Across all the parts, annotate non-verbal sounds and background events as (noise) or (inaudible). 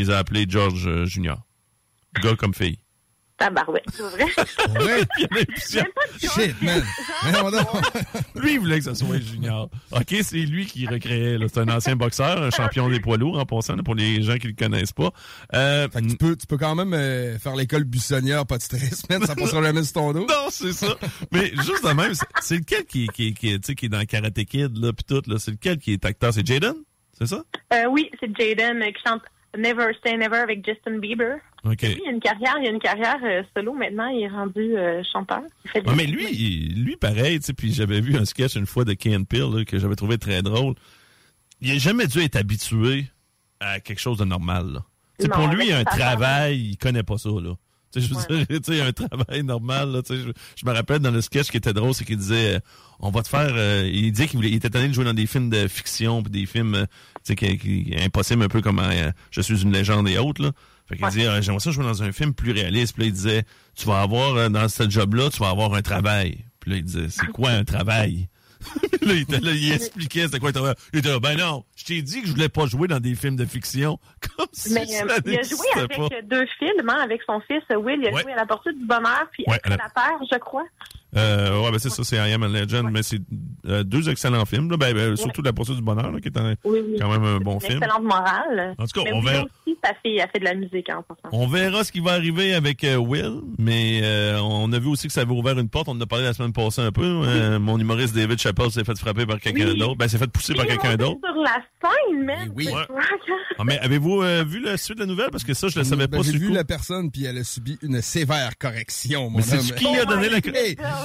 Il les a appelés George euh, Junior. Gars comme fille. Tabarouette, c'est vrai? (laughs) Ouais. (laughs) Il y en a plusieurs. Shit, man. Mais non, non. (laughs) Lui, il voulait que ce soit Junior. OK, c'est lui qui recréait. là. C'est un ancien boxeur, un champion des poids lourds, en passant, là, pour les gens qui le connaissent pas. Euh, Fait que tu peux, tu peux quand même euh, faire l'école buissonnière, pas de stress, man. Ça passera jamais sur ton dos. Non, c'est ça. Mais juste de même, c'est- c'est lequel qui, qui, qui, tu sais, qui est dans Karate Kid, là, pis tout, là? C'est lequel qui est acteur? C'est Jaden? C'est ça? Euh, oui, c'est Jaden euh, qui chante Never Say Never avec Justin Bieber. OK. Lui, il a une carrière, il a une carrière euh, solo maintenant. Il est rendu euh, chanteur. Il mais lui, il- lui pareil, tu sais, puis j'avais vu un sketch une fois de Ken Peele là, que j'avais trouvé très drôle. Il a jamais dû être habitué à quelque chose de normal. Là. Non, pour lui, avec un sa travail, il connaît pas ça. Là. Tu sais, je veux Ouais. dire, (laughs) tu sais, un travail normal. Là, je, je me rappelle dans le sketch qui était drôle, c'est qu'il disait, euh, on va te faire. euh, il disait qu'il voulait- il était tanné de jouer dans des films de fiction, puis des films, euh, tu sais, impossible un peu comme euh, Je suis une légende et autres. Là. Fait qu'il Ouais. disait, Ah, j'aimerais ça jouer dans un film plus réaliste. Puis là, il disait, tu vas avoir euh, dans ce job-là, tu vas avoir un travail. Puis là, il disait, c'est quoi un travail? (laughs) là, il, était là, il expliquait c'était quoi un travail. Il était là, ben non, je t'ai dit que je voulais pas jouer dans des films de fiction. (laughs) Comme si Mais ça euh, il a joué avec pas. deux films hein, avec son fils Will. Il a Ouais. joué à La Portée du Bonheur puis Ouais, Après la... la- Terre, je crois. Euh, ouais, ben c'est ça, c'est I Am a Legend, mais c'est euh, deux excellents films. Là. Ben, ben, surtout La poursuite du bonheur, là, qui est un- Oui, oui. quand même un bon Une film. excellente morale. En tout cas, mais on verra. aussi, sa fille a fait de la musique en passant. On verra ce qui va arriver avec euh, Will, mais euh, on a vu aussi que ça avait ouvert une porte. On en a parlé la semaine passée un peu. Euh, mon humoriste David Chappelle s'est fait frapper par quelqu'un Oui. d'autre. Ben, s'est fait pousser par quelqu'un d'autre. sur la scène. Eh oui. C'est hein? Ah, mais avez-vous euh, vu la suite de la nouvelle? Parce que ça, je le savais Ben, pas J'ai sur le vu coup. la personne, puis elle a subi une sévère correction, mon Mais c'est homme. qui a donné la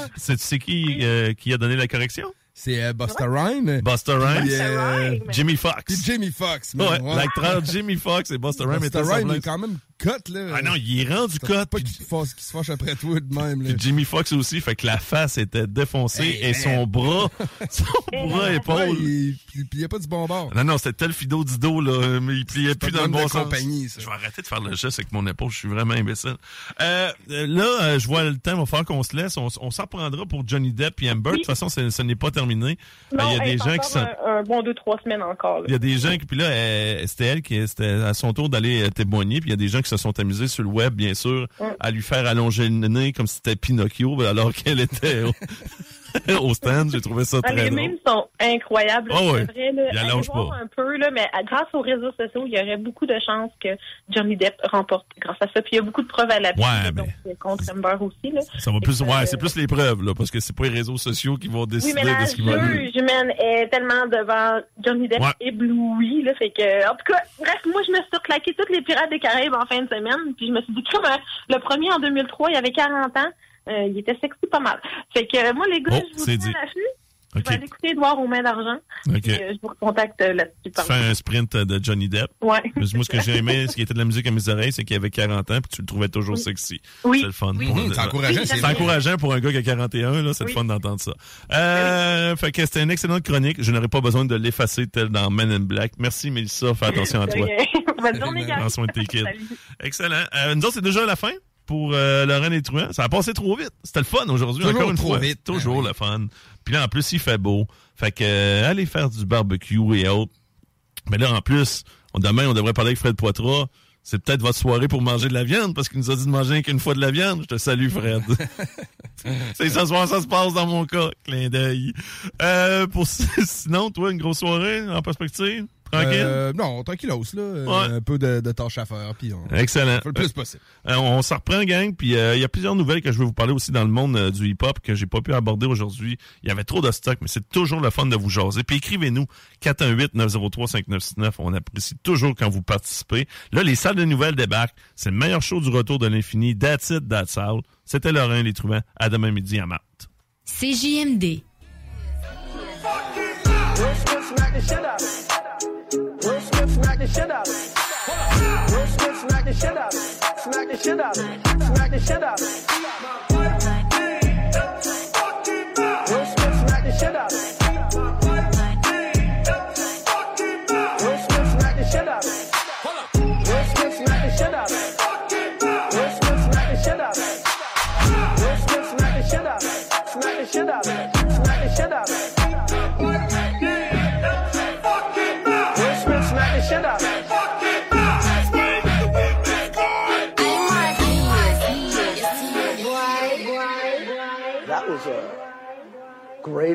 (laughs) C'est c'est qui euh, qui a donné la correction? C'est euh, Busta Rhymes. Buster Rhymes, Puis, euh. Jimmy Fox. Jimmy Fox. Ouais, ouais. l'acteur Jimmy Fox et Buster Rhymes Busta étaient Rhymes semblants. est quand même cut, là. Ah non, il est rendu cut. Pas qu'il se qu'il se fâche après toi de même, là. puis Jimmy Fox aussi, fait que la face était défoncée Hey, et man. son bras, (laughs) son bras Ouais, épaule. il, il y a pas du bon bord. Non, non, c'était tel fido dido, là, mais il pliait plus dans le bon sens. compagnie, ça. Je vais arrêter de faire le geste avec mon épaule, je suis vraiment imbécile. Euh, là, euh, je vois le temps, il va falloir qu'on se laisse. On, on s'en prendra pour Johnny Depp et Amber. De toute façon, ce n'est pas terminé. Euh, Il y a hey, des gens qui sont... Un, un bon deux, trois semaines encore. là. Il y a des gens qui, puis là, euh, c'était elle qui, c'était à son tour d'aller témoigner, puis il y a des gens qui se sont amusés sur le web, bien sûr, à lui faire allonger le nez comme si c'était Pinocchio, alors qu'elle était (laughs) au, stand. J'ai trouvé ça Ah, très les drôle. mèmes sont incroyables. Ah ouais. C'est vrai, là, Il allonge pas. un peu, là, mais à- grâce aux réseaux sociaux, il y aurait beaucoup de chances que Johnny Depp remporte grâce à ça. Puis il y a beaucoup de preuves à l'appui Ouais, mais- contre Amber aussi. Là. Ça va plus, ouais, euh, c'est plus les preuves, là, parce que c'est pas les réseaux sociaux qui vont Oui, décider mais de ce qui va juge, man, est tellement devant Johnny Depp Ouais. ébloui, là, fait que, en tout cas, bref, moi, je me suis reclaqué toutes les Pirates des Caraïbes en fin de semaine, puis je me suis dit, le premier en 2003, il avait 40 ans, euh, il était sexy pas mal. Fait que, euh, moi, les gars, Oh, je vous c'est tiens dit. à l'affût. OK. Je vais aller écouter Edouard aux mains d'argent. OK. puis, euh, je vous recontacte euh, là-dessus. Tu fais un sprint euh, de Johnny Depp. Ouais. Mais Moi, ce que j'ai aimé, ce qui était de la musique à mes oreilles, c'est qu'il avait 40 ans, puis tu le trouvais toujours sexy. Oui. C'est le fun. Oui. C'est encourageant, Oui, c'est encourageant pour un gars qui a 41, là, c'est le fun d'entendre ça. Euh, fait que c'était une excellente chronique. Je n'aurais pas besoin de l'effacer tel dans Men in Black. Merci, Mélissa. Fais attention à toi. (laughs) Bonne journée, gars. Prends soin de tes kids. Salut. Excellent. Euh, nous autres, c'est déjà la fin? Pour euh, Lorraine et Truand. Ça a passé trop vite. C'était le fun aujourd'hui, encore une trop fois. vite. Toujours Ah oui. le fun. Puis là, en plus, il fait beau. Fait que euh, allez faire du barbecue et autres. Mais là, en plus, on- demain, on devrait parler avec Fred Poitras. C'est peut-être votre soirée pour manger de la viande, parce qu'il nous a dit de manger qu'une fois de la viande. Je te salue, Fred. (laughs) C'est ce soir, ça se passe dans mon cas. Clin d'œil. Euh, pour (laughs) sinon, toi, une grosse soirée en perspective? Tranquille? Euh, non, tranquillos, là. Euh, Ouais. Un peu de, de tâches à faire, puis on Excellent. fait le plus possible. Euh, on s'en reprend, gang. Puis euh, il y a plusieurs nouvelles que je vais vous parler aussi dans le monde euh, du hip-hop que j'ai pas pu aborder aujourd'hui. Il y avait trop de stock, mais c'est toujours le fun de vous jaser. Puis écrivez-nous 418-903-5969. On apprécie toujours quand vous participez. Là, les salles de nouvelles débarquent. C'est le meilleur show du retour de l'infini. That's it, that's all. C'était Laurent Les Trouvants. À demain midi à Marthe. CJMD. Will Smith smack the shit out of me. Will Smith smack the shit out of me. Smack the shit out of me. Smack the shit out of me.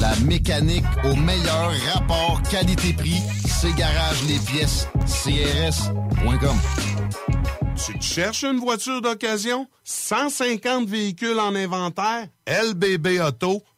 La mécanique au meilleur rapport qualité-prix. C'est Garage les pièces CRS.com. Tu te cherches une voiture d'occasion? 150 véhicules en inventaire? lbbauto.com.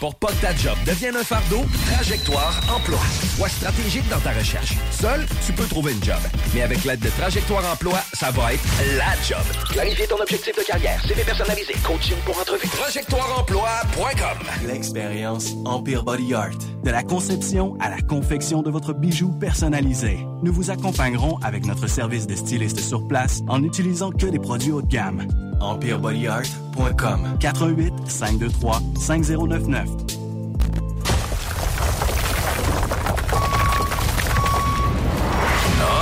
Pour pas que ta job devienne un fardeau, Trajectoire Emploi. Sois stratégique dans ta recherche. Seul, tu peux trouver une job. Mais avec l'aide de Trajectoire Emploi, ça va être la job. Clarifier ton objectif de carrière, CV personnalisé, coaching pour entrevue. TrajectoireEmploi.com L'expérience Empire Body Art. De la conception à la confection de votre bijou personnalisé. Nous vous accompagnerons avec notre service de styliste sur place en n'utilisant que des produits haut de gamme. EmpireBodyArt.com 418 523 5099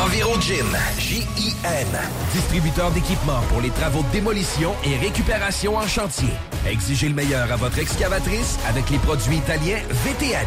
EnviroGym, J-I-M. Distributeur d'équipements pour les travaux de démolition et récupération en chantier. Exigez le meilleur à votre excavatrice avec les produits italiens VTN.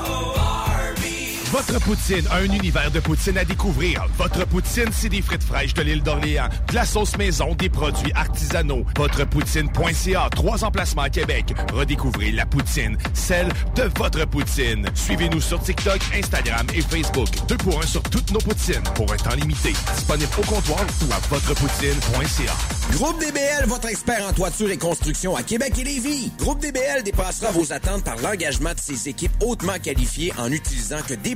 Votre poutine, un univers de poutine à découvrir. Votre poutine, c'est des frites fraîches de l'île d'Orléans, de la sauce maison, des produits artisanaux. Votrepoutine.ca, trois emplacements à Québec. Redécouvrez la poutine, celle de votre poutine. Suivez-nous sur TikTok, Instagram et Facebook. Deux pour un sur toutes nos poutines, pour un temps limité. Disponible au comptoir ou à votrepoutine.ca. Groupe DBL, votre expert en toiture et construction à Québec et Lévis. Groupe DBL dépassera vos attentes par l'engagement de ses équipes hautement qualifiées en utilisant que des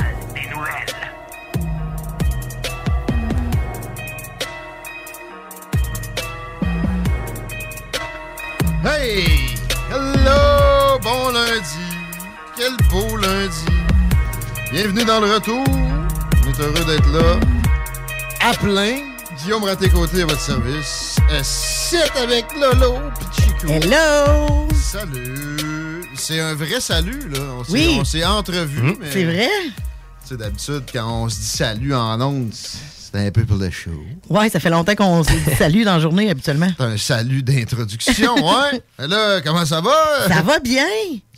Quel beau lundi! Bienvenue dans le retour. On est heureux d'être là. À plein. Guillaume Raté-Côté à votre service. C'est avec Lolo pis Chico? Hello! Salut! C'est un vrai salut, là. On s'est, Oui. on s'est entrevus. Hum. mais- C'est vrai? Tu sais, d'habitude, quand on se dit salut en ondes, c'est un peu pour le show. Ouais, ça fait longtemps qu'on se dit salut dans la journée habituellement. C'est un salut d'introduction, ouais. (laughs) Mais là, comment ça va? Ça va bien?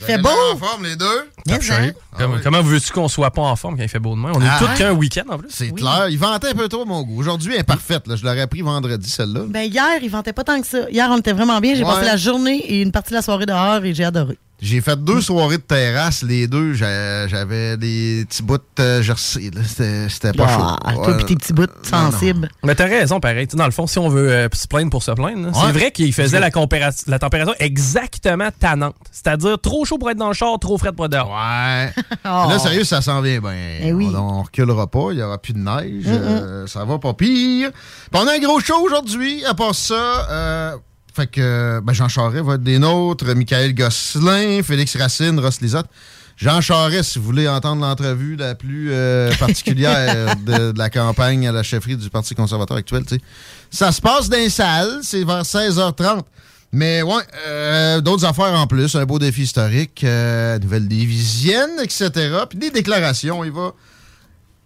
Fait beau? en forme, les deux? Hein? shape. Comment, comment veux-tu qu'on soit pas en forme quand il fait beau demain? On est Ah. tous qu'un week-end en plus. C'est clair. Il vantait un peu trop mon goût. Aujourd'hui, elle est parfaite. Là. Je l'aurais pris vendredi, celle-là. Ben hier, il ventait pas tant que ça. Hier, on était vraiment bien. J'ai Ouais. passé la journée et une partie de la soirée dehors et j'ai adoré. J'ai fait deux soirées de terrasse. Les deux, j'a- j'avais des petits bouts de jersey. là. C'était c'était pas Ah, chaud. toi Ouais. pis tes petits bouts sensibles. Mais t'as raison, pareil. Tu sais, Dans le fond, si on veut euh, se plaindre pour se plaindre, là, Ouais. c'est vrai qu'il faisait la, compéra- la température exactement tannante. C'est-à-dire trop chaud pour être dans le char, trop frais pour être dehors. Ouais. (laughs) Oh. Là, sérieux, ça s'en vient bien. Eh oui. On, on reculera pas. Il y aura plus de neige. Mm-mm. euh, ça va pas pire. Puis on a un gros show aujourd'hui. À part ça, euh, fait que ben, Jean Charest va être des nôtres. Michael Gosselin, Félix Racine, Ross Lisotte. Jean Charest, si vous voulez entendre l'entrevue la plus euh, (laughs) particulière de, de la campagne à la chefferie du Parti conservateur actuel, tu sais. ça se passe dans les salles, c'est vers 16h30. Mais ouais, euh, d'autres affaires en plus, un beau défi historique, euh, nouvelle divisienne, etc. Puis des déclarations, il va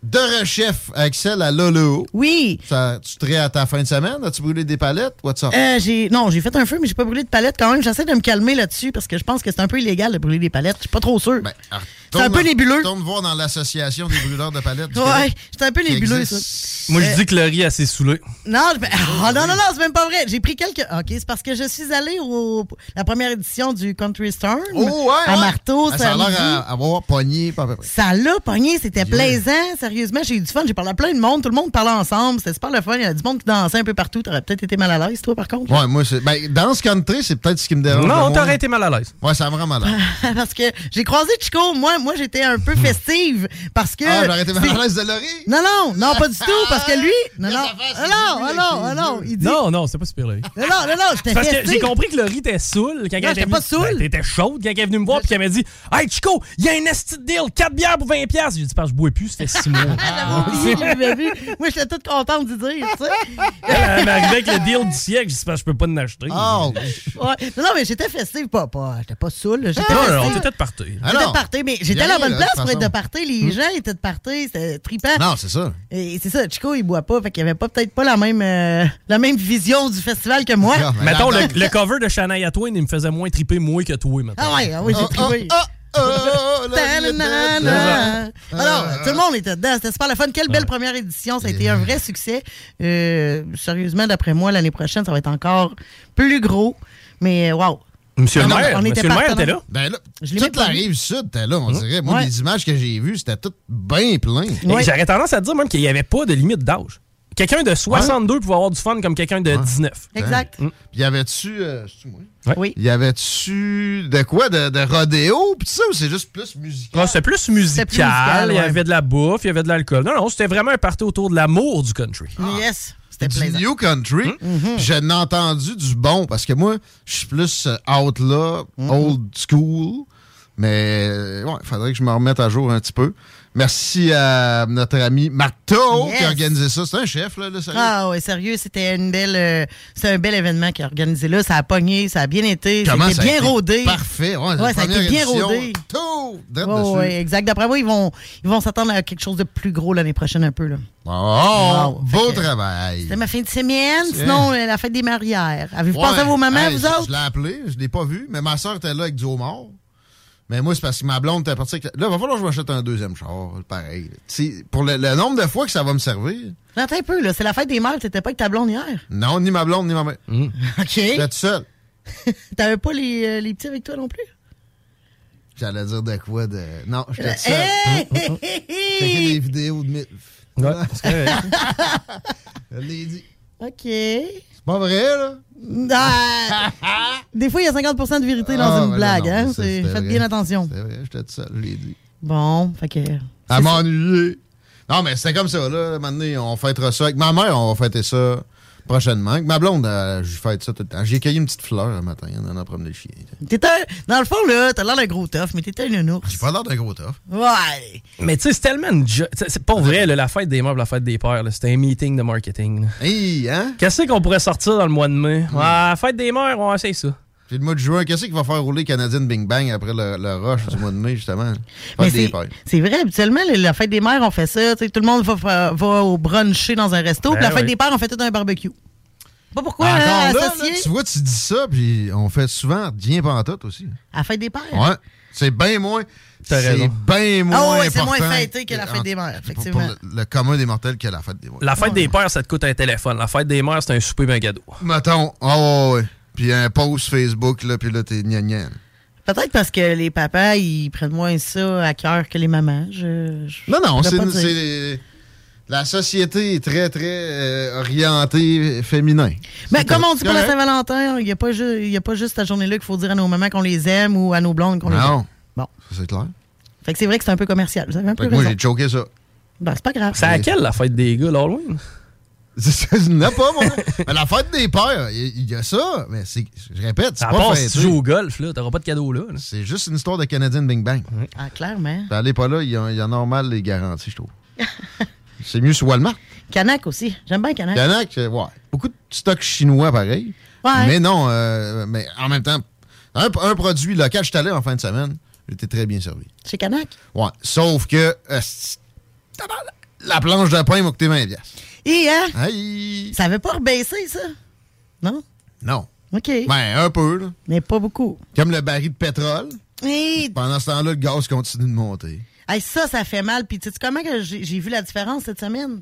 de rechef celle à Lolo. Oui. Ça, tu te à ta fin de semaine? As-tu brûlé des palettes? What's up? Euh, j'ai non, j'ai fait un feu, mais j'ai pas brûlé de palette quand même. J'essaie de me calmer là-dessus parce que je pense que c'est un peu illégal de brûler des palettes. Je suis pas trop sûr. C'est un peu nébuleux. Tourne voir dans l'association des brûleurs de palettes. Ouais, c'est un peu nébuleux, ça. Moi, je Euh, dis que le riz est assez saoulé. Non, je- ah, non, non, non, c'est même pas vrai. J'ai pris quelques. OK, c'est parce que je suis allé au la première édition du Country Storm Oh, ouais, à ouais. Marteau. Ah, ça a l'air à avoir pogné. pas à peu près. Ça l'a pogné, c'était plaisant. Sérieusement, j'ai eu du fun. J'ai parlé à plein de monde. Tout le monde parlait ensemble. C'était super le fun. Il y a du monde qui dansait un peu partout. T'aurais peut-être été mal à l'aise, toi, par contre. Ouais, moi, c'est. Ben, dans ce country, c'est peut-être ce qui me dérange. Non, t'aurais été mal à l'aise. Ouais, ça me rend malade. (laughs) parce que j'ai croisé Chico. Moi, moi j'étais un peu festive. Parce que. Ah, j'aurais été mal c'est- à l'aise de Laurie. Non, non, non, pas du tout. Parce que lui. (laughs) Non, non. Ah non, ah non, ah non. Il dit. Non, non, c'est pas super le riz. Non, non, non, non, j'étais Parce que j'ai compris que le riz était saoul quand Non, elle j'étais était pas venue- saoul. Ben, T'étais chaude quand elle est venue me voir puis qu'elle m'a dit Hey Chico, il y a un esti de deal, 4 bières pour 20$. piastres. J'ai dit parce que je bois plus, ça fait 6 mois. Je vu. Moi, j'étais toute contente d'y dire, tu sais. (laughs) Elle, elle arrivée avec le deal du siècle, j'ai dit parce que je peux pas en acheter. Oh. Ouais. Non, non, mais j'étais festive. Pas, pas, j'étais pas saoul. là. J'étais Non, on était de party. Ah J'étais non. de party, mais j'étais à la bonne là, place pour être de party. Les gens étaient de party, c'était trippant. Non, c'est ça. Et c'est ça, Chico, il boit pas, fait qu'il avait pas peut-être pas la même, euh, la même vision du festival que moi. (laughs) Ah, Mettons, le, le cover de Shania Twain, il me faisait moins triper moi que toi, maintenant. Ah ouais, ah ouais, j'ai Oh, trippé. oh, oh, oh, la vie est Ta-na-na-na. belle. Alors, tout le monde était dedans. C'était super le fun. Quelle belle première édition. Ça a été un vrai succès. Euh, sérieusement, d'après moi, l'année prochaine, ça va être encore plus gros. Mais, waouh. Monsieur Ah le maire, monsieur le maire était là. Ben là, toute la rive sud était là, on dirait. Moi, Ouais. les images que j'ai vues, c'était tout bien plein. J'aurais tendance à dire même qu'il n'y avait pas de limite d'âge. Quelqu'un de 62 pouvait avoir du fun comme quelqu'un de 19. Exact. Puis y avait-tu. euh? Oui. Y avait-tu de quoi? De, de rodéo? Puis ça, ou c'est juste plus musical? Ah, c'était plus musical, musical, il y avait de la bouffe, il y avait de l'alcool. Non, non, c'était vraiment un party autour de l'amour du country. Yes. C'était du plaisant. New Country. Je n'ai entendu du bon parce que moi, je suis plus euh, out là, Mhm. old school. Mais ouais, il faudrait que je me remette à jour un petit peu. Merci à notre ami Marteau qui a organisé ça. C'est un chef, là, là sérieux. Ah ouais, sérieux, c'était une belle, euh, c'était un bel événement qui a organisé là. Ça a pogné, ça a bien été, Comment ça a bien été? rodé. Parfait. Ouais, ça a été bien rodé. Tout, dessus. ouais, exact. D'après moi, ils vont, ils vont s'attendre à quelque chose de plus gros l'année prochaine un peu là. Oh, Wow. beau que- travail. C'était ma fin de semaine. Sinon, euh, la fête des marières. Avez-vous Ouais. pensé à vos mamans, Hey, vous autres? Je l'ai appelé, je l'ai pas vu, mais ma soeur était là avec du homard. Mais moi, c'est parce que ma blonde était partie Là, il va falloir que je m'achète un deuxième char, pareil. Tu sais, Pour le, le nombre de fois que ça va me servir, Attends un peu, là. C'est la fête des mères. T'étais pas avec ta blonde hier? non, ni ma blonde, ni ma mère. (laughs) OK. J'étais tout seul. (laughs) T'avais pas les, euh, les petits avec toi non plus? J'allais dire de quoi de... Non, j'étais tout seul. Hey! (laughs) Des vidéos de... MILF. Ouais, c'est correct. Je l'ai dit. OK. Pas vrai, là? Ah! Des fois, il y a 50% de vérité dans Ah, une ouais, blague. non, hein? C'est- Faites vrai. bien attention. C'est vrai, j'étais seul, je l'ai dit. Bon, fait que... À m'ennuyer. Non, mais c'était comme ça, là. Maintenant, on fêtera ça. Avec ma mère, on va fêter ça prochainement. Ma blonde, euh, je fête ça tout le temps. J'ai cueilli une petite fleur un matin, on en a promené le chien. T'étais un- Dans le fond, là, t'as l'air d'un gros tough, mais t'étais un ours. J'ai pas l'air d'un gros tough. Ouais. Mais tu sais, c'est tellement une jo- C'est pas vrai, là, la fête des meubles, la fête des pères. là, C'était un meeting de marketing. là. Hey, hein? Qu'est-ce qu'on pourrait sortir dans le mois de mai? Ouais, la fête des mères, on essaye ça. Puis le mois de juin, qu'est-ce qui va faire rouler Canadian Bing Bang après le, le rush du mois de mai, justement? Mais Fête des c'est pères. c'est vrai, habituellement, le- la fête des mères, on fait ça. tu sais, Tout le monde va, va au bruncher dans un resto. Ben puis la fête oui. des pères, on fait tout un barbecue. Pas pourquoi Encore hein, là, tu vois, tu dis ça, puis on fait souvent rien pantoute aussi. à la fête des pères. Ouais. C'est bien moins. T'as C'est bien moins. Ah ouais, c'est moins fêté que la fête des mères, effectivement. Pour le, le commun des mortels que la fête des mères. La fête des pères, ça te coûte un téléphone. La fête des mères, c'est un souper et un cadeau. Mettons, oh, ouais, ouais. Puis un post Facebook, là, puis là, t'es gna gna. Peut-être parce que les papas, ils prennent moins ça à cœur que les mamans. Je, je Non, non, c'est La société est très, très euh, orientée féminin. Mais C'est comme on dit pour la? Saint-Valentin, il n'y a, pas ju- il y a pas juste cette journée-là qu'il faut dire à nos mamans qu'on les aime ou à nos blondes qu'on les aime. Non. Bon. Ça, C'est clair. Fait que c'est vrai que c'est un peu commercial. Vous avez un peu que moi, j'ai choqué ça. Ben, c'est pas grave. C'est à quelle la fête des gars, l'Halloween? (laughs) En a pas, moi. mais la fête des pères, il y, a ça, mais c'est, je répète, c'est À pas si tu joues au golf, là, t'auras pas de cadeau là. là. C'est juste une histoire de Canadian Bing Bang. Ah, clairement. Allez pas là, il y, y a normal les garanties, je trouve. (laughs) c'est mieux sur Walmart. Canac aussi. J'aime bien Canac. Canac, euh, ouais. Beaucoup de stock chinois, pareil. Ouais. Mais non, euh, mais en même temps, un, un produit local, je suis allé en fin de semaine, j'étais très bien servi. Chez Canac. Ouais. Sauf que euh, la planche de pain m'a coûté 20 piastres. Et, hein? Aïe! Ça avait pas rebaissé, ça? Non? Non. OK. Ben, un peu, là. Mais pas beaucoup. Comme le baril de pétrole. Et, Pendant ce temps-là, le gaz continue de monter. Hey, ça, ça fait mal. Puis, tu sais comment que j'ai vu la différence cette semaine?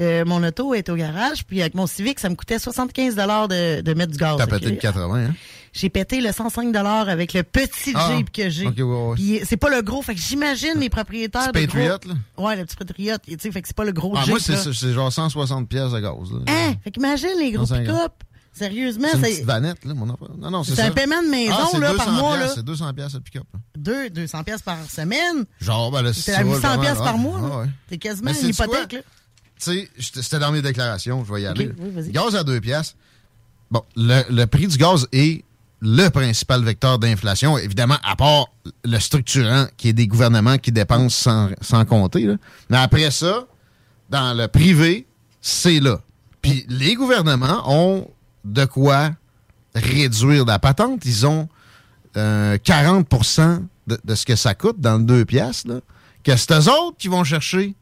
Euh, mon auto est au garage, puis avec mon Civic, ça me coûtait 75 de, de mettre du gaz. T'as pété le 80, hein? J'ai pété le 105 avec le petit Ah, Jeep que j'ai. ok, ouais, ouais. C'est pas le gros. Fait que j'imagine les propriétaires Petit de Patriot, gros... là? Ouais, le petit Patriot. Tu sais, fait que c'est pas le gros Ah, Jeep. moi, c'est genre 160 pièces de gaz. Là. Hein? Fait qu'imagine les gros 150. pick-up. Sérieusement, C'est une c'est petite vanette, là, mon enfant. Non, non, c'est un paiement de maison, ah, là, 200 par mois, là. C'est 200 pièces le pick-up. là. deux, 200 pièces par semaine. Genre, ben là, C'est à va 800 vraiment, pièces par ouais. mois. là. Ah, ouais. T'es quasiment une hypothèque. Là. Tu sais, c'était dans mes déclarations, je vais y aller. Oui, gaz à 2 piastres. Bon, le, le prix du gaz est le principal vecteur d'inflation, évidemment, à part le structurant qui est des gouvernements qui dépensent sans, sans compter. là. Mais après ça, dans le privé, c'est là. Puis les gouvernements ont de quoi réduire la patente. Ils ont euh, 40 de, de ce que ça coûte dans le 2 piastres. là, Que c'est eux autres qui vont chercher?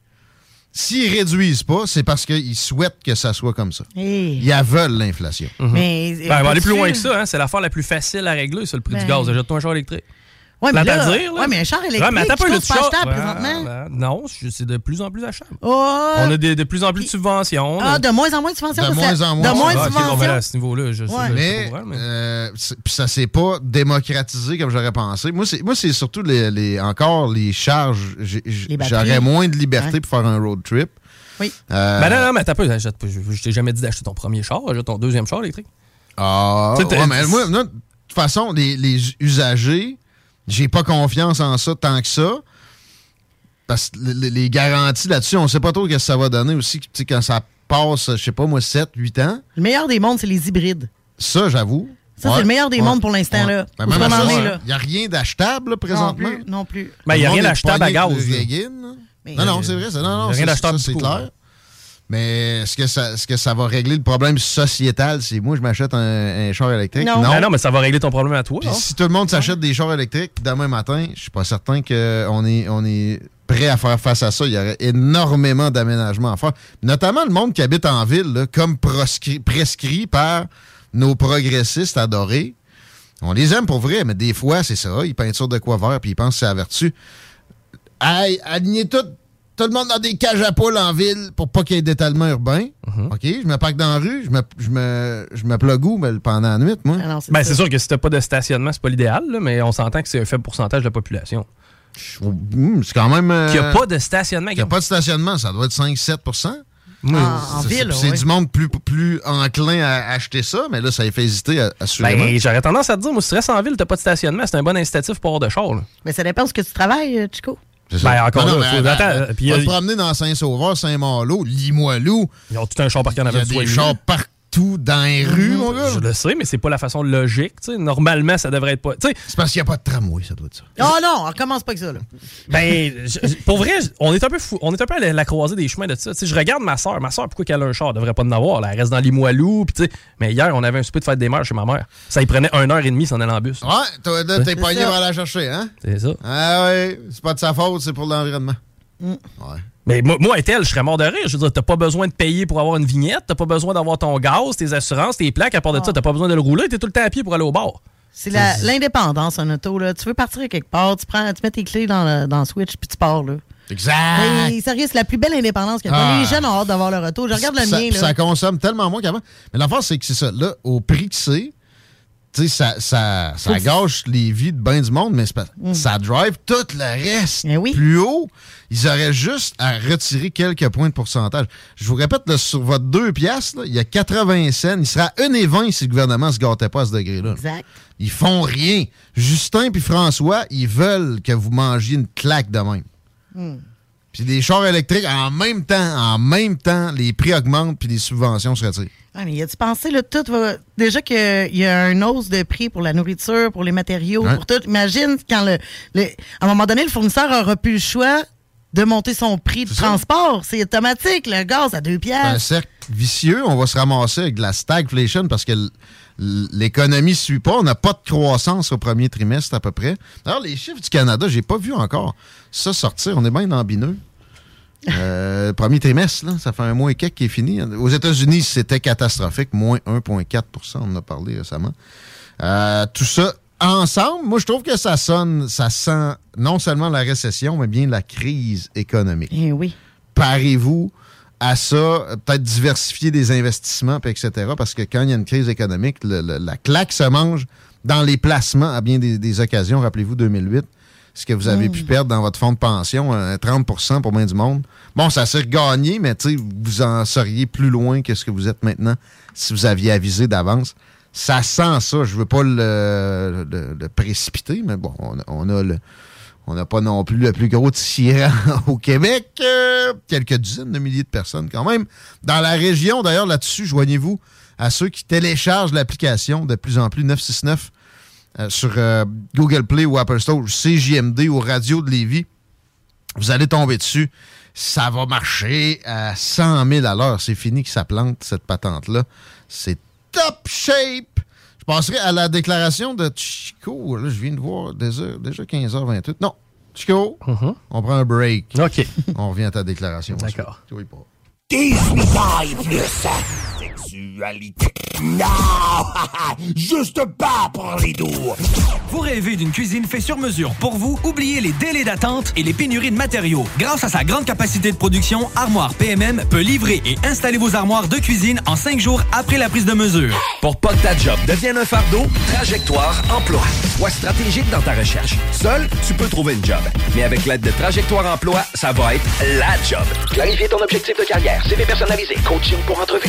S'ils réduisent pas, c'est parce qu'ils souhaitent que ça soit comme ça. Hey. Ils en veulent l'inflation. Mais, Ben, elle va aller plus loin que ça. Hein? C'est l'affaire la plus facile à régler, c'est le prix Ben. du gaz. Jette-toi un char électrique. Ouais, mais Plate là, à dire, là. ouais, mais un char électrique, Ouais, mais attends je pas char- achetable Ouais, présentement. Non, c'est de plus en plus achetable. Oh, On a de, de plus en plus de subventions. Ah, de moins en moins de subventions. De moins en moins. De moins Ah, de ok, bon, subventions. ben là, à ce niveau-là, je Ouais. je Mais, mais- euh, ça s'est pas démocratisé comme j'aurais pensé. Moi, c'est moi, c'est surtout les, les- encore les charges. J'aurais moins de liberté pour faire un road trip. Oui. Euh, Ben non, non, mais t'as pas. Je, je t'ai jamais dit d'acheter ton premier char, achète ton deuxième char électrique. Ah, Tu sais, t'as- ouais, mais moi, moi, de toute façon, les, les usagers, j'ai pas confiance en ça tant que ça. Parce que les, garanties là-dessus, on sait pas trop ce que ça va donner aussi. Tu sais, quand ça passe, je sais pas, moi, 7, 8 ans. Le meilleur des mondes, c'est les hybrides. Ça, j'avoue. Ça, c'est le meilleur des mondes pour l'instant, là. Ben, même ça? Il n'y a rien d'achetable, présentement. non plus. Ben, il n'y a rien d'achetable à gaz. Non, non, c'est vrai. ça. Non, non, Rien d'achetable c'est clair. Mais est-ce que, ça, est-ce que ça va régler le problème sociétal si moi, je m'achète un, un char électrique? Non. Ben non, mais ça va régler ton problème à toi. Hein. si tout le monde s'achète des chars électriques demain matin, je suis pas certain qu'on est, on est prêt à faire face à ça. Il y aurait énormément d'aménagements à faire. Notamment le monde qui habite en ville, là, comme proscrit- prescrit par nos progressistes adorés. On les aime pour vrai, mais des fois, c'est ça. Ils peinturent de quoi vert puis ils pensent que c'est la vertu. Hey, alignez tout, tout le monde dans des cages à poules en ville pour pas qu'il y ait d'étalement urbain. Mhm. OK? Je me parque dans la rue, je me, je me, je me plug où mais pendant la nuit, moi? Ah non, Ben, c'est sûr que si t'as pas de stationnement, c'est pas l'idéal, mais on s'entend que c'est un faible pourcentage de la population. Hum, c'est quand même. euh, Qu'il n'y a pas de stationnement. qu'il y a pas de stationnement, ça doit être 5-7 Oui. En, en C'est- ville, C'est ouais. du monde plus, plus enclin à acheter ça, mais là, ça les fait hésiter, à- assurément. Ben, j'aurais tendance à te dire, moi, si tu restes en ville, t'as pas de stationnement, c'est un bon incitatif pour avoir de char. là. Mais ça dépend où ce que tu travailles, euh, Chico. C'est ça. Ben, encore Non, non, là, mais faut- attends, attends, euh, puis va il y te a- promener dans Saint-Sauveur, Saint-Malo, Limoilou. Ils ont tout un char parqué en Il y avant a des chars illuminé. Partout dans les rues, mon gars. Je le sais, mais c'est pas la façon logique. Normalement, ça devrait être pas. C'est parce qu'il n'y a pas de tramway, ça doit être ça. Oh non, on recommence pas avec ça, là. Ben, je- pour vrai, on est un peu fou, on est un peu à la, la croisée des chemins de ça. Je regarde ma soeur. Ma soeur, pourquoi qu'elle a un char? Elle devrait pas en avoir. Là. Elle reste dans Limoilou. Puis, tu sais, mais hier, on avait un souper de fête des mères chez ma mère. Ça y prenait une heure et demie s'en aller en bus. Ouais, là, t'es pogné pour aller la chercher, hein? C'est ça. Ah ouais, c'est pas de sa faute, c'est pour l'environnement. Mm. Ouais. Mais moi, moi, elle, je serais mort de rire. Je veux dire, t'as pas besoin de payer pour avoir une vignette. T'as pas besoin d'avoir ton gaz, tes assurances, tes plaques. À part de ça, t'as pas besoin de le rouler. T'es tout le temps à pied pour aller au bar. C'est la- l'indépendance en auto, là. Tu veux partir à quelque part, tu prends, tu mets tes clés dans le, dans le Switch, puis tu pars, là. Exact. Mais sérieux, c'est la plus belle indépendance qu'il y a. Ah. Les jeunes ont hâte d'avoir leur auto. Je regarde le ça, mien, ça là. consomme tellement moins qu'avant. Mais l'affaire, c'est que c'est ça. Là, au prix que c'est, sais, ça, ça, ça Faut- gâche les vies de bien du monde, mais Mm. ça drive tout le reste Eh oui. plus haut. Ils auraient juste à retirer quelques points de pourcentage. Je vous répète, là, sur votre 2 piastres, il y a 80 cents. Il sera 1,20 si le gouvernement se gâtait pas à ce degré-là. Exact. Ils font rien. Justin puis François, ils veulent que vous mangiez une claque de même. Hmm. Puis les chars électriques, en même temps, en même temps, les prix augmentent puis les subventions se retirent. Ah, mais y a-tu pensé, là, tout va. Déjà qu'il y a une hausse de prix pour la nourriture, pour les matériaux, pour tout. Imagine quand le, le- À un moment donné, le fournisseur aura plus le choix de monter son prix de transport. C'est automatique, le gaz à deux C'est un cercle vicieux. On va se ramasser avec de la stagflation parce que l'économie ne suit pas. On n'a pas de croissance au premier trimestre à peu près. D'ailleurs, les chiffres du Canada, j'ai pas vu encore ça sortir. On est bien ambineux. Euh, premier trimestre, là, ça fait un mois et quelques qui est fini. Aux États-Unis, c'était catastrophique, moins 1,4% on en a parlé récemment. Euh, tout ça ensemble, moi, je trouve que ça sonne, ça sent non seulement la récession, mais bien la crise économique. Eh oui. Parez-vous à ça, peut-être diversifier des investissements, puis etc. Parce que quand il y a une crise économique, le- le- la claque se mange dans les placements à bien des, des occasions. Rappelez-vous 2008, ce que vous avez pu perdre dans votre fonds de pension, euh, 30% pour bien du monde. Bon, ça s'est regagné, mais vous en seriez plus loin que ce que vous êtes maintenant si vous aviez avisé d'avance. Ça sent ça. Je veux pas le, le- le précipiter, mais bon, on a, on a le. On n'a pas non plus le plus gros tyran (laughs) au Québec. euh, quelques dizaines de milliers de personnes quand même. Dans la région, d'ailleurs, là-dessus, joignez-vous à ceux qui téléchargent l'application de plus en plus 969 euh, sur euh, Google Play ou Apple Store, CJMD ou Radio de Lévis. Vous allez tomber dessus. Ça va marcher à 100 000 à l'heure. C'est fini que ça plante, cette patente-là. C'est top shape. Je passerai à la déclaration de Chico. Là, je viens de voir déjà, déjà 15h28. Non, Chico, on prend un break. OK. (laughs) On revient à ta déclaration. D'accord. ensuite. Oui, pas. 18 ans et plus. Non! (laughs) Juste pas pour les doux! Vous rêvez d'une cuisine faite sur mesure pour vous? Oubliez les délais d'attente et les pénuries de matériaux. Grâce à sa grande capacité de production, Armoire PMM peut livrer et installer vos armoires de cuisine en cinq jours après la prise de mesure. Pour pas que ta job devienne un fardeau, Trajectoire Emploi. Sois stratégique dans ta recherche. Seul, tu peux trouver une job. Mais avec l'aide de Trajectoire Emploi, ça va être la job. Clarifier ton objectif de carrière, CV personnalisé, coaching pour entrevue.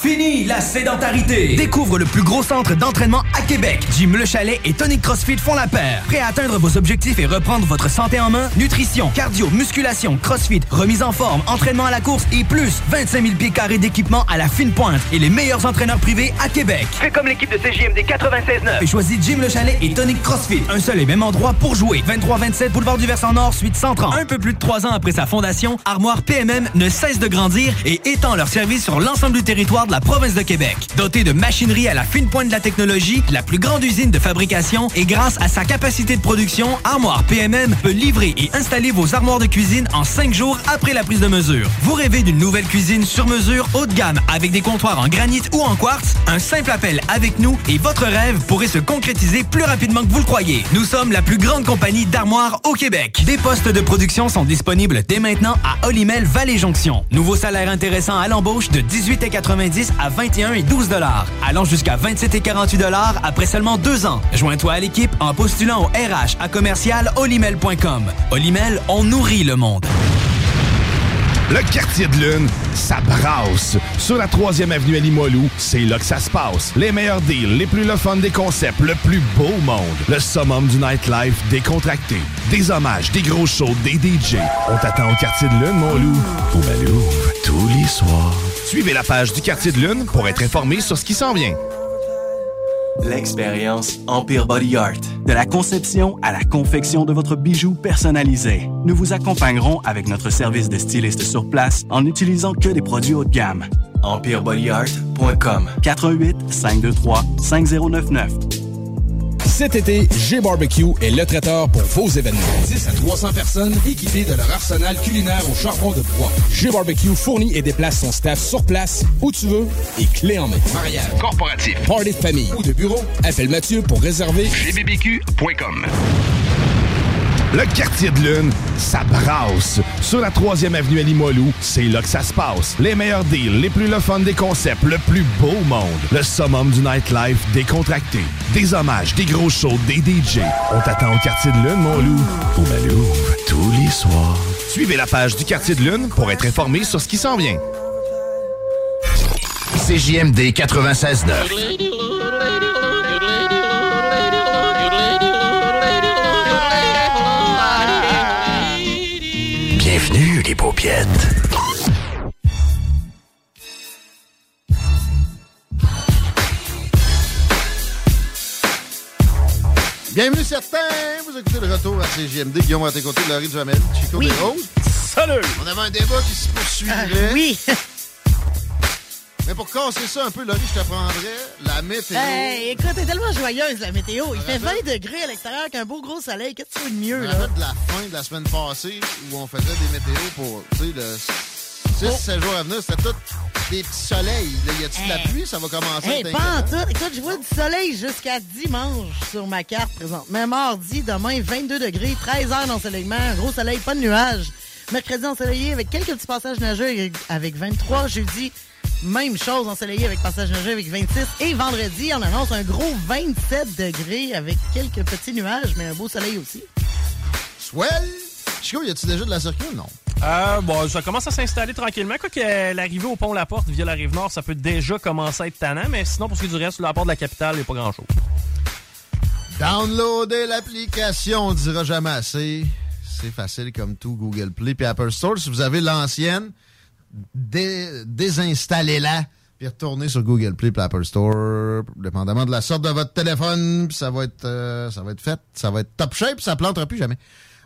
Fini la sédentarité! Découvre le plus gros centre d'entraînement à Québec. Jim Le Chalet et Tonic CrossFit font la paire. Prêt à atteindre vos objectifs et reprendre votre santé en main? Nutrition, cardio, musculation, CrossFit, remise en forme, entraînement à la course et plus 25 000 pieds carrés d'équipement à la fine pointe et les meilleurs entraîneurs privés à Québec. Fais comme l'équipe de CJMD 96.9. Et choisis Jim Le Chalet et Tonic CrossFit. Un seul et même endroit pour jouer. 23-27 Boulevard du Versant Nord, suite 130. Un peu plus de trois ans après sa fondation, Armoire PMM ne cesse de grandir et étend leur service sur l'ensemble du territoire de la province de Québec. Dotée de machinerie à la fine pointe de la technologie, la plus grande usine de fabrication et grâce à sa capacité de production, Armoire PMM peut livrer et installer vos armoires de cuisine en cinq jours après la prise de mesure. Vous rêvez d'une nouvelle cuisine sur mesure haut de gamme avec des comptoirs en granit ou en quartz? Un simple appel avec nous et votre rêve pourrait se concrétiser plus rapidement que vous le croyez. Nous sommes la plus grande compagnie d'armoires au Québec. Des postes de production sont disponibles dès maintenant à Olimel Valley Jonction. Nouveau salaire intéressant à l'embauche de 18,90 à 21 et 12 dollars, allant jusqu'à 27 et 48 dollars après seulement deux ans. Joins-toi à l'équipe en postulant au RH à commercial olimel.com. Olimel, on nourrit le monde. Le quartier de lune, ça brasse. Sur la 3e avenue à Limoilou, c'est là que ça se passe. Les meilleurs deals, les plus le des concepts, le plus beau monde. Le summum du nightlife décontracté. Des hommages, des gros shows, des DJ. On t'attend au quartier de lune, mon loup. Au Malou, tous les soirs. Suivez la page du quartier de lune pour être informé sur ce qui s'en vient. L'expérience Empire Body Art. De la conception à la confection de votre bijou personnalisé. Nous vous accompagnerons avec notre service de styliste sur place en n'utilisant que des produits haut de gamme. EmpireBodyArt.com 418 523 5099 Cet été, G-Barbecue est le traiteur pour vos événements. 10 à 300 personnes équipées de leur arsenal culinaire au charbon de bois. G-Barbecue fournit et déplace son staff sur place, où tu veux, et clé en main. Mariage, corporatif, party de famille ou de bureau, appelle Mathieu pour réserver gbbq.com. Le quartier de lune, ça brasse. Sur la 3e avenue à Limoilou, c'est là que ça se passe. Les meilleurs deals, les plus le fun des concepts, le plus beau monde. Le summum du nightlife décontracté. Des hommages, des gros shows, des DJ. On t'attend au quartier de lune, mon loup. Au Malou, tous les soirs. Suivez la page du quartier de lune pour être informé sur ce qui s'en vient. CJMD 96.9. paupiètes. Bienvenue certains, vous écoutez le retour à CGMD, Guillaume à tes côtés, Laurie Duhamel, Chico Oui. Desroses. Salut! On avait un débat qui se poursuivrait. Ah, oui. Mais pour casser ça un peu, Laurie, je t'apprendrais la météo. Hey, écoute, t'es tellement joyeuse, la météo. Il fait 20 degrés à l'extérieur avec un beau gros soleil. Qu'est-ce que tu veux de mieux, là? de la fin de la semaine passée où on faisait des météos pour, tu sais, le 6-7 jours à venir, c'était tout des petits soleils. Là, y a-tu de la pluie? Ça va commencer Hey, à pas en tout. Écoute, je vois du soleil jusqu'à dimanche sur ma carte présente. Même mardi, demain, 22 degrés, 13 heures d'ensoleillement, gros soleil, pas de nuages. Mercredi ensoleillé avec quelques petits passages nageux avec 23. Jeudi, même chose, ensoleillé avec passage nageux avec 26. Et vendredi, on annonce un gros 27 degrés avec quelques petits nuages, mais un beau soleil aussi. Swell! Chico, y a-tu déjà de la circule? Non. Euh, bon, ça commence à s'installer tranquillement. Quoi que euh, l'arrivée au pont La Porte via la rive nord, ça peut déjà commencer à être tannant, mais sinon, pour ce qui est du reste, la porte de la capitale, il n'y a pas grand-chose. Downloader l'application, on ne dira jamais assez. C'est facile comme tout Google Play puis Apple Store. Si vous avez l'ancienne, dé- désinstallez-la puis retournez sur Google Play et Apple Store, dépendamment de la sorte de votre téléphone, puis ça va être euh, ça va être fait, ça va être top shape, ça plantera plus jamais.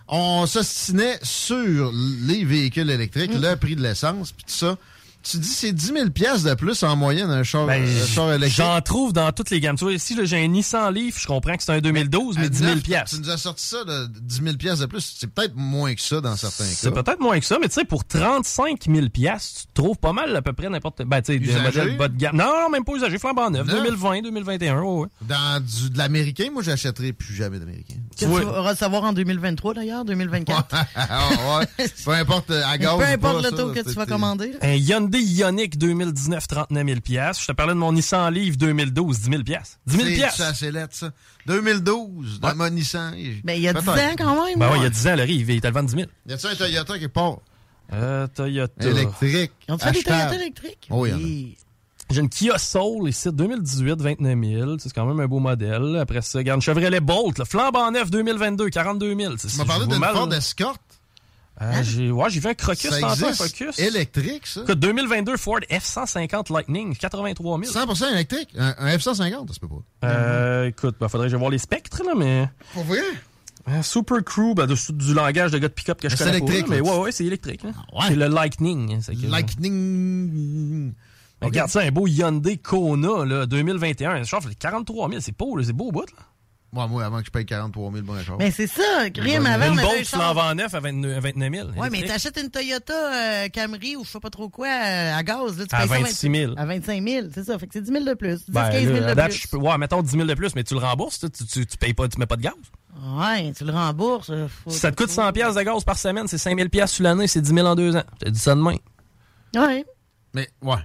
On s'ostinait sur les véhicules électriques, le prix de l'essence, puis tout ça. Tu dis c'est 10 000 pièces de plus en moyenne un char, Ben, un char électrique. J'en trouve dans toutes les gammes. Tu vois, ici, là, j'ai un Nissan Leaf, je comprends que c'est un 2012, mais À 10 000 neuf, piastres. Tu nous as sorti ça de 10 000 pièces de plus. C'est peut-être moins que ça dans certains cas. C'est peut-être moins que ça, mais tu sais, pour 35 000 piastres, tu trouves pas mal à peu près n'importe... Ben, tu sais, des modèles bas de gamme. Non, non, même pas usagé, flambant neuf. Neuf? 2020, 2021, ouais, ouais. Dans du, de l'américain, moi, j'achèterai plus jamais d'américain. Tu vas recevoir en 2023 d'ailleurs, 2024. Ah, (laughs) ouais. (laughs) Peu importe à gaz Peu importe l'auto ça, que tu vas commander. Un Hyundai Ioniq 2019, 39 000 piastres. Je te parlais de mon Nissan Leaf 2012, 10 000 piastres. 10 000 C'est-. C'est lettre, ça. 2012, dans mon Nissan. Ben, il y a 10 ans quand même. Ben ouais, il y a 10 ans, le Leaf, il était le vendre 10 000. Y a-tu un Toyota quelque part? Euh, Toyota. Électrique. Ils ont fait des. Toyota électriques? Oh, il y en a. Oui. J'ai une Kia Soul ici, 2018, 29 000. C'est quand même un beau modèle. Après ça, regarde, une Chevrolet Bolt, là, flambant neuf 2022, 42 000. Tu m'as parlé d'une Ford Escort. Euh, j'ai, ouais, j'ai vu un Crocus Ça tantôt, un? Focus. Électrique, ça? Écoute, 2022 Ford F-150 Lightning, 83 000. 100% électrique? Un, un F-150, ça se peut pas. Euh, écoute, ben, faudrait que je voir les spectres, là, mais... Pour vrai? Euh, Super Crew, ben, de- du langage de gars de pick-up que je C'est connais électrique, pas, là, mais ouais, ouais, c'est électrique. ouais? C'est le Lightning. hein, que- Lightning. Ben, Regarde ça, un beau Hyundai Kona, là, 2021. Je trouve 43 000, c'est là, c'est beau au bout, là. Moi, moi, avant que je paye 43 000 bon achat. Mais c'est ça, Grim, avant, Une on avait Bolt un char. flambant neuf à 29 à 29 000. Ouais, mais t'achètes une Toyota euh, Camry ou je sais pas trop quoi euh, à gaz. Là, tu À payes ça 26 000. À 25 000, c'est ça. Fait que c'est 10 000 de plus. 10 Ben, 15 000 là, de plus. peux, ouais, mettons 10 000 de plus, mais tu le rembourses, tu, tu, tu, tu payes pas, tu mets pas de gaz. Ouais, tu le rembourses. euh, faut- Si ça te coûte 100 pièces de gaz par semaine, c'est 5 000 pièces sur l'année, c'est 10 000 en deux ans. Je te dis ça demain. Ouais. Mais, ouais.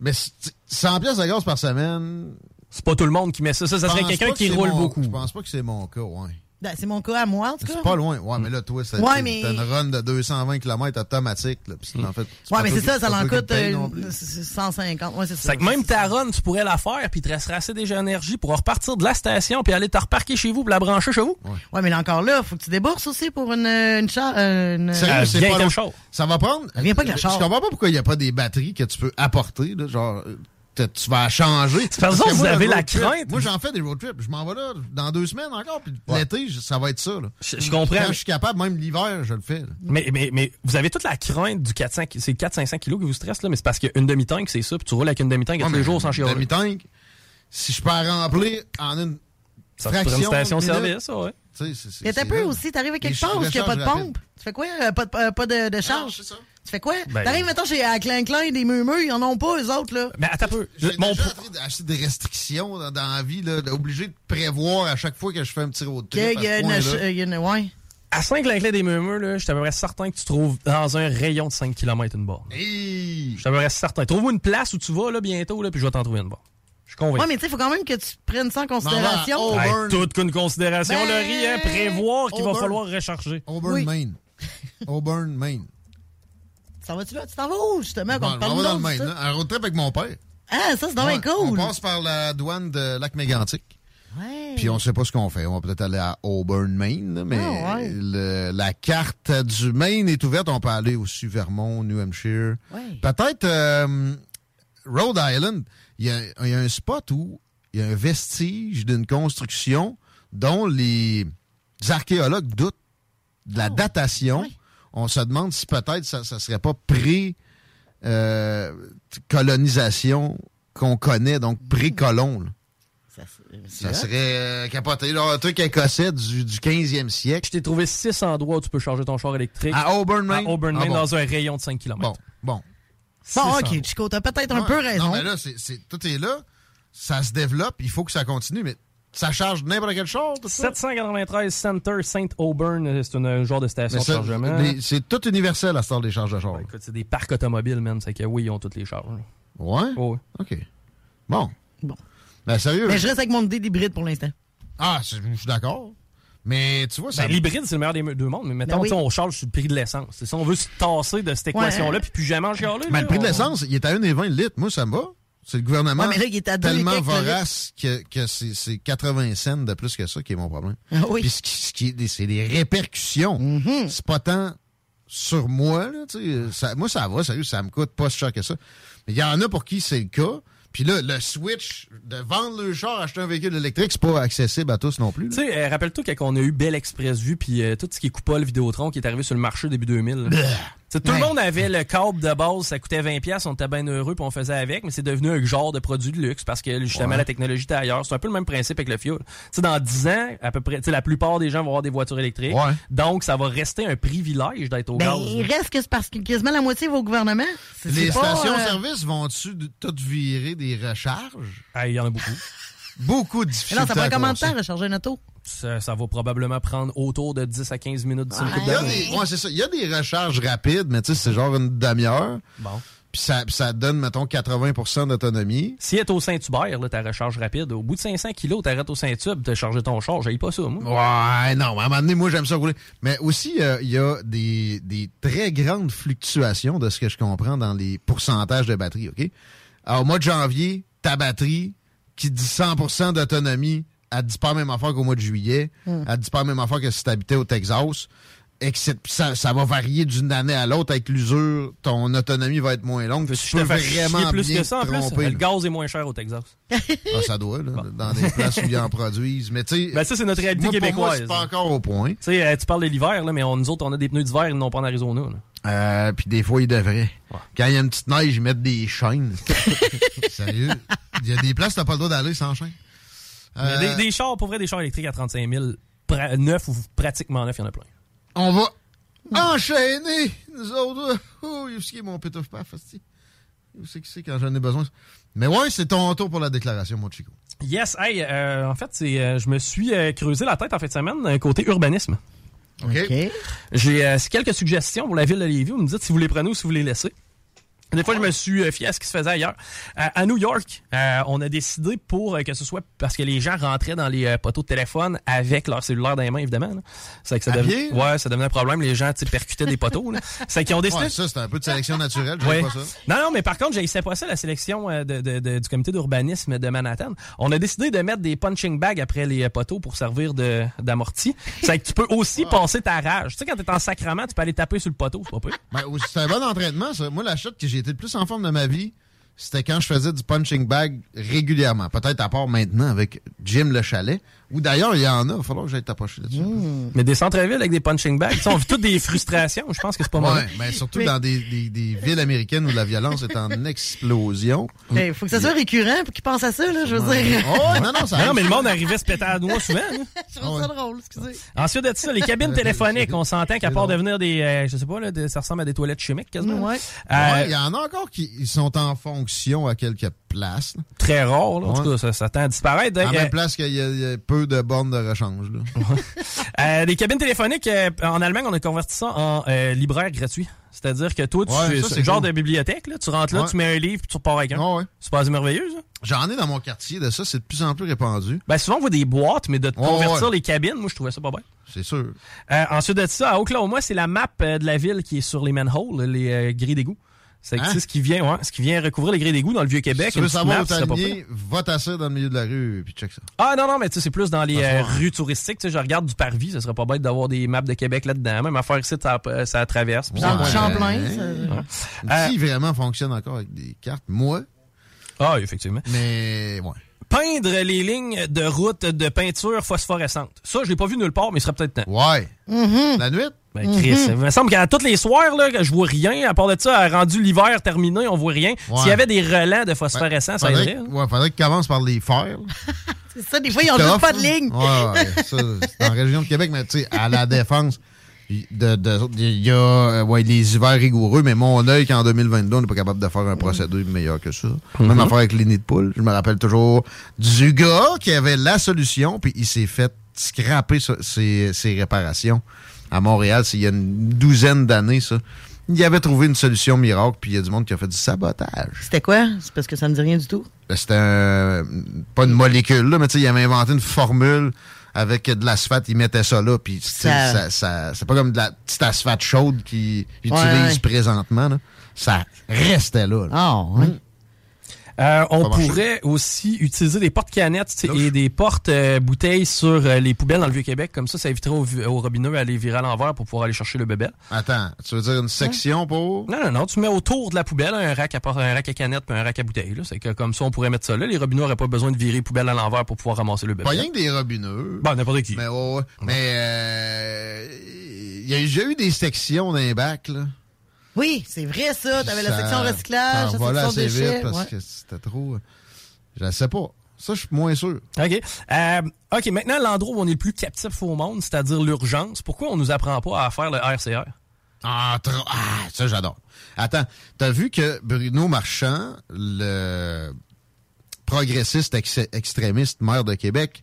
Mais c- 100 pièces de gaz par semaine... C'est pas tout le monde qui met ça. Ça, serait quelqu'un qui roule mon- beaucoup. Je pense pas que c'est mon cas, ouais. Ben, c'est mon cas à moi, en tout cas. C'est pas loin. Ouais, mais là, toi, c'est Ouais, t'as mais- une run de 220 km automatique. Là, puis en fait, Ouais, mais c'est ça, ça l'en coûte paye euh, non plus. 150. Ouais, c'est ça. Que même ta run, tu pourrais la faire, puis il te resterait assez déjà d'énergie pour repartir de la station, puis aller te reparquer chez vous, puis la brancher chez vous. Ouais, mais là encore là, faut que tu débourses aussi pour une, une char. euh, Une... Sérieux, c'est vient pas le. Ça va prendre. Vient pas avec le Je comprends pas pourquoi il n'y a pas des batteries que tu peux apporter. Là, genre, tu vas changer. C'est parce que vous moi, avez la trip, crainte. Moi, j'en fais des road trips. Je m'en vais là dans deux semaines encore. Puis l'été, ça va être ça. Là. Je, je comprends. Quand je suis capable, même l'hiver, je le fais. là. Mais, mais, mais vous avez toute la crainte du 400, c'est 400-500 kilos qui vous stresse, là, mais c'est parce qu'une demi-tank, c'est ça, puis tu roules avec une demi-tank à tous les jours sans chialer. demi-tank, si je peux remplir en une Ça fraction une station de minute, service, ça, ouais. tu sais, c'est- c'est- Et t'as c'est peu aussi, t'arrives à quelque part où il n'y a pas de pompe? Tu fais quoi? Euh, pas de, euh, pas de, de charge? Tu fais quoi? Ben- T'arrives, mettons, chez à Klein Klein, des meumeux, ils en ont pas, eux autres, là. Mais attends un peu. J'ai Mon déjà d'acheter des restrictions dans, dans la vie, là, obligé de prévoir à chaque fois que je fais un petit road trip. Y a une, euh, il y a une, ouais. À 5 clinclets des meumeux, là, je t'aimerais certain que tu trouves dans un rayon de 5 km une borne. Hey! Je t'aimerais certain. Trouve-moi une place où tu vas, là, bientôt, là, puis je vais t'en trouver une borne. Je suis convaincu. Ouais, mais tu sais, il faut quand même que tu prennes ça en considération. Hey, toute qu'une considération, Ben, le rien, prévoir qu'il va falloir recharger. Auburn, Oui. Maine. (laughs) Auburn, Maine. Ça va-tu là? Tu t'en vas où, justement? Bon, on va dans le Maine. Un road trip avec mon père. Ah, ça, c'est Ouais, cool. On passe par la douane de Lac-Mégantic. Ouais. Puis on sait pas ce qu'on fait. On va peut-être aller à Auburn, Maine, là, mais Ah, ouais. le- la carte du Maine est ouverte. On peut aller aussi Vermont, New Hampshire. Ouais. Peut-être euh, Rhode Island. Il y, a, il y a un spot où il y a un vestige d'une construction dont les archéologues doutent de la datation. Oh, Ouais. On se demande si peut-être ça ne serait pas pré-colonisation qu'on connaît, donc pré-colon. Ça, c'est serait euh, capoté. Genre, un truc écossais du, du 15e siècle. Je t'ai trouvé 6 endroits où tu peux charger ton char électrique. À Auburn, Maine? À Auburn, Ah bon. dans un rayon de 5 km. Bon, bon. Bon, ok, Chico, t'as peut-être un peu raison. Non, mais là, c'est, c'est- tout est là. Ça se développe. Il faut que ça continue. Mais ça charge n'importe quel char, tout ça? 793 Center Saint Auburn, euh, c'est un genre de station Mais de ça, chargement. c'est tout universel à ce temps des charges de char. Écoute, c'est des parcs automobiles, même. C'est que oui, ils ont toutes les charges. Ouais? Oh, oui. OK. Bon. Bon. Ben, sérieux? Mais je reste avec mon idée d'hybride pour l'instant. Ah, je suis d'accord. Mais tu vois, ça. Ben, l'hybride, c'est le meilleur des deux mondes, mais mettons, Ben oui. on charge sur le prix de l'essence. Ça, on veut se tasser de cette équation-là, puis plus jamais en chialer. Ben, là, le prix de l'essence, il est à 1,20 le litre. Moi, ça me va. C'est le gouvernement Ouais, mais là, il est à tellement vorace que, que c'est c'est 80 cents de plus que ça qui est mon problème. Ah oui. Puis ce qui, ce qui est des- c'est des répercussions. Mm-hmm. C'est pas tant sur moi, là, tu sais, ça- moi, ça va, sérieux, ça me coûte pas si cher que ça. Mais il y en a pour qui c'est le cas. Puis là, le switch de vendre le char, acheter un véhicule électrique, c'est pas accessible à tous non plus. Tu sais, euh, rappelle-toi quand on a eu Bell Express Vue puis euh, tout ce qui est Coupole Vidéotron qui est arrivé sur le marché début 2000. Tout le monde avait le câble de base, ça coûtait 20$, piastres, on était bien heureux puis on faisait avec, mais c'est devenu un genre de produit de luxe parce que justement Ouais. la technologie était ailleurs. C'est un peu le même principe avec le fuel. Dans 10 ans, à peu près, la plupart des gens vont avoir des voitures électriques. Ouais. Donc, ça va rester un privilège d'être au Ben, gaz. il reste que c'est parce que quasiment la moitié va au gouvernement. Les euh, stations-service vont-tu toutes virer des recharges? Ah, il y en a beaucoup. (laughs) Beaucoup de Mais difficultés. non, ça prend combien de temps recharger une auto? Ça, ça va probablement prendre autour de 10 à 15 minutes d'ici une couple Il y a d'années. des, ouais, c'est ça. Il y a des recharges rapides, mais tu sais, c'est genre une demi-heure. Bon. Puis ça, ça donne, mettons, 80% d'autonomie. Si est au Saint-Hubert, là, ta recharge rapide, au bout de 500 kilos, t'arrêtes au Saint-Tube, t'as chargé ton char, j'aille pas ça, moi. Ouais, non, à un moment donné, moi, j'aime ça rouler. Mais aussi, euh, il y a des, des très grandes fluctuations de ce que je comprends dans les pourcentages de batterie, OK? Alors, au mois de janvier, ta batterie, qui dit 100% d'autonomie, elle dit pas la même affaire qu'au mois de juillet. Hmm. Elle dit pas la même affaire que si t'habitais au Texas. Ça, ça va varier d'une année à l'autre avec l'usure. Ton autonomie va être moins longue. Tu Je te peux vraiment plus bien que ça, en te tromper, Le gaz est moins cher au Texas. Ah, ça doit, là, dans des places où ils en produisent. Mais tu sais, Ben, ça, c'est notre réalité moi, pour moi, québécoise. c'est pas encore au point. Tu sais, euh, tu parles de l'hiver, là, mais on- nous autres, on a des pneus d'hiver, ils n'ont pas en Arizona. Euh, puis des fois, ils devraient. Quand il y a une petite neige, ils mettent des chaînes. (laughs) Sérieux? Il y a des places, t'as pas le droit d'aller sans chaîne. Euh, Mais Des, des chars, pour vrai, des chars électriques à 35 000, pra- neuf ou pratiquement neuf, il y en a plein. On va enchaîner, nous autres. Oh, il est mon pit of paf. Où c'est que c'est quand j'en ai besoin? Mais ouais, c'est ton tour pour la déclaration, mon Chico. Yes, hey, euh, en fait, c'est, euh, je me suis euh, creusé la tête en fin de semaine d'un côté urbanisme. OK. J'ai euh, quelques suggestions pour la ville de Lévis. Vous me dites si vous les prenez ou si vous les laissez. Des fois, je me suis euh, fié à ce qui se faisait ailleurs. Euh, à New York, euh, on a décidé pour euh, que ce soit parce que les gens rentraient dans les euh, poteaux de téléphone avec leur cellulaire dans les mains, évidemment. C'est que ça devenait, ouais, ça devenait un problème. Les gens, percutaient des poteaux. (laughs) C'est qu'ils ont décidé. Ouais, ça, c'est un peu de sélection naturelle. Ouais. pas ça. Non, non, mais par contre, j'ai pas ça, la sélection euh, de, de- de- du comité d'urbanisme de Manhattan. On a décidé de mettre des punching bags après les poteaux pour servir de- d'amorti. C'est que tu peux aussi passer ta rage. Tu sais, quand t'es en sacrement, tu peux aller taper sur le poteau, c'est pas pire. Ben, c'est un bon entraînement, ça. Moi, la shot que j'ai été le plus en forme de ma vie, c'était quand je faisais du punching bag régulièrement. Peut-être à part maintenant avec Jim Le Chalet. Ou d'ailleurs, il y en a. Il va falloir que j'aille t'approcher là-dessus. Mais des centres-villes avec des punching bags, tu sais, on vit toutes des frustrations. Je pense que c'est pas Ouais, mauvais. mais surtout Mais- dans des, des- des villes américaines où la violence est en (laughs) explosion. Il faut que ça soit récurrent pour qu'ils pensent à ça, là, je veux dire. Oh, ouais, non, non, ça Non, mais le monde arrivait à se péter à noix souvent. là. (laughs) Je trouve ça drôle, excusez. Ensuite de ça, les (laughs) cabines téléphoniques, on s'entend qu'à part devenir des, euh, je sais pas, là, des- ça ressemble à des toilettes chimiques quasiment. Ouais. Euh, Ouais, il y en a encore qui ils sont en fonction à quelques places. là. Très rare, là. En Ouais. tout cas, ça, ça tend à disparaître. En Euh, même place qu'il y, a- il y a peu de bornes de rechange. Là. (laughs) Euh, des cabines téléphoniques, euh, en Allemagne, on a converti ça en euh, libraire gratuit. C'est-à-dire que toi, tu Ouais, fais ça, c'est le genre cool. de bibliothèque, là, tu rentres là, Ouais. tu mets un livre, puis tu repars avec un. C'est pas merveilleux, ça? J'en ai dans mon quartier de ça, c'est de plus en plus répandu. Ben, souvent, on voit des boîtes, mais de convertir les cabines, moi, je trouvais ça pas bien. C'est sûr. Euh, ensuite de ça, à Oklahoma, c'est la map euh, de la ville qui est sur les manholes, les euh, grilles d'égout. C'est Hein? ce qui vient, ouais, ce qui vient recouvrir les grilles d'égout dans le vieux Québec. Si tu veux savoir map, où ce t'aligner, va t'asseoir dans le milieu de la rue puis check ça. Ah non, non, mais tu sais, c'est plus dans les Ah, euh, ouais. rues touristiques. Tu sais, je regarde du parvis, ça serait pas bête d'avoir des maps de Québec là-dedans. Même affaire ici, ça, ça traverse. Dans le Champlain, Ouais. ça- Qui vraiment fonctionne encore avec des cartes? Moi, Ah, effectivement. mais ouais. Peindre les lignes de route de peinture phosphorescente. Ça, je l'ai pas vu nulle part, mais il serait peut-être temps. Ouais. Mhm. La nuit? Ben, Chris, il me semble qu'à tous les soirs, là, je vois rien. À part de ça, rendu l'hiver terminé, on voit rien. Ouais. S'il y avait des relents de phosphorescence, ça faudrait, aiderait. hein. ouais, faudrait qu'ils commencent par les faire. (laughs) C'est ça, des fois, ils ont juste pas de ligne. Ouais, ouais, ça, c'est la région de Québec, mais tu sais, à la (laughs) défense, il de- de- il y a euh, ouais, les hivers rigoureux, mais mon œil qu'en 2022, on n'est pas capable de faire un procédé meilleur que ça. Même Mhm. affaire avec les nids de poule. Je me rappelle toujours du gars qui avait la solution, puis il s'est fait scraper ça- ses, ses réparations à Montréal. C'est il y a une douzaine d'années, ça. Il avait trouvé une solution miracle, puis il y a du monde qui a fait du sabotage. C'était quoi? C'est parce que ça me dit rien du tout? Ben, C'était un- pas une molécule, là, mais tu sais, il avait inventé une formule avec de l'asphalte, il mettait ça là, puis Ça- ça, ça- c'est pas comme de la petite asphalte chaude qu'ils utilisent Ouais, ouais. présentement. là. Ça restait là. là. Ah, ouais. Euh, on pourrait aussi utiliser des portes canettes et des portes euh, bouteilles sur euh, les poubelles dans le Vieux-Québec. Comme ça, ça éviterait aux, robineux à les virer à l'envers pour pouvoir aller chercher le bébé. Attends, tu veux dire une section pour... Non, non, non. Tu mets autour de la poubelle un rack à, un rack à canettes puis un rack à bouteilles. C'est que comme ça, on pourrait mettre ça là. Les robineux n'auraient pas besoin de virer les poubelles à l'envers pour pouvoir ramasser le bébé. Pas rien que des robineux. Bon, n'importe qui. Mais, ouais, ouais. Mais euh, il y a déjà eu des sections dans les bacs, là. Oui, c'est vrai ça. T'avais la section recyclage, ça la section assez déchets. vite parce ouais. que c'était trop... Je sais pas. Ça, je suis moins sûr. OK. Euh, OK, maintenant, l'endroit où on est le plus captif au monde, c'est-à-dire l'urgence, pourquoi on nous apprend pas à faire le RCR? Ah, trop- ah, ça, j'adore. Attends, t'as vu que Bruno Marchand, le progressiste ex- extrémiste maire de Québec,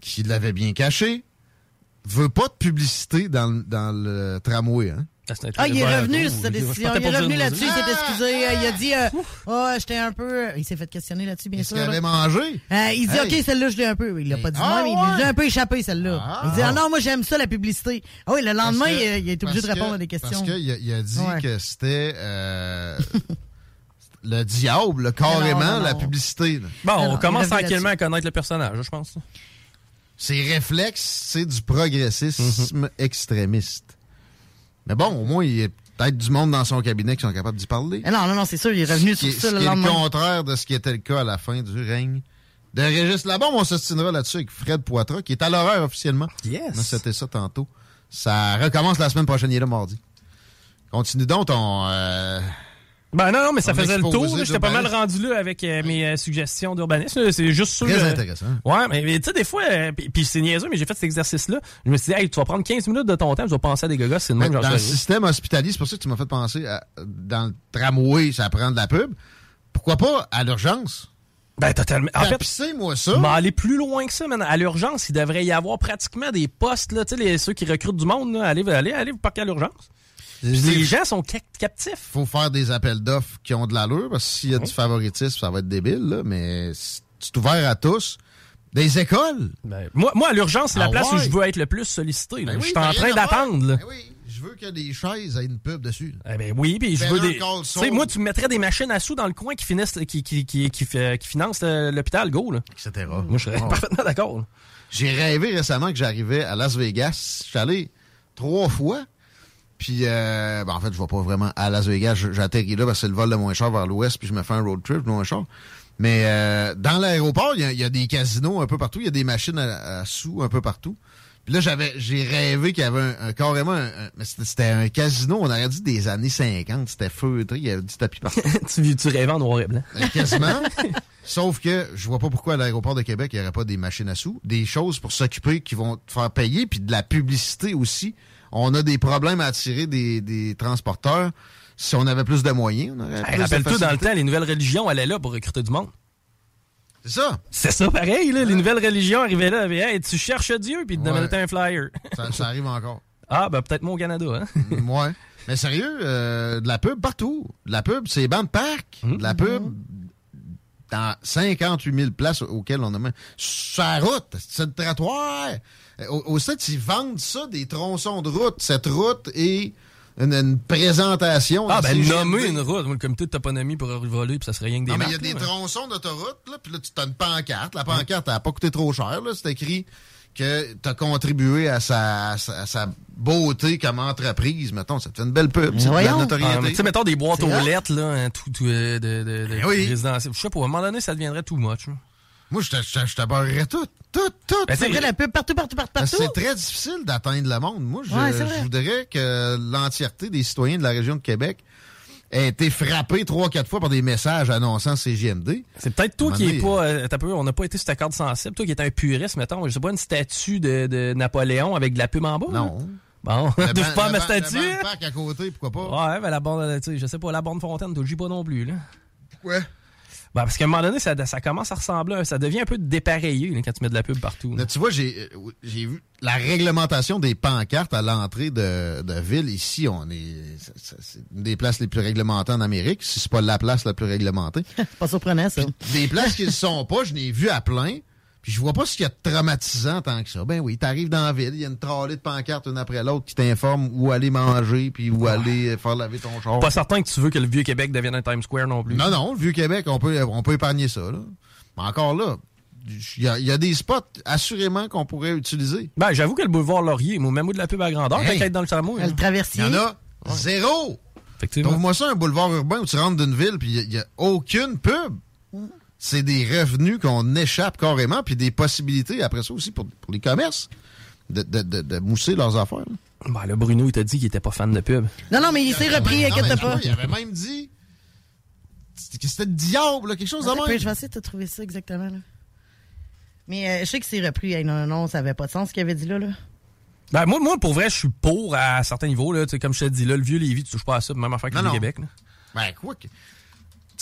qui l'avait bien caché, veut pas de publicité dans, le- dans le tramway, hein? Ah, il est revenu sur cette décision. Il est revenu là-dessus, il s'est excusé. euh, Il a dit, euh, oh, j'étais un peu. Il s'est fait questionner là-dessus, bien Est-ce sûr. qu'il avait mangé? Euh, il dit, Hey. OK, celle-là, je l'ai un peu. Il l'a pas dit Ah, moi, mais il ouais. l'a un peu échappé, celle-là. il dit, ah non, moi, j'aime ça, la publicité. Ah oui, le lendemain, que- il, il est obligé de répondre que- à des questions. Parce qu'il a, il a dit Ouais. que c'était euh, (laughs) le diable, là, carrément, Non, non, la publicité. là. Bon, Non, on non, commence tranquillement à connaître le personnage, je pense. Ses réflexes, c'est du progressisme Mhm. extrémiste. Mais bon, au moins, il y a peut-être du monde dans son cabinet qui sont capables d'y parler. Ah non, non, non, c'est sûr, il est revenu sur ça le qui est le contraire de ce qui était le cas à la fin du règne de Régis Labombe. On s'ostinera là-dessus avec Fred Poitras, qui est à l'horaire officiellement. Yes. C'était ça tantôt. Ça recommence la semaine prochaine, il est là mardi. Continue donc ton... euh, Ben non, non, mais ça faisait le tour. J'étais pas mal rendu là avec euh, mes euh, suggestions d'urbanisme. C'est juste sûr. Très euh, intéressant. Ouais, mais, mais tu sais, des fois, puis c'est niaiseux, mais j'ai fait cet exercice-là. Je me suis dit, hey, tu vas prendre 15 minutes de ton temps, tu vas penser à des gogos, c'est le même genre dans le système hospitalier, c'est pour ça que tu m'as fait penser à, dans le tramway, ça prend de la pub. Pourquoi pas à l'urgence? Ben, totalement. En fait, Tapissez-moi ça. Mais aller plus loin que ça, man. À l'urgence, il devrait y avoir pratiquement des postes, là. Tu sais, ceux qui recrutent du monde, là. Allez, allez, allez, vous parquez à l'urgence. Les gens sont cap- captifs. faut faire des appels d'offres qui ont de l'allure, parce que s'il y a du favoritisme, ça va être débile, là, mais c'est ouvert à tous. Des écoles. Ben, moi, moi, à l'urgence, c'est la Ah place où je veux être le plus sollicité. Ben oui, je suis en rien train à d'attendre. Ben oui, je veux que des chaises aient une pub dessus. Eh ben oui, puis je veux des. Tu sais, moi, tu me mettrais des machines à sous dans le coin qui finissent, qui, qui, qui, qui, qui financent euh, l'hôpital, go, là. Etc. Moi, je serais Oh. parfaitement d'accord. J'ai rêvé récemment que j'arrivais à Las Vegas. Je suis allé trois fois. Puis, euh, ben, en fait, je vais pas vraiment à Las Vegas. J'atterris là parce que c'est le vol le moins cher vers l'ouest, puis je me fais un road trip le moins cher. Mais euh, dans l'aéroport, il y a- il y, a des casinos un peu partout. Il y a des machines à, à sous un peu partout. Puis là, j'avais, j'ai rêvé qu'il y avait un, un- carrément un, mais c'était, un casino, on aurait dit des années 50. C'était feutré, il y avait du tapis partout. (laughs) tu, tu rêvais en noir et blanc? Euh, Quasiment. Sauf que je vois pas pourquoi à l'aéroport de Québec, il n'y aurait pas des machines à sous, des choses pour s'occuper qui vont te faire payer, puis de la publicité aussi. On a des problèmes à attirer des, des transporteurs. Si on avait plus de moyens, on aurait Hey, plus de Rappelle-toi, dans le temps, les nouvelles religions allaient là pour recruter du monde. C'est ça. C'est ça, pareil, là. Les nouvelles religions arrivaient là. Mais, hey, tu cherches Dieu, puis ils te Ouais. demandaient un flyer. Ça, ça arrive encore. (laughs) Ah, ben peut-être mon Canada, hein. Mm, ouais. Mais sérieux, euh, de la pub partout. De la pub, c'est les bancs de parc. De la pub dans 58 000 places auxquelles on a. Sur la route, c'est le trottoir. Euh, Au, au site, ils vendent ça, des tronçons de route. Cette route est une, une présentation. Ah, de ben nommer une route. Moi, le comité de toponymie pour voler, puis ça serait rien que des Non, mais il y a des là. tronçons d'autoroute, là, puis là, tu as une pancarte. La pancarte, elle n'a pas coûté trop cher, là. C'est écrit que tu as contribué à sa, à sa, à sa beauté comme entreprise, mettons. Ça te fait une belle pub. C'est Voyons. notoriété. Ah, tu sais, mettons des boîtes aux lettres, là, hein, tout, tout, euh, de, de, de Ben oui. résidentiel. Je sais pas, à un moment donné, ça deviendrait too much. là. Moi, je t'aborderais tout, tout, tout. Ben, c'est vrai, la pub partout, partout, partout, partout. C'est très difficile d'atteindre le monde. Moi, je, Ouais, voudrais que l'entièreté des citoyens de la région de Québec ait été frappés trois, quatre fois par des messages annonçant CGMD. C'est peut-être toi qui est pas. euh, peu, on n'a pas été sur ta carte sensible. Toi qui es un puriste, mettons. Je sais pas, une statue de, de Napoléon avec de la pub en bas. Non. (laughs) là? Bon, touche pas à ma statue. le parc à côté, pourquoi pas? Ouais, ben la borne, tu sais, je sais pas, la borne fontaine, tu le pas non plus, là. Ouais. Ben, parce qu'à un moment donné, ça, ça commence à ressembler, à- ça devient un peu dépareillé là, quand tu mets de la pub partout. là. Là, tu vois, j'ai euh, j'ai vu la réglementation des pancartes à l'entrée de, de ville. Ici, on est c'est- une des places les plus réglementées en Amérique, si c'est pas la place la plus réglementée. (laughs) Pas surprenant, ça. Des places qui ne le sont pas, je n'ai vu à plein. Je vois pas ce qu'il y a de traumatisant tant que ça. Ben oui, t'arrives dans la ville, il y a une trollée de pancartes une après l'autre qui t'informe où aller manger puis où aller faire laver ton char. Pas certain que tu veux que le vieux Québec devienne un Times Square non plus. Non, non, le Vieux-Québec, on peut, on peut épargner ça. Là. Mais encore là, il y, a- il y a des spots assurément qu'on pourrait utiliser. Ben, j'avoue que le boulevard Laurier, moi, même de la pub à grandeur, Hey. t'as qu'à être dans le tramway. Le hein. traversier. Il y en a zéro. Effectivement. Trouve-moi ça un boulevard urbain où tu rentres d'une ville puis il n'y a, aucune pub. C'est des revenus qu'on échappe carrément puis des possibilités après ça aussi pour, pour les commerces de, de, de, de mousser leurs affaires. là. Ben, le Bruno, il t'a dit qu'il était pas fan de pub. Non, non, mais il s'est repris, inquiète pas. Il avait même dit que c'était le diable, là, quelque chose de même. je vais essayer de te trouver ça exactement. Là. Mais euh, je sais que c'est repris. Hey, non, non, non, ça avait pas de sens ce qu'il avait dit là. là. Ben, moi, moi, pour vrai, je suis pour à certains niveaux. Là, Tu sais, comme je te dis, là, le vieux Lévis, tu touches pas à ça, même affaire que le non. Québec. Là. Ben, quoi que.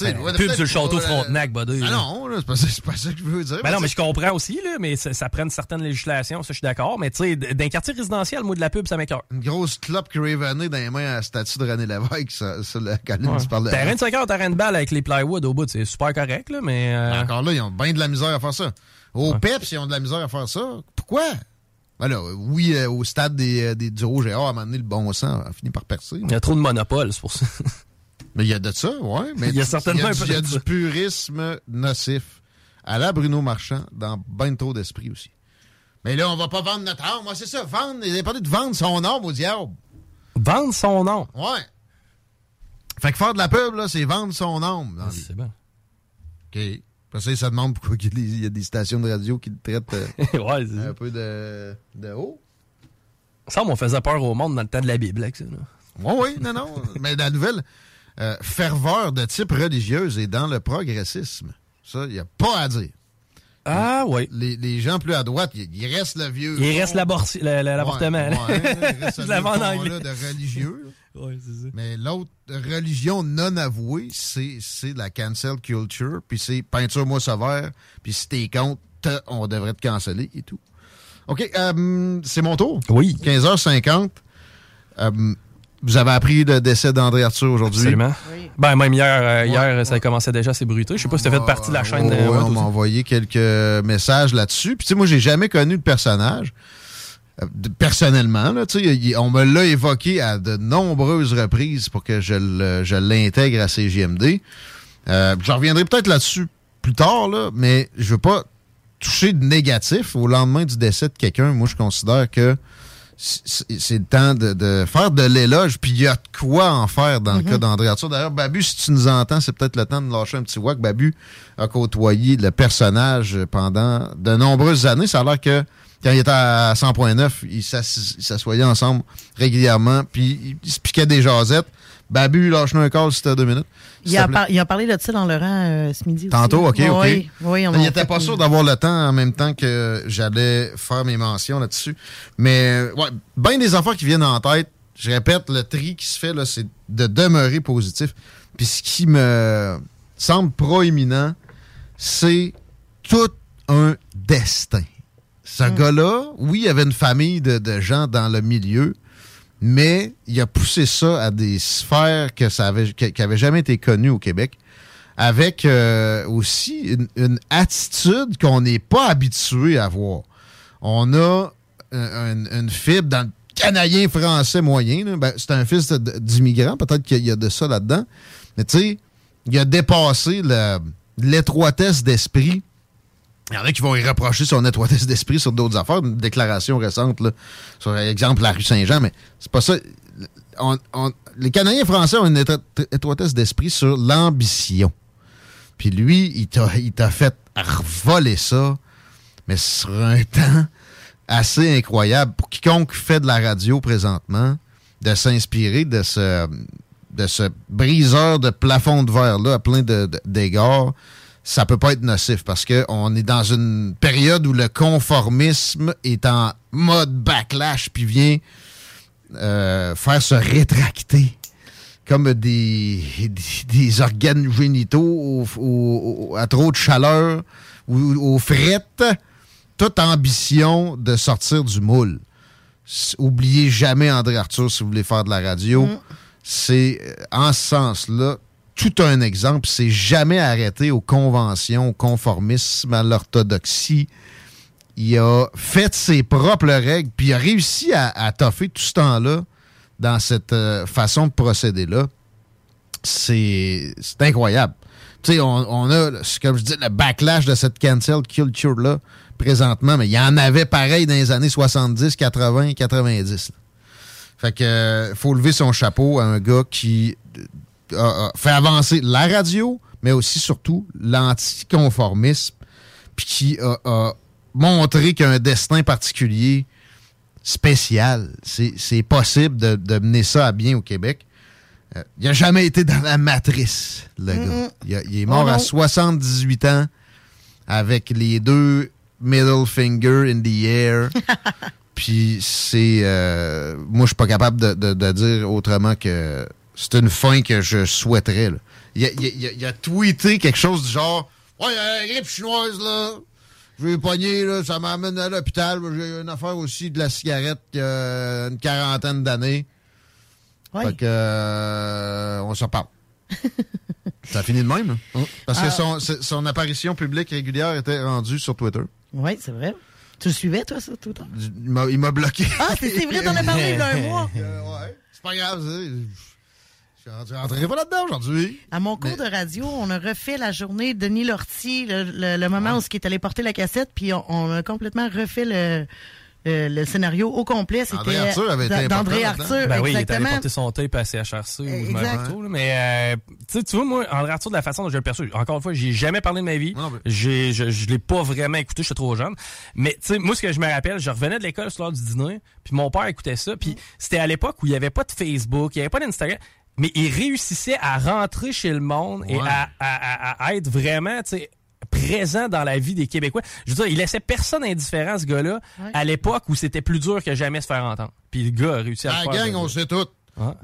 Ben, ouais, pub sur le château euh, Frontenac, buddy. Ah là. non, là, c'est pas, ça- c'est pas ça que je veux dire. Ben non, mais je comprends aussi, là, mais ça, ça prenne certaines législations, ça, je suis d'accord. Mais tu sais, d'un quartier résidentiel, moi, de la pub, ça m'écœure. Une grosse clope Cravenée dans les mains à la statue de René Lévesque, ça, ça la colline, Ouais. tu parles de. Terrain de 5 heures, terrain de balle avec les plywood au bout, c'est super correct, là, mais. euh, Encore là, ils ont bien de la misère à faire ça. Au PEPS, ils ont de la misère à faire ça. Pourquoi? Ben là, oui, euh, au stade des, des, du Rouge et Or, à un moment donné, le bon sang a fini par percer. Il y a trop de monopole, c'est pour ça. (laughs) Mais il y a de ça, ouais. Mais (laughs) Il y a certainement il y y a du purisme nocif à la Bruno Marchand dans ben trop d'esprit aussi. Mais là, on va pas vendre notre. Moi, c'est ça, vendre. Il a parlé de vendre son âme au diable. Vendre son nom. Ouais. Fait que faire de la pub, là, c'est vendre son âme. vie. C'est bon. OK. Après ça, ça demande pourquoi il y a des- stations de radio qui le traitent euh, (laughs) ouais, un peu de, de haut. Ça, on faisait peur au monde dans le temps de la Bible, avec ça. Oui, oui, non, non. Mais la nouvelle euh, ferveur de type religieuse est dans le progressisme. Ça, il n'y a pas à dire. Ah, oui. Les, les gens plus à droite, il reste le vieux. Il reste l'avortement. Ouais, (laughs) là. ouais, reste Je en anglais. de religieux. (laughs) Ouais, ça. Mais l'autre religion non avouée, c'est la cancel culture, puis c'est peinture-moi sévère, puis si t'es contre, on devrait te canceller et tout. OK, euh, c'est mon tour. Oui. 15h50. Euh, vous avez appris le décès d'André Arthur aujourd'hui? Absolument. Ben, même hier, euh, hier ça commençait déjà à s'ébruiter. Je sais pas si t'as fait partie de la chaîne. Ouais, on m'a envoyé quelques messages là-dessus. Puis, tu sais, moi, j'ai jamais connu le personnage. euh, personnellement, là, tu on me l'a évoqué à de nombreuses reprises pour que je le- je l'intègre à CGMD. Euh, je reviendrai peut-être là-dessus plus tard, là, mais je veux pas toucher de négatif au lendemain du décès de quelqu'un. Moi, je considère que c'est le temps de, de faire de l'éloge, puis il y a de quoi en faire dans le cas d'André Arthur. D'ailleurs, Babu, si tu nous entends, c'est peut-être le temps de lâcher un petit whack. Babu a côtoyé le personnage pendant de nombreuses années. Ça a l'air que quand il était à 100.9, ils s'assis- ils s'assoyaient ensemble régulièrement, puis ils se piquaient des jasettes. Babu, lâche-nous un call si t'as deux minutes. Il a, te plaît. par- il a parlé de ça dans Laurent euh, ce midi aussi. Tantôt, OK, OK. Oui, oui, on il n'était pas sûr d'avoir le temps en même temps que j'allais faire mes mentions là-dessus. Mais, ouais, bien des affaires qui viennent en tête. Je répète, le tri qui se fait, là, c'est de demeurer positif. Puis ce qui me semble proéminent, c'est tout un destin. Ce gars-là, oui, il avait une famille de, de gens dans le milieu, mais il a poussé ça à des sphères que ça qui qui avaient jamais été connues au Québec, avec euh, aussi une, attitude qu'on n'est pas habitué à voir. On a un- une, fibre dans le canadien français moyen. Ben, c'est un fils d'immigrant, peut-être qu'il y a de ça là-dedans. Mais tu sais, il a dépassé l'étroitesse d'esprit il y en a qui vont y reprocher son étroitesse d'esprit sur d'autres affaires. Une déclaration récente, là, sur exemple la rue Saint-Jean, mais c'est pas ça. Les Canadiens français ont une étro- étroitesse d'esprit sur l'ambition. Puis lui, il t'a fait voler ça, mais sur un (laughs) temps assez incroyable. Pour quiconque fait de la radio présentement, de s'inspirer de ce, de ce briseur de plafond de verre-là à plein de- de- d'égards, ça peut pas être nocif parce qu'on est dans une période où le conformisme est en mode backlash puis vient euh, faire se rétracter comme des, des, des organes génitaux au- au- au- à trop de chaleur ou aux frettes. Toute ambition de sortir du moule. Oubliez jamais André Arthur si vous voulez faire de la radio. C'est euh, en ce sens-là tout un exemple. C'est jamais arrêté aux conventions, au conformisme, à l'orthodoxie. Il a fait ses propres règles, puis il a réussi à, toffer tout ce temps-là dans cette euh, façon de procéder-là. C'est incroyable. Tu sais, on, a, comme je dis, le backlash de cette cancel culture-là présentement, mais il y en avait pareil dans les années 70, 80, 90. là. Fait que euh, faut lever son chapeau à un gars qui euh, fait avancer la radio, mais aussi surtout l'anticonformisme, puis qui a, a montré qu'un destin particulier spécial, c'est possible de, de mener ça à bien au Québec. Euh, il n'a jamais été dans la matrice, le gars. Il, a- il est mort Oh à non. 78 ans avec les deux middle finger in the air. (laughs) Puis c'est. euh, moi, je suis pas capable de, de- de dire autrement que c'est une fin que je souhaiterais. là. Il, a, il a- il a- il a tweeté quelque chose du genre Ouais, il y a la grippe chinoise, là. Je vais pogner, là, ça m'amène à l'hôpital. J'ai une affaire aussi de la cigarette il y a une quarantaine d'années. Fait que, euh, on s'en parle. (laughs) ça finit de même. hein? Parce que Ah. son, apparition publique régulière était rendue sur Twitter. Oui, c'est vrai. Tu le suivais, toi, le temps? Il m'a- bloqué. Ah, c'est vrai, t'en as parlé il y a un mois. (laughs) ouais, c'est pas grave. Je rentrerai pas là-dedans aujourd'hui. À mon cours de radio, on a refait la journée de Denis Lortie, le, le- le moment où il est allé porter la cassette, puis on, on a complètement refait le, le, le scénario au complet. C'était André Arthur avait été d'A- important d'André là-dedans. Arthur, Ben oui, il est allé porter son tape à CHRC ou là. Mais euh, tu vois, moi, André Arthur, de la façon dont je le perçois, encore une fois, j'ai jamais parlé de ma vie. Je, je l'ai pas vraiment écouté, je suis trop jeune. Mais tu sais, moi, ce que je me rappelle, je revenais de l'école sur l'heure du dîner, puis mon père écoutait ça, puis c'était à l'époque où il y avait pas de Facebook, il y avait pas d'Instagram. Mais il réussissait à rentrer chez le monde et à, à- à- à être vraiment, tu sais, présent dans la vie des Québécois. Je veux dire, il laissait personne indifférent, ce gars-là, Ouais. à l'époque où c'était plus dur que jamais se faire entendre. Puis le gars a réussi à La le faire. gang, on sait tout.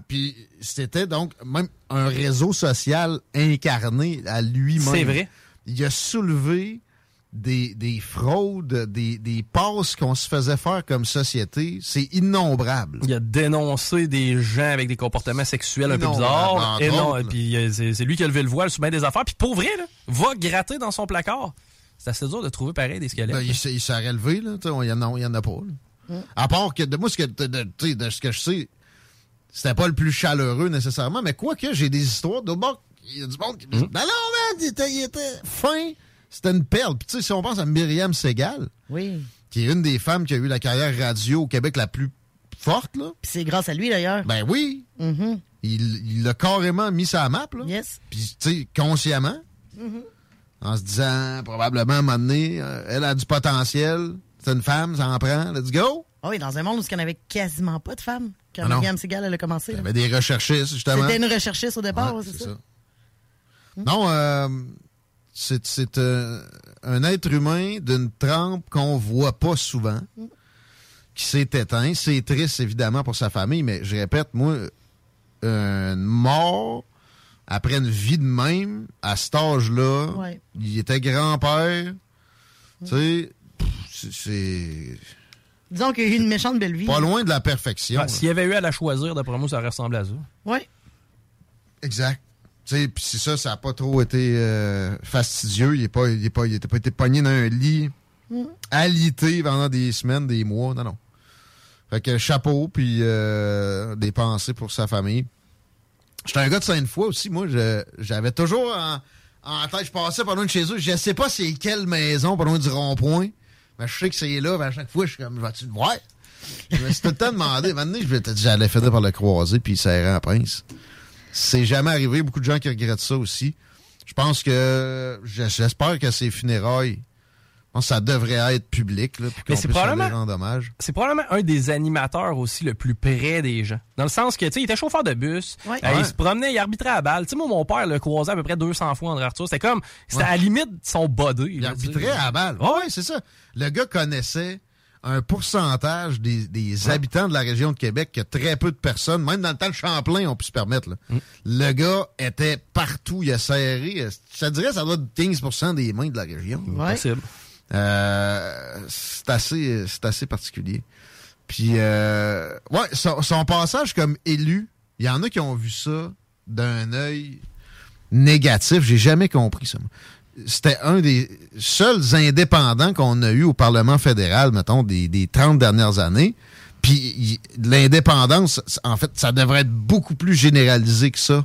Puis c'était donc même un réseau social incarné à lui-même. C'est vrai. Il a soulevé des, des fraudes, des, des passes qu'on se faisait faire comme société. C'est innombrable. Il a dénoncé des gens avec des comportements sexuels un peu bizarres. Et non, autres. puis euh, c'est lui qui a levé le voile sur bien des affaires. Puis pour vrai, là, va gratter dans son placard. C'est assez dur de trouver pareil des squelettes. Ben, il s'est il s'est relevé, là. Il y en a, il y en a pas. là. À part que, de moi, ce que, de, de- ce que je sais, c'était pas le plus chaleureux nécessairement, mais quoi que j'ai des histoires de bord, il y a du monde qui me dit, non, non, man, il était, il était fin. C'était une perle. Puis tu sais, si on pense à Myriam Segal, Oui. qui est une des femmes qui a eu la carrière radio au Québec la plus forte, là. Puis c'est grâce à lui, d'ailleurs. Ben oui. Mhm. Il il l'a carrément mis la map, là. Yes. Puis, tu sais, consciemment, Mhm. en se disant, probablement, à un moment donné, euh, elle a du potentiel. C'est une femme, ça en prend. Let's go. Ah oui, dans un monde où il n'y en avait quasiment pas de femmes quand Ah. Myriam Segal elle a commencé. Il y avait des recherchistes, justement. C'était une recherchiste au départ, Ouais, c'est c'est ça? Non, euh, c'est c'est, euh, un être humain d'une trempe qu'on voit pas souvent, qui s'est éteint. C'est triste, évidemment, pour sa famille, mais je répète, moi, une mort après une vie de même, à cet âge-là, Ouais. il était grand-père, tu sais, c'est- c'est Disons qu'il y a eu une méchante belle vie. pas loin de la perfection. Ah. S'il y avait eu à la choisir, d'après moi, ça ressemblé à ça. Oui. Exact. Tu sais, puis c'est ça, ça n'a pas trop été euh, fastidieux. Il n'a pas, il est pas, il était pas été pogné dans un lit, Mm. alité pendant des semaines, des mois. Non, non. Fait que chapeau, puis euh, des pensées pour sa famille. J'étais un gars de Sainte-Foy aussi. Moi, j'avais toujours en, en tête, je passais par loin de chez eux. Je sais pas c'est quelle maison, pas loin du rond-point. Mais je sais que c'est là. mais à chaque fois, je suis comme, vas-tu le voir? Je me suis tout le temps demandé. Maintenant, j'allais finir par le croiser, puis il serrait en prince. C'est jamais arrivé. Beaucoup de gens qui regrettent ça aussi. Je pense que j'espère que ces funérailles, je pense que ça devrait être public, là, puis Mais c'est probablement-. C'est probablement un des animateurs aussi le plus près des gens. Dans le sens que, tu sais, il était chauffeur de bus. Ouais. euh, Ouais. Il se promenait, il arbitrait à balle. Tu sais, moi, mon père le croisait à peu près 200 fois, André Arthur. C'était comme, c'était Ouais. à la limite de son body. Il arbitrait à la balle. Oui, c'est ça. Le gars connaissait un pourcentage des, des habitants de la région de Québec que très peu de personnes, même dans le temps de Champlain, ont pu se permettre. là. Mm. Le gars était partout. Il a serré. Je te dirais ça doit être 15% des mains de la région. Ouais. Euh, c'est assez, c'est assez particulier. Puis, euh, ouais, son, son passage comme élu, il y en a qui ont vu ça d'un œil négatif. J'ai jamais compris ça. C'était un des seuls indépendants qu'on a eu au Parlement fédéral, mettons, des, des 30 dernières années. Puis l'indépendance, en fait, ça devrait être beaucoup plus généralisé que ça.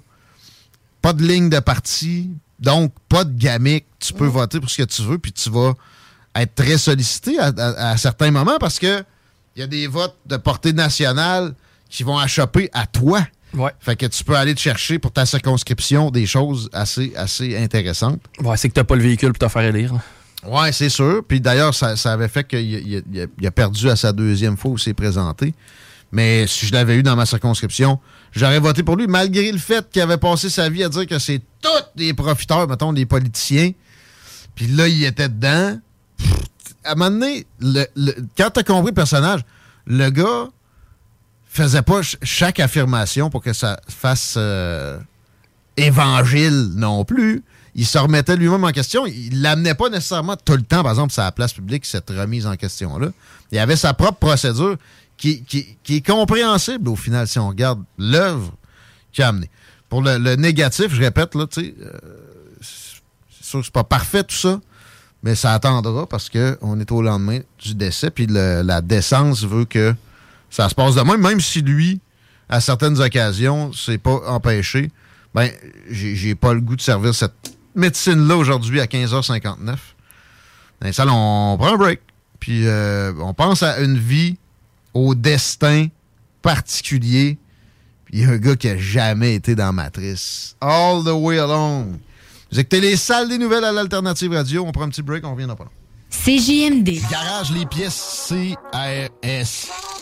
Pas de ligne de parti, donc pas de gamique. Tu peux voter pour ce que tu veux, puis tu vas être très sollicité à, certains moments parce que il y a des votes de portée nationale qui vont achopper à toi. Fait que tu peux aller te chercher pour ta circonscription des choses assez, assez intéressantes. Ouais, c'est que t'as pas le véhicule pour te faire élire. Ouais, c'est sûr. Puis d'ailleurs, ça, ça avait fait qu'il il- il- il a perdu à sa deuxième fois où il s'est présenté. Mais si je l'avais eu dans ma circonscription, j'aurais voté pour lui, malgré le fait qu'il avait passé sa vie à dire que c'est tous des profiteurs, mettons, des politiciens. Puis là, il était dedans. Pff, À un moment donné, le- le- quand tu as compris le personnage, le gars faisait pas ch- chaque affirmation pour que ça fasse euh, évangile non plus. Il se remettait lui-même en question. Il l'amenait pas nécessairement tout le temps, par exemple, sur la place publique, cette remise en question-là. Il avait sa propre procédure qui, est compréhensible au final si on regarde l'œuvre qu'il a amenée. Pour le, négatif, je répète, là, tu sais, euh, c'est sûr que c'est pas parfait tout ça, mais ça attendra parce qu'on est au lendemain du décès, puis la décence veut que ça se passe de même, même si lui, à certaines occasions, c'est pas empêché. Ben, j'ai pas le goût de servir cette médecine-là aujourd'hui à 15h59. Dans les salles, on prend un break. Puis euh, on pense à une vie, au destin particulier. Puis il y a un gars qui a jamais été dans Matrice. All the way along. Vous écoutez les salles des nouvelles à l'Alternative Radio. On prend un petit break, on revient dans pas long. CJMD. Garage les pièces CRS.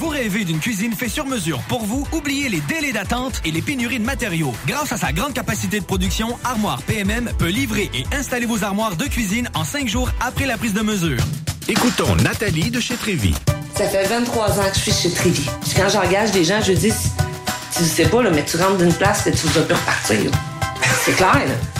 Vous rêvez d'une cuisine faite sur mesure pour vous? Oubliez les délais d'attente et les pénuries de matériaux. Grâce à sa grande capacité de production, Armoire PMM peut livrer et installer vos armoires de cuisine en cinq jours après la prise de mesure. Écoutons Nathalie de chez Trévy. Ça fait 23 ans que je suis chez Trévy. Quand j'engage des gens, je dis, tu sais pas, là, mais tu rentres d'une place et tu vas plus repartir. C'est clair, là.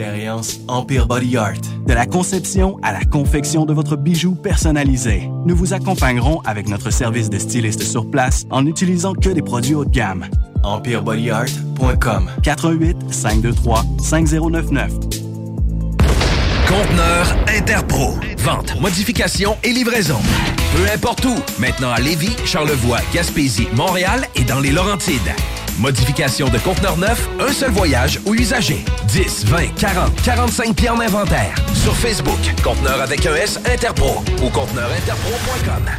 Expérience Empire Body Art. De la conception à la confection de votre bijou personnalisé, nous vous accompagnerons avec notre service de styliste sur place en n'utilisant que des produits haut de gamme. EmpireBodyArt.com 418 523 5099 Conteneur Interpro. Vente, modification et livraison. Peu importe où. Maintenant à Lévis, Charlevoix, Gaspésie, Montréal et dans les Laurentides. Modification de conteneur neuf, un seul voyage ou usager. 10, 20, 40, 45 pieds en inventaire. Sur Facebook, conteneur avec un S Interpro ou conteneurinterpro.com.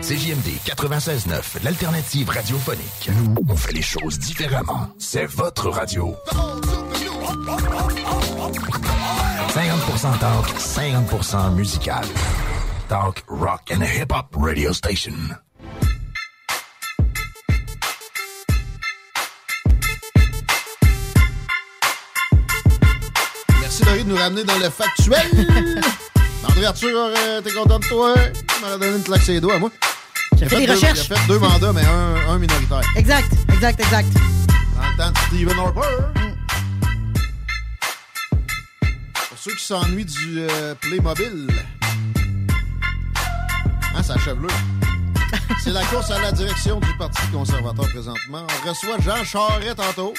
CJMD 96.9, l'alternative radiophonique. Nous, on fait les choses différemment. C'est votre radio. 50% talk, 50% musical. Talk, rock and hip-hop radio station. De nous ramener dans le factuel. (laughs) André Arthur, euh, t'es content de toi? Tu m'as donné une claque sur les doigts, moi. J'ai fait des deux, recherches. A fait deux mandats, mais un, un minoritaire. Exact, exact, exact. Dans le temps de Stephen Harper. Pour ceux qui s'ennuient du euh, Playmobil. Hein, ça achève C'est la course à la direction du Parti conservateur présentement. On reçoit Jean Charest tantôt.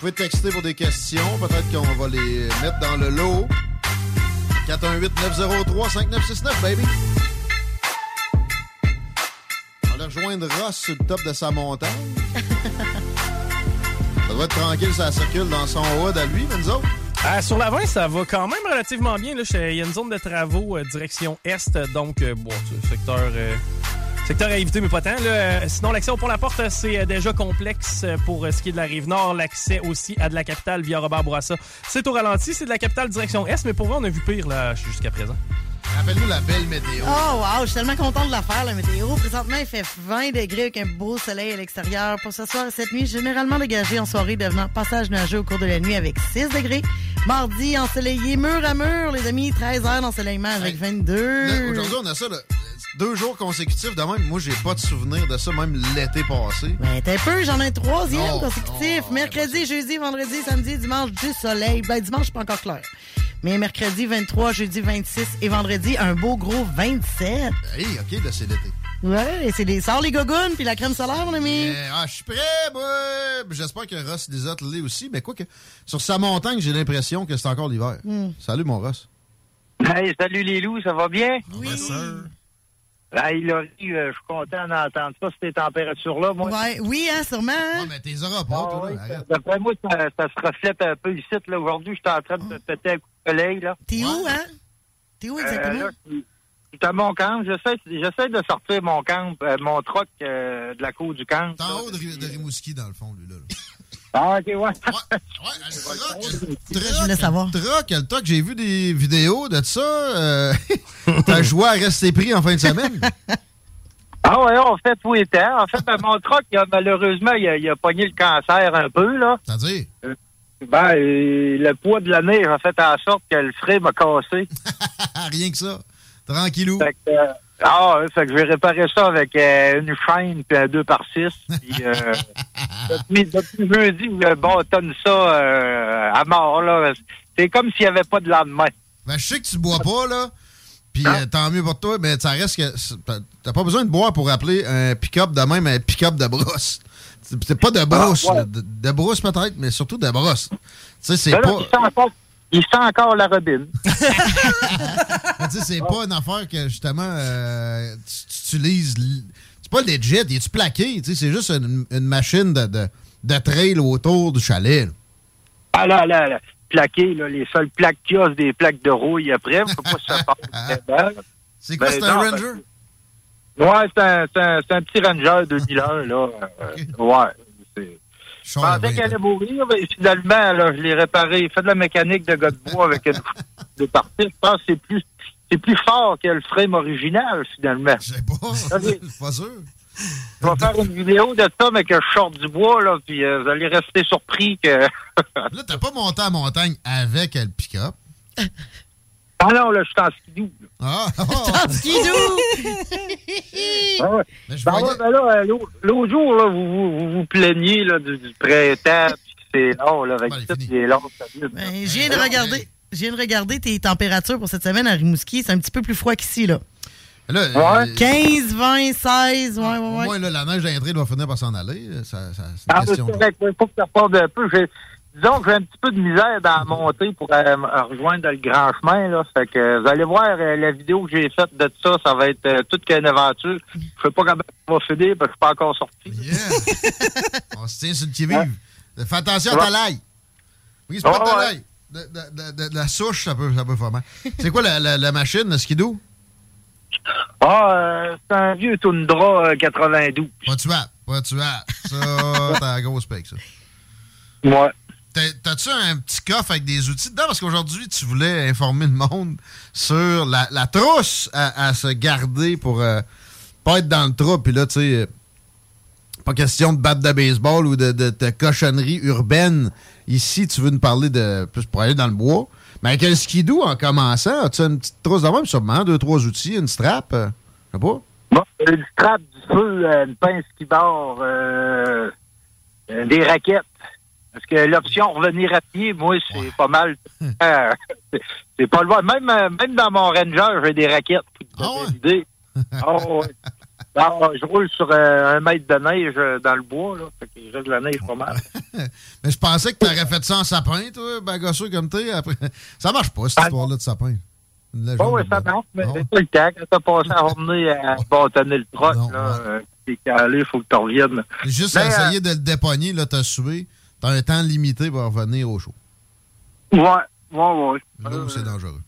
Vous pouvez texter pour des questions. Peut-être qu'on va les mettre dans le lot. 418-903-5969, baby. On va rejoindre Ross sur le top de sa montagne. (laughs) ça doit être tranquille, ça circule dans son hood à lui, mais nous autres. Euh, sur la 20, ça va quand même relativement bien. là. Il y a une zone de travaux euh, direction est, donc euh, bon, secteur, euh, secteur à éviter, mais pas tant. là. Euh, sinon, l'accès au pont La Porte, c'est euh, déjà complexe euh, pour ce qui est de la rive nord. L'accès aussi à de la capitale via Robert Bourassa, c'est au ralenti. C'est de la capitale direction est, mais pour vrai, on a vu pire là jusqu'à présent. Rappelle-nous la belle météo. Oh wow, je suis tellement content de la faire, la météo. Présentement, il fait 20 degrés avec un beau soleil à l'extérieur. Pour ce soir et cette nuit, généralement dégagé en soirée, devenant passage nuageux au cours de la nuit avec 6 degrés. Mardi, ensoleillé mur à mur, les amis, 13 heures d'ensoleillement avec 22. Là, Aujourd'hui, on a ça, là, deux jours consécutifs de même. Moi, j'ai pas de souvenir de ça, même l'été passé. Ben, t'es peu, j'en ai un troisième Non, consécutif. Mercredi, jeudi, vendredi, samedi, dimanche, du soleil. Ben, dimanche, c'est pas encore clair. Mais mercredi 23, jeudi 26 et vendredi, un beau gros 27. Hey, OK, là, c'est l'été. Ouais, c'est des sorts les gogounes puis la crème solaire, mon ami. Ah, je suis prêt, moi! J'espère que Ross Lisotte l'est aussi, mais quoi que. Sur sa montagne, j'ai l'impression que c'est encore l'hiver. Hmm. Salut, mon Ross. Hey, salut les loups, ça va bien? Oui. Hey, Laurie, euh, je suis content d'entendre ça, ces températures-là, moi. Ouais, oui, hein, sûrement. hein? mais t'es auras pas, toi, là, arrête. D'après moi, ça, ça se reflète un peu ici. Là. Aujourd'hui, je suis en train de péter un coup de soleil. Là. T'es où, hein? T'es où exactement? Euh, là, à mon camp. J'essaie, j'essaie de sortir mon camp, euh, mon troc euh, de la cour du camp. T'es en haut de, de Rimouski, dans le fond, lui, là. là. (laughs) Ah, OK, ouais. Je voulais savoir. Troc, le troc, j'ai vu des vidéos de ça. Euh, (laughs) T'as joué à rester pris en fin de semaine? (laughs) Ah ouais, on fait tout été. En fait, ben, mon troc, il a, malheureusement, il a, il a pogné le cancer un peu, là. C'est-à-dire? Euh, ben, le poids de la neige a fait en sorte que le frais m'a cassé. Rien que ça. Tranquillou. Fait que, euh, ah, ouais, fait que je vais réparer ça avec euh, une chaîne puis un 2 par 6 Puis, euh, (laughs) depuis, depuis jeudi, je bâtonne ça euh, à mort, là. C'est comme s'il n'y avait pas de lendemain. Ben, je sais que tu bois pas, là. Puis euh, tant mieux pour toi, mais ça reste que. t'as- pas besoin de boire pour appeler un pick-up de même un pick-up de brosse. C'est pas de brosse, Ah, ouais. là. de, de brousse peut-être, mais surtout de brosse. Tu sais, c'est là, pas. Il, sent encore, la robine. (laughs) Mais tu sais, c'est pas une affaire que justement euh, tu, utilises. C'est pas legit, il est-tu plaqué? Tu sais, c'est juste une, une machine de, de, de trail autour du chalet. là. Ah là, là, là, plaqué, là, les seules plaques qu'il y des plaques de rouille après. Faut pas se faire. (laughs) C'est quoi, c'est un non, Ranger? ben, Ouais, c'est un, c'est un, c'est un petit Ranger 2001, là. Euh, ouais. Je pensais qu'elle allait mourir, mais finalement, là, je l'ai réparé. Il fait de la mécanique de gars de bois avec une (laughs) de partie. Je pense que c'est plus, c'est plus fort que le frame original, finalement. Je sais pas. (laughs) pas sûr. Je vais faire une vidéo de ça, mais que je du bois, là, puis euh, vous allez rester surpris que... (laughs) Là, t'as pas monté à montagne avec le pick-up. ah non, là, je suis en skidoo. là. Ah, (laughs) skidoo! Ah ouais. Mais je Ben voyais- ben là, euh, l'autre l'autre jour, là, vous, vous, vous vous plaignez là, du, du printemps, puis que c'est long, là. Avec tout, il est long. Ben, je viens de regarder. Je viens de regarder tes températures pour cette semaine à Rimouski. C'est un petit peu plus froid qu'ici, là. Là, euh, 15, 20, 16, ouais, ouais. moins, là, la neige d'entrée doit finir par s'en aller. Ça, ça- c'est une Ah, c'est qu'il faut que ça parte un peu. Disons que j'ai un petit peu de misère dans la montée pour euh, rejoindre le grand chemin. Là. Fait que euh, vous allez voir euh, la vidéo que j'ai faite de ça, ça va être euh, toute qu'une aventure. Je sais pas comment ça va finir parce que je suis pas encore sorti. On se tient sur le qui-vive. Fais attention à ta laille. Oui, c'est pas ta ouais. laille. De, de- de- de- de la souche, ça peut, ça peut faire mal. C'est quoi la, la, la machine, le skidoo? Ah, euh, c'est un vieux Tundra euh, 92. Pas tuable, pas tuable. Ça, (laughs) t'as la grosse spec, ça. Ouais. T'as- T'as-tu un petit coffre avec des outils dedans? Parce qu'aujourd'hui, tu voulais informer le monde sur la, trousse à, se garder pour euh, pas être dans le trou. Puis là, tu sais, euh, pas question de batte de baseball ou de, de, cochonnerie urbaine. Ici, tu veux nous parler de plus pour aller dans le bois. Mais avec le skidoo, en commençant, as-tu une petite trousse de même? Sûrement, deux, trois outils, une strap? euh, je sais pas. Bon, une strap du feu, une pince qui barre, euh, euh, des raquettes. Parce que l'option revenir à pied, moi, c'est pas mal. (laughs) Euh, c'est- pas loin. Même, euh, même dans mon Ranger, j'ai des raquettes. une idée? (laughs) Ah, ouais. Ah, je roule sur euh, un mètre de neige dans le bois. Là, fait reste de la neige pas mal. (laughs) Mais je pensais que t'aurais fait ça en sapin, toi, bagasseux comme t'es. Après. Ça marche pas, cette histoire-là de sapin. Oh, ouais, de ça marche, mais c'est pas le temps. Quand t'as passé à revenir à bâtonner le troc, là, t'es calé, faut que tu reviennes. Juste Mais, essayer de le dépogner, là, t'as sué. T'as un temps limité pour revenir au show. ouais, ouais, ouais. Là où c'est dangereux.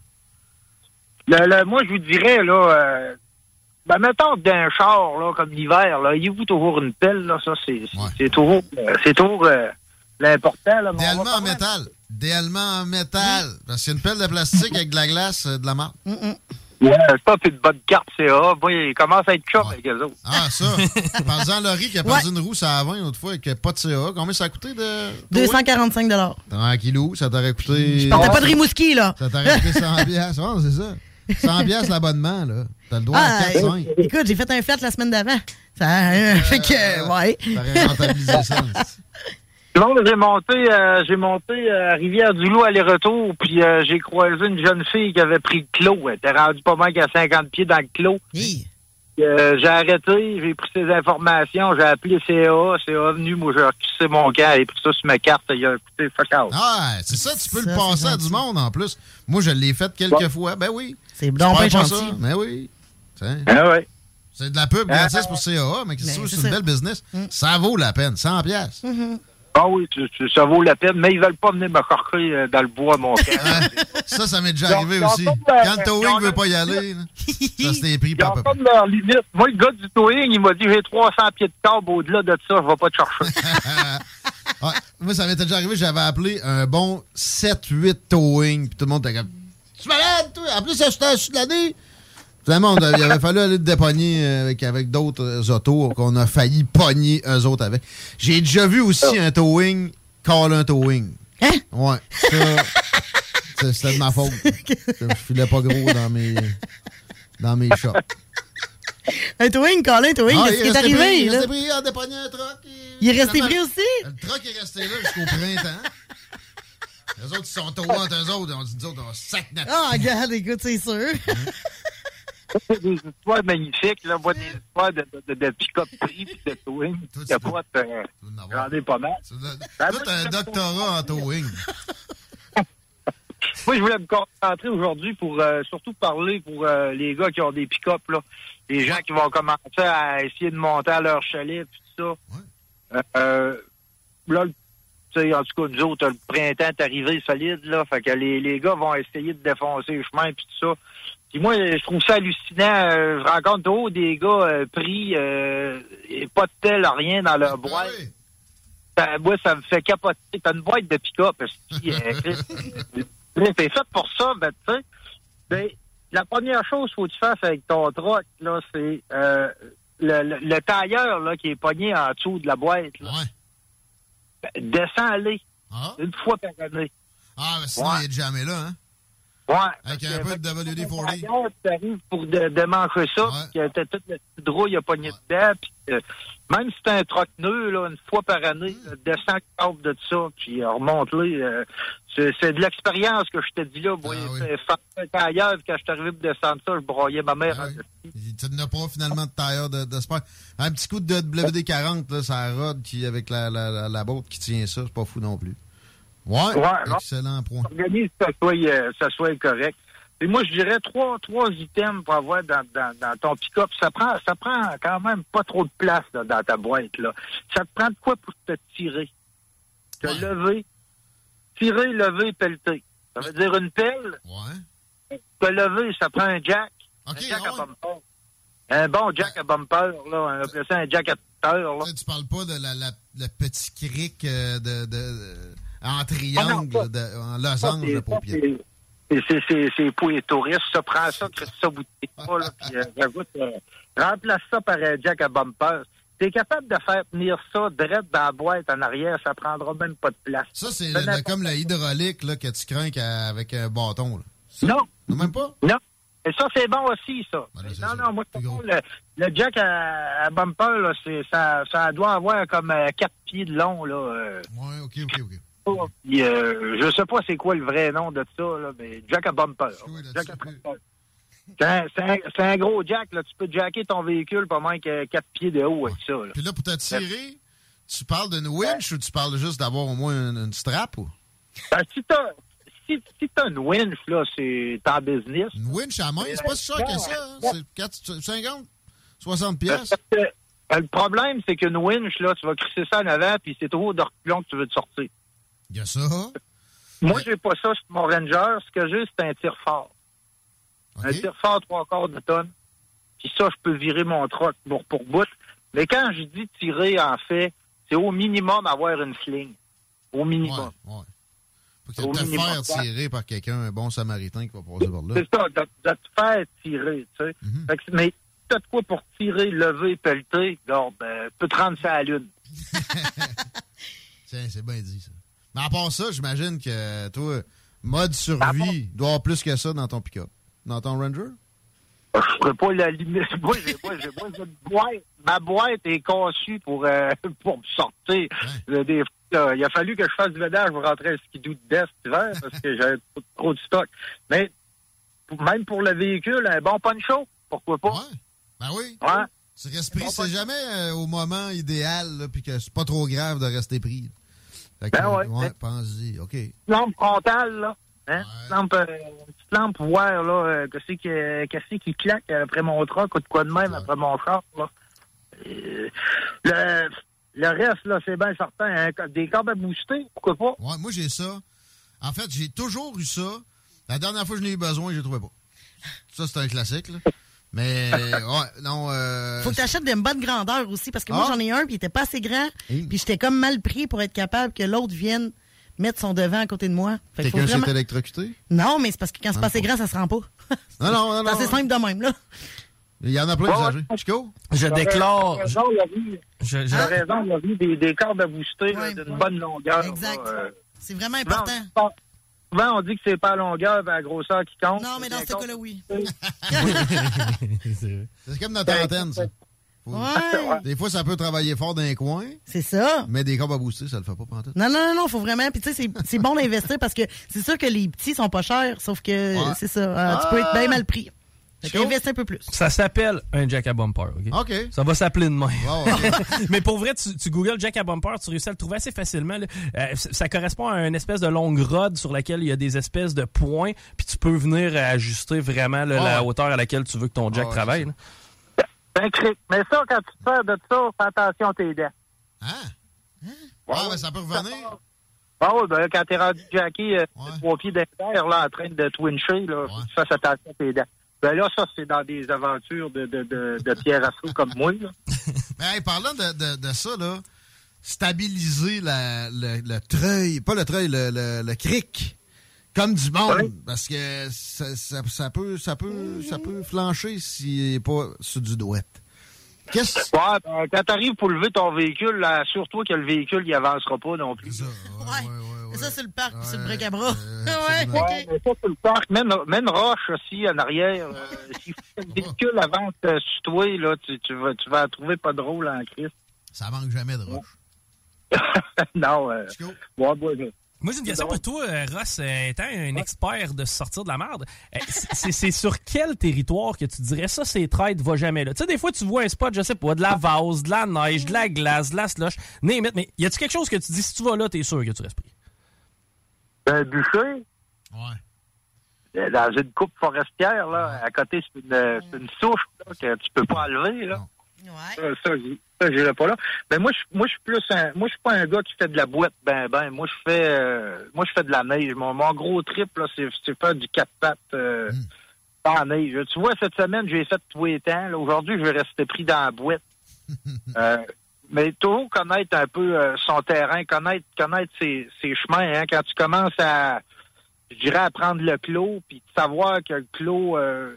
Le- le- moi, je vous dirais, là, euh, ben, mettons d'un char, là, comme l'hiver, là, ayez-vous toujours une pelle, là, ça, c'est c'est- c'est toujours, euh, c'est toujours euh, l'important, là. va Idéalement en métal. Idéalement en métal. Parce qu'il y a une pelle de plastique avec de la glace, euh, de la marque. Ouais, ça, puis une bonne carte CA. Moi, il commence à être chum avec eux autres. Ah, ça. (laughs) Par-en à Laurie qui a perdu une roue, ça a 20 l'autre fois, avec pas de CA. Combien ça a coûté de. 245 Tranquillou, ça t'aurait coûté. Je partais pas de Rimouski, là. Ça t'aurait coûté 100 (laughs) piastres. Ouais, c'est ça. 100 piastres l'abonnement, là. T'as le droit Ah, à 4-5. écoute, j'ai fait un flat la semaine d'avant. Ça euh, (laughs) fait que, ouais. T'aurais rentabilisé ça. Non, j'ai monté, euh, j'ai monté euh, à Rivière-du-Loup aller-retour, puis euh, j'ai croisé une jeune fille qui avait pris le clos. Elle était rendue pas mal qu'à 50 pieds dans le clos. Euh, j'ai arrêté, j'ai pris ses informations, j'ai appelé CA, CA venu, moi j'ai requissé mon camp, et pris ça sur ma carte, il a coûté fuck out. Ah, c'est ça, tu peux Ça, le passer à du monde en plus. Moi, je l'ai fait quelques Ouais. fois. Ben oui. C'est donc pas gentil. ça. Ben oui. Ah ouais. C'est de la pub Ah. gratis pour CAA, mais Ben, c'est c'est une belle business. Ça vaut la peine. 100 piastres. Ah oui, tu- tu- ça vaut la peine, mais ils veulent pas venir me corquer euh, dans le bois, mon camp. Ça, ça m'est déjà arrivé aussi. Quand le towing veut pas y aller, ça (laughs) c'était pris par comme leur limite. Moi, le gars du towing, il m'a dit j'ai 300 pieds de câble au-delà de ça, je vais pas te chercher. (laughs) Moi, ça m'était déjà arrivé, j'avais appelé un bon 7-8 towing, puis tout le monde était comme Tu malade, toi? En plus, c'était sur l'année. Finalement, on a- il avait fallu aller le dépogner euh, avec, avec d'autres euh, autos qu'on a failli pogner eux autres avec. J'ai déjà vu aussi un towing call un towing. Hein? Ouais. Ça, c'est- c'était de ma faute. Je filais pas gros dans mes, dans mes shops. Un towing, Colin, towing, Ah, qu'est-ce il qui est arrivé, pris, Il là? restait pris, il a dépogné un truck. Il est resté pris aussi? Le truck est resté là jusqu'au printemps. Les autres, ils sont entre eux autres. On dit, nous autres, on sac notre. Ah, regarde, écoute, c'est sûr. (laughs) Des histoires magnifiques, là. Des histoires de, de, de, de pick-up prix pis de towing. Capote, euh, j'en ai pas mal. Ben, Toi, t'as un doctorat en towing. (laughs) Moi, je voulais me concentrer aujourd'hui pour euh, surtout parler pour euh, les gars qui ont des pick-up, là. Les gens qui vont commencer à essayer de monter à leur chalet, puis tout ça. Euh, euh, là, tu en tout cas, nous autres, le printemps est arrivé solide, là. Fait que les, les gars vont essayer de défoncer le chemin, puis tout ça. Puis moi, je trouve ça hallucinant. Euh, Je rencontre toujours des gars euh, pris, euh, et pas de tel, rien dans leur boîte. Ça, moi, ça me fait capoter. T'as une boîte de pick-up, euh, (laughs) T'es fait pour ça, ben, tu sais. Ben, la première chose qu'il faut que tu fasses avec ton truck, là, c'est euh, le, le, le tailleur là, qui est pogné en dessous de la boîte. Là. Ben, descends-les. Une fois par année. Ah, mais sinon, Ouais. il est jamais là, hein? Ouais. Avec un peu de WD-40. Tu arrives pour démancher ça, puis que t'as toute la petite rouille à pogner dedans, puis euh, même si t'as un troc-nœud, là, une fois par année, là, descends le câble de ça, puis remonte-les. euh, c'est de l'expérience que je te dis là. Ailleurs, puis quand je suis arrivé pour descendre ça, je broyais ma mère. Tu n'as pas finalement de tailleur de, de sport. Un petit coup de WD-40, là, ça rod qui, avec la, la, la, la botte qui tient ça, c'est pas fou non plus. Ouais, Ouais, excellent point. organise que ça soit, euh, ça soit correct. Et moi, je dirais trois, trois items pour avoir dans, dans, dans ton pick-up. Ça prend, ça prend quand même pas trop de place là, dans ta boîte. Là. Ça te prend de quoi pour te tirer? Te lever, tirer, lever, pelleter. Ça veut dire une pelle. Te lever, ça prend un jack. un jack à bumper. Un bon jack à bumper, là. On appelle ça un jack à bumper, là. Tu parles pas de la, la, le petit cric euh, de, de, de- en Ah triangle, non, de- en losange de paupières. C'est- pour les touristes. Ça prend ça, crée ça boutique pas, là. (laughs) Puis, euh, rajoute, euh, remplace ça par un jack à bumper. T'es capable de faire tenir ça direct dans la boîte en arrière, ça prendra même pas de place. Ça, c'est comme le hydraulique là, que tu crains avec un bâton. Là. Non. Même pas? Non. Et ça, c'est bon aussi, ça. non, non, moi, le, le jack à, à bumper, là, ça, ça doit avoir comme euh, quatre pieds de long, là. Ouais, OK, OK, OK. Puis, euh, je sais pas c'est quoi le vrai nom de ça, là, mais jack à bumper. Jack à bumper. C'est un, gros jack, là. Tu peux jacker ton véhicule pas moins que quatre pieds de haut avec ça, là. Puis là, pour te tirer, tu parles d'une winch ou tu parles juste d'avoir au moins une, une strap? Ou? Ben, si t'as, si, si t'as une winch, là, c'est en business. Une winch à main, c'est pas si cher que ça. hein? C'est 4, 50, 60 pièces. Le problème, c'est qu'une winch, là, tu vas crisser ça en avant, puis c'est trop de reculons que tu veux te sortir. Il y a ça. Moi, j'ai pas ça sur mon Ranger. Ce que j'ai, c'est un tir fort. Un tir fort trois quarts de tonne. Puis ça, je peux virer mon troc pour, pour bout. Mais quand je dis tirer, en fait, c'est au minimum avoir une sling. Au minimum. Faut que te faire tirer par quelqu'un, un bon samaritain qui va passer par là. C'est ça, de, de te faire tirer, tu sais. Mhm. Que- mais t'as de quoi pour tirer, lever, pelleter, regarde, ben, tu peux te rendre ça à la lune. (laughs) Tiens, c'est bien dit, ça. Mais à part ça, j'imagine que toi, mode survie, doit avoir plus que ça dans ton pick-up. Dans ton Ranger? Je ferais pas la limite. (laughs) Moi, j'ai pas, j'ai pas une boîte. Ma boîte est conçue pour, euh, (laughs) pour me sortir. Euh, Des, il a fallu que je fasse du vedage pour rentrer un skidoo de cet hiver parce que j'avais (laughs) trop, trop de stock. Mais même pour le véhicule, un bon poncho, pourquoi pas? Ben oui. Ouais. Tu restes pris, c'est jamais euh, au moment idéal, là, puis que c'est pas trop grave de rester pris. là. Ben ouais. ouais, pense-y, OK. lampe frontale, là. Hein? Lampe, euh, une petite lampe voir, là, euh, qu'est-ce qui, euh, qui claque après mon truck ou de quoi de même après mon char, là. Euh, le, le reste, là, c'est bien certain. hein, des câbles à booster, pourquoi pas? Ouais, moi, j'ai ça. En fait, j'ai toujours eu ça. La dernière fois que j'en ai eu besoin, je ne trouvais pas. Ça, c'est un classique, là. Mais, (laughs) ouais, non. Euh, Faut que tu achètes d'une bonne grandeur aussi, parce que moi, Ah. j'en ai un, puis il était pas assez grand, puis j'étais comme mal pris pour être capable que l'autre vienne mettre son devant à côté de moi. Quelqu'un vraiment- s'est électrocuté? Non, mais c'est parce que quand c'est Ah, pas assez grand, ça se rend pas. Non, non, non. (laughs) C'est assez non. simple de même, là. Il y en a plein Ouais, d'usagers. Chico? Je déclare. raison, Laurie. Je, T'as raison, Laurie, des, des câbles à booster d'une bonne longueur. Exact. euh, C'est vraiment important. on- Souvent, on dit que c'est pas la longueur, mais la grosseur qui compte. Non, mais dans ce cas-là, oui. (laughs) C'est comme notre antenne, ça. Faut- Ouais. Des fois, ça peut travailler fort dans les coins. C'est ça. Mais des câbles à booster, ça le fait pas pantoute. Non, non, non, non, faut vraiment. Puis tu sais, c'est- c'est bon d'investir parce que c'est sûr que les petits sont pas chers, sauf que Ouais. c'est ça. euh, Tu peux être bien mal pris. Un peu plus. Ça s'appelle un jack à bumper, OK? OK. Ça va s'appeler de même. (laughs) Mais pour vrai, tu, tu googles jack à bumper, tu réussis à le trouver assez facilement. Euh, ça correspond à une espèce de longue rod sur laquelle il y a des espèces de points, puis tu peux venir ajuster vraiment là, Ah la ouais. hauteur à laquelle tu veux que ton jack Ah ouais, travaille. Ben. Mais ça, quand tu te sers de ça, fais attention à tes dents. Ah, ben ça peut revenir. Ah oui, ben, quand t'es rendu jacké, euh, trois pieds derrière, là, en train de twincher, là, tu fasses attention à tes dents. Ben là, ça, c'est dans des aventures de, de, de, de Pierre Assaut comme moi, là. (laughs) Mais hey, parlant de, de, ça, là, stabiliser la, le, le treuil, pas le treuil, le, le, le cric, comme du monde, parce que ça, ça, ça peut, ça, peut, ça peut flancher s'il n'est pas sur du douette. Qu'est-ce Ouais, ben, quand t'arrives pour lever ton véhicule, là, assure-toi que le véhicule, il avancera pas non plus. Ouais, ouais, Ça, c'est le parc, c'est le bric-à-bras. ouais, (laughs) Ouais, OK. mais ça, c'est le parc. Même, même roche aussi, en arrière. Euh, (laughs) si le véhicule avant de te tutoyer, là, tu, tu, vas, tu vas trouver pas drôle en Christ. Ça manque jamais de roche. (laughs) non, euh, ouais, ouais, Moi, j'ai une question pour toi, euh, Ross. euh, étant un expert de sortir de la merde, euh, c'est sur quel territoire que tu dirais ça, c'est trade, va jamais là? Tu sais, des fois, tu vois un spot, je sais pas, de la vase, de la neige, de la glace, de la slush, name it, mais y a-tu quelque chose que tu dis, si tu vas là, t'es sûr que tu restes pris? Un bûcher? Ouais. Dans une coupe forestière, là, à côté, c'est une, une souche là, que tu peux pas enlever. Là. Ça, ça, j'y- ça, j'irai pas là. Mais moi, je, moi, je suis plus un, moi, je suis pas un gars qui fait de la boîte, ben, ben. Moi, je fais, euh, moi, je fais de la neige. Mon, mon gros trip, là, c'est, c'est faire du quatre pattes, euh, en neige. Tu vois, cette semaine, j'ai fait tous les temps. Là, aujourd'hui, je vais rester pris dans la boîte. (laughs) Euh, mais toujours connaître un peu euh, son terrain, connaître, connaître ses, ses chemins. Hein, quand tu commences à, je dirais, à prendre le clos, puis de savoir que le clos, euh,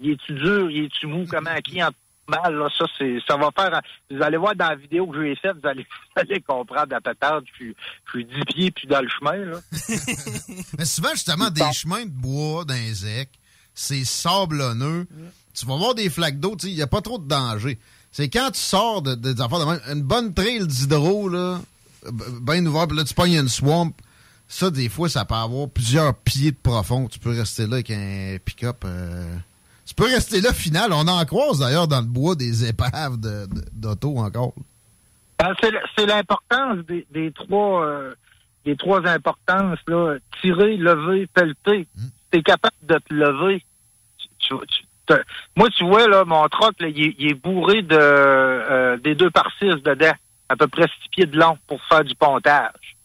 il est-tu dur, il est-tu mou, comment qui en mal, là, ça, c'est, ça va faire, vous allez voir dans la vidéo que j'ai faite, vous allez, (laughs) vous allez comprendre la patate, je suis, je suis 10 pieds puis dans le chemin, là. (laughs) Mais souvent, justement, des chemins de bois zec, c'est sablonneux. Tu vas voir des flaques d'eau, il n'y a pas trop de danger. C'est quand tu sors de, de- des affaires de même, une bonne trail d'hydro, là, bien ouvert, puis là, tu pognes une swamp. Ça, des fois, ça peut avoir plusieurs pieds de profond. Tu peux rester là avec un pick-up. euh, Tu peux rester là, final. On en croise, d'ailleurs, dans le bois, des épaves de- de- d'auto encore. Ben, c'est, l'importance des, des trois, euh, des trois importances, là. Tirer, lever, pelleter. Mm. Tu es capable de te lever. Tu- tu- moi, tu vois, là, mon troc, là, il, est- bourré de, euh, des deux par six dedans. À peu près six pieds de long pour faire du pontage.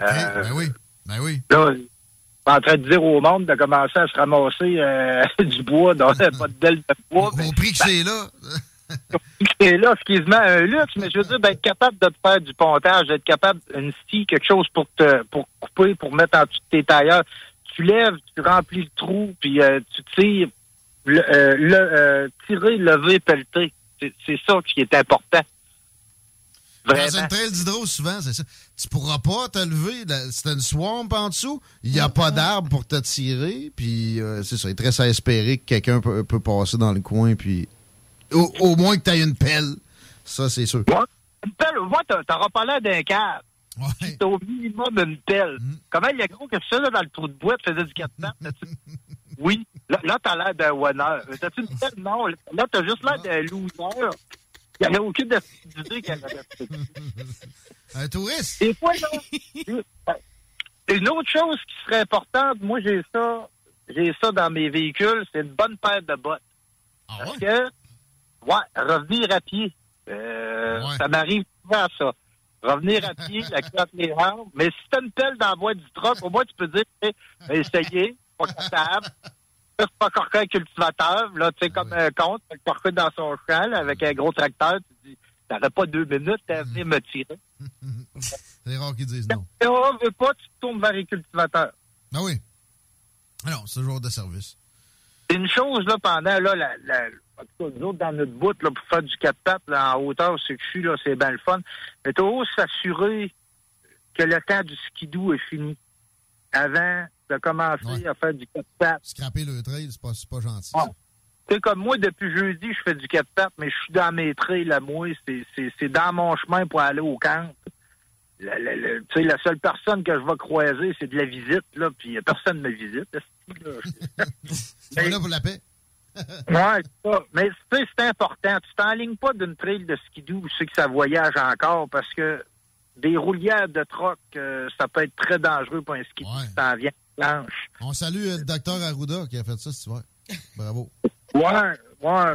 Euh, ben oui, ben oui. Là, en train de dire au monde de commencer à se ramasser euh, (laughs) du bois dans pas de belle de bois. Au prix que c'est là. (laughs) C'est là, excuse-moi, un luxe, mais je veux dire, d'être capable de te faire du pontage, d'être capable, une scie, quelque chose pour te, pour couper, pour mettre en dessous de tes tailleurs. Tu lèves, tu remplis le trou, puis euh, tu tires, le, euh, le, euh, tirer, lever, pelleter. C'est c'est ça qui est important. Dans Vraiment. une trail d'hydro, souvent, c'est ça. Tu pourras pas te lever. C'est une swamp en dessous. Il n'y a pas d'arbre pour te tirer. Puis, euh, c'est ça. Il te reste à espérer que quelqu'un peut, peut passer dans le coin. Puis, au, au moins que tu aies une pelle. Ça, c'est sûr. Une pelle, moi, t'auras pas l'air d'un câble. T'as au minimum une pelle. Comment il y a gros que ça, là, dans le trou de bois, tu faisais du 4 pattes? T'as-tu- (laughs) Oui. Là, là t'as l'air d'un winner. T'as-tu une pelle? Non. Là, t'as juste l'air d'un loser. Il n'y avait aucune idée qu'elle avait (laughs) Un touriste? Des fois, là, une autre chose qui serait importante, moi, j'ai ça, j'ai ça dans mes véhicules, c'est une bonne paire de bottes. Parce que, ouais, revenir à pied. Euh, Ça m'arrive souvent, ça. Revenir à pied, la clotte les jambes. Mais si t'as une pelle dans la boîte du troc, au moins, tu peux dire, hey, essayez, pas capable. C'est pas corquer un cultivateur, là, tu sais, comme un compte, corquer dans son champ, là, avec un gros tracteur, tu dis, t'aurais pas deux minutes à venir me tirer. (laughs) C'est rare qu'ils disent non. Si on veut pas, tu te tournes vers les cultivateurs. Ah oui. Ah non, c'est toujours de service. C'est une chose, là, pendant, là, la, la, en tout cas, nous autres, dans notre bout, là, pour faire du 4 pattes, là, en hauteur, c'est que je suis, là, c'est bien le fun. Mais toujours s'assurer que le temps du skidoo est fini. Avant de commencer à faire du 4 pattes. Scraper le trail, c'est pas, pas gentil. Ouais. Tu sais, comme moi, depuis jeudi, je fais du 4 pattes, mais je suis dans mes trails, là, moi, c'est, dans mon chemin pour aller au camp. La, la- la- tu sais, la seule personne que je vais croiser, c'est de la visite, là, puis personne ne me visite. là? (laughs) C'est là pour la paix. (laughs) Ouais, c'est ça. Mais tu sais, c'est important. Tu t'enlignes pas d'une trail de skidoo où c'est que ça voyage encore parce que des roulières de troc, euh, ça peut être très dangereux pour un skidoo qui t'en vient planche. On salue euh, le docteur Arruda qui a fait ça cet hiver. Bravo. Ouais, ouais.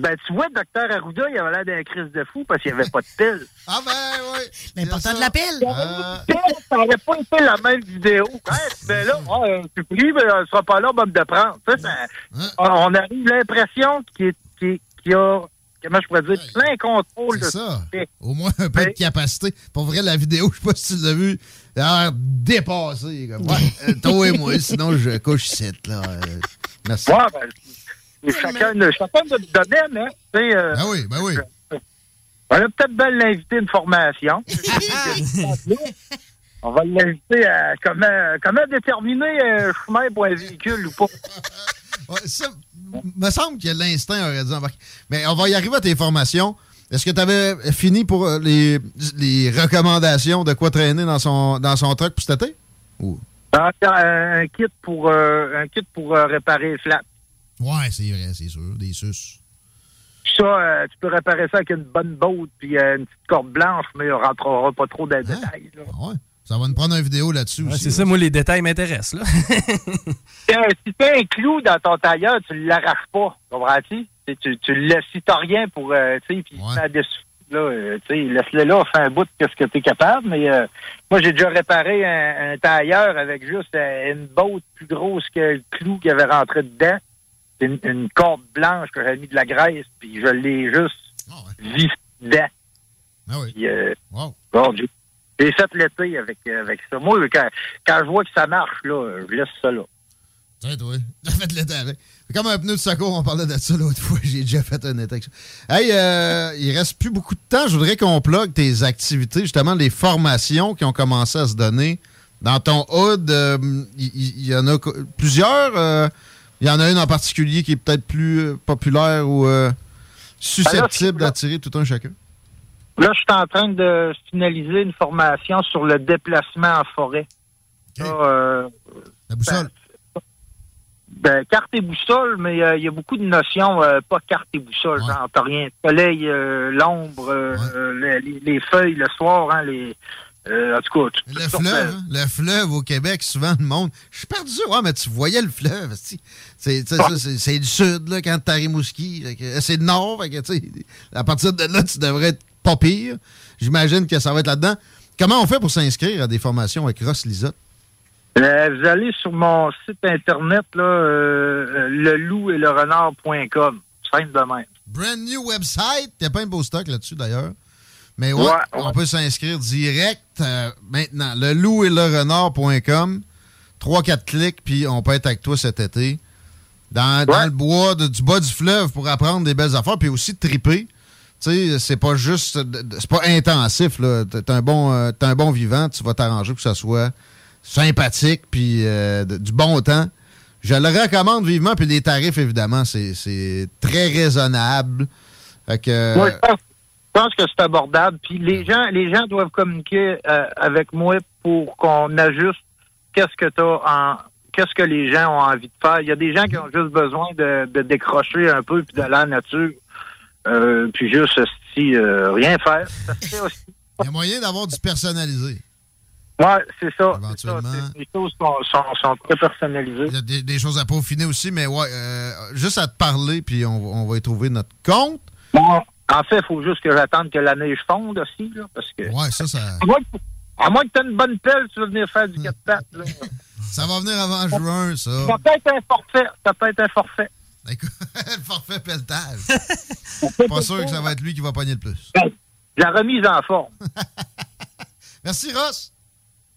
Ben, tu vois, le docteur Arruda, il avait l'air d'un crise de fou parce qu'il n'y avait pas de pile. Ah ben oui. L'important de la pile. Ça n'aurait pas été la même vidéo. Ben là, ouais, je suis pris, mais elle sera pas là, bonne de prendre. Tu sais, ça- on arrive l'impression qu'il qu'il y a, comment je pourrais dire, plein contrôle de C'est ça. Au moins un peu de capacité. Pour vrai, la vidéo, je sais pas si tu l'as vu, elle a l'air dépassée. Comme, ouais, (laughs) euh, toi et moi, sinon je couche ici, là. Euh, merci. Ouais, ben, chacun, de- chacun de notre domaine, hein. Euh, Ben oui, ben oui. On va peut-être bien l'inviter à une formation. (laughs) On va l'inviter à comment, comment déterminer un chemin pour un véhicule ou pas. Ouais, ça, me semble que l'instinct aurait dû embarquer. Mais on va y arriver à tes formations. Est-ce que tu avais fini pour euh, les, les recommandations de quoi traîner dans son, dans son truck pour cet été? Ou... Ah, Un, un kit pour, euh, un kit pour euh, réparer les flaps. Ouais, c'est vrai, c'est sûr. Des sus. Ça, euh, tu peux réparer ça avec une bonne botte puis une petite corde blanche, mais on rentrera pas trop dans les détails. là. Ouais. Ça va nous prendre une vidéo là-dessus Ouais, aussi. c'est ça, moi, les détails m'intéressent. là. (laughs) Si tu as un clou dans ton tailleur, tu l'arraches pas, comprends-tu? Tu, tu, tu le laisses, si t'as rien pour, euh, tu sais, puis tu dessus, là, euh, tu sais, laisse-le là, fais un bout de ce que tu es capable, mais euh, moi, j'ai déjà réparé un, un tailleur avec juste euh, une botte plus grosse que le clou qui avait rentré dedans, une, une corde blanche que j'avais mis de la graisse, puis je l'ai juste vissé dedans. Puis, euh, bon, j'ai- j'ai fait l'été avec, euh, avec ça. Moi, quand, quand je vois que ça marche, là, je laisse ça là. Tiens, toi. (laughs) T'as fait l'été avec. Comme un pneu de secours, on parlait de ça l'autre fois. (laughs) J'ai déjà fait un été avec ça. Hey, euh, (laughs) il reste plus beaucoup de temps. Je voudrais qu'on plug tes activités, justement, les formations qui ont commencé à se donner. Dans ton hood, euh, il y, en a plusieurs. euh, Il y en a une en particulier qui est peut-être plus populaire ou euh, susceptible d'attirer tout un chacun. Là, je suis en train de finaliser une formation sur le déplacement en forêt. Euh, La boussole. ben, carte et boussole, mais euh, il y a beaucoup de notions, euh, pas carte et boussole, genre, t'as rien. Soleil, l'ombre, les, les feuilles le soir, hein, les. en tout cas, tout- Le fleuve, hein, le fleuve au Québec, souvent le monde. Je suis perdu. Ouais, mais tu voyais le fleuve. C'est du sud, là, quand t'es à Rimouski. C'est le nord. Fait que, à partir de là, tu devrais être pas pire. J'imagine que ça va être là-dedans. Comment on fait pour s'inscrire à des formations avec Ross Lisotte? Euh, vous allez sur mon site internet, là, euh, le loup et le renard.com. Simple de même. Brand new website. Il y a pas un beau stock là-dessus, d'ailleurs. Mais ouais, Ouais, on peut s'inscrire direct euh, maintenant. Le loup et le renard.com. 3-4 clics, puis on peut être avec toi cet été. Dans, dans le bois de- du bas du fleuve pour apprendre des belles affaires, puis aussi triper. Tu sais, c'est pas juste. C'est pas intensif, là. T'es un, bon, euh, t'es un bon vivant, tu vas t'arranger pour que ça soit sympathique, puis euh, de- du bon temps. Je le recommande vivement, puis les tarifs, évidemment, c'est c'est très raisonnable. Fait que, Moi, je pense, je pense que c'est abordable. Puis les gens, les gens doivent communiquer euh, avec moi pour qu'on ajuste qu'est-ce que t'as en qu'est-ce que les gens ont envie de faire. Il y a des gens qui ont juste besoin de, de décrocher un peu puis d'aller en nature. Euh, puis juste si euh, rien faire. Aussi. il y a moyen d'avoir du personnalisé. Ouais, c'est ça. Éventuellement. Les choses sont, sont, sont très personnalisées. Il y a des, des choses à peaufiner aussi, mais ouais, euh, juste à te parler, puis on, va- on va y trouver notre compte. Bon, en fait, il faut juste que j'attende que la neige fonde aussi, là, parce que. Ouais, ça, ça. À moins que, tu aies une bonne pelle, tu vas venir faire du (laughs) 4 pattes. Là. Ça va venir avant juin, ça. Ça peut être un forfait. Ça peut être un forfait. Le forfait (laughs) pelletage. (laughs) Pas sûr que ça va être lui qui va pogner le plus. La remise en forme. (laughs) Merci, Ross.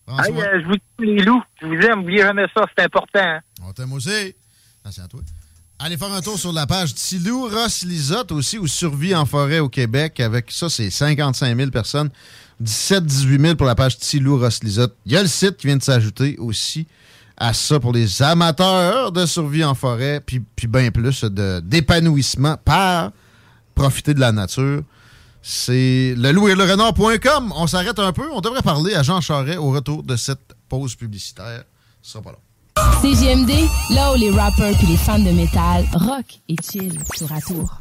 Hey, euh, je vous dis les loups. Je vous aime. N'oubliez jamais ça. C'est important. hein. On t'aime aussi. Merci à toi. Allez faire un tour sur la page Tilou Ross Lisotte aussi, ou Survie en forêt au Québec. Avec ça, c'est 55 000 personnes. 17-18 000 pour la page Tilou Ross Lisotte. Il y a le site qui vient de s'ajouter aussi à ça pour les amateurs de survie en forêt, puis, puis bien plus d'épanouissement par profiter de la nature. C'est le loup et le renard.com. On s'arrête un peu. On devrait parler à Jean Charret au retour de cette pause publicitaire. Ce sera pas long. CGMD, là où les rappers puis les fans de métal rock et chill tour à tour.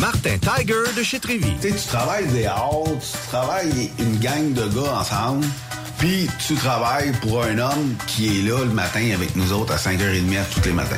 Martin Tiger de chez Trévy. Tu sais, tu travailles des heures, tu travailles une gang de gars ensemble, puis tu travailles pour un homme qui est là le matin avec nous autres à 5h30 tous les matins.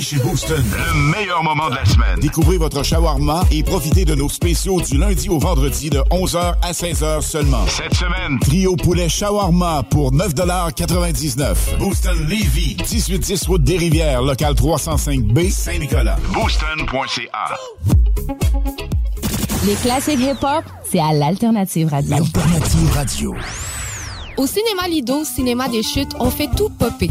Chez Booston. Le meilleur moment de la semaine. Découvrez votre shawarma et profitez de nos spéciaux du lundi au vendredi de 11h à 16h seulement. Cette semaine, trio poulet shawarma pour 9,99 Booston Levy, 1810 route des Rivières, local 305B, Saint-Nicolas. Booston.ca. Les classiques hip-hop, c'est à l'Alternative Radio. Alternative Radio. Au cinéma Lido, cinéma des chutes, on fait tout popper.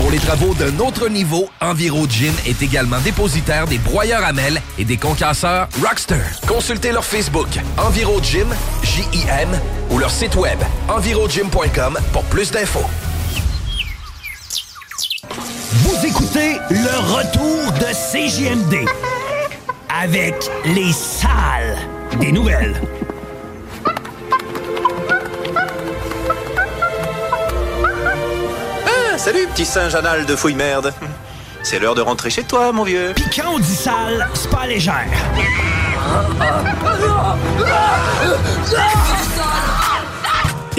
Pour les travaux d'un autre niveau, Enviro Gym est également dépositaire des broyeurs à mêles et des concasseurs Rockster. Consultez leur Facebook Enviro Gym, J-I-M, ou leur site web envirogym.com pour plus d'infos. Vous écoutez le retour de CJMD avec les salles des nouvelles. Salut, petit singe anal de fouille merde. C'est l'heure de rentrer chez toi, mon vieux. Puis quand on dit sale, c'est pas légère.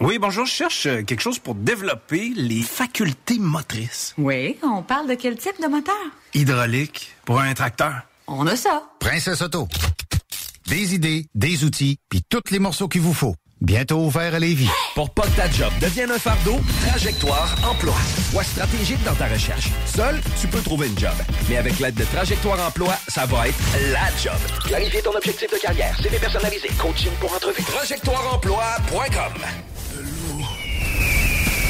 Oui, bonjour, je cherche euh, quelque chose pour développer les facultés motrices. Oui, on parle de quel type de moteur? Hydraulique pour un tracteur. On a ça. Princesse Auto. Des idées, des outils, puis tous les morceaux qu'il vous faut. Bientôt ouvert à Lévis. Pour pas que ta job devienne un fardeau, Trajectoire Emploi. Sois stratégique dans ta recherche. Seul, tu peux trouver une job. Mais avec l'aide de Trajectoire Emploi, ça va être la job. Clarifier ton objectif de carrière, CV personnalisé, coaching pour entrevue. TrajectoireEmploi.com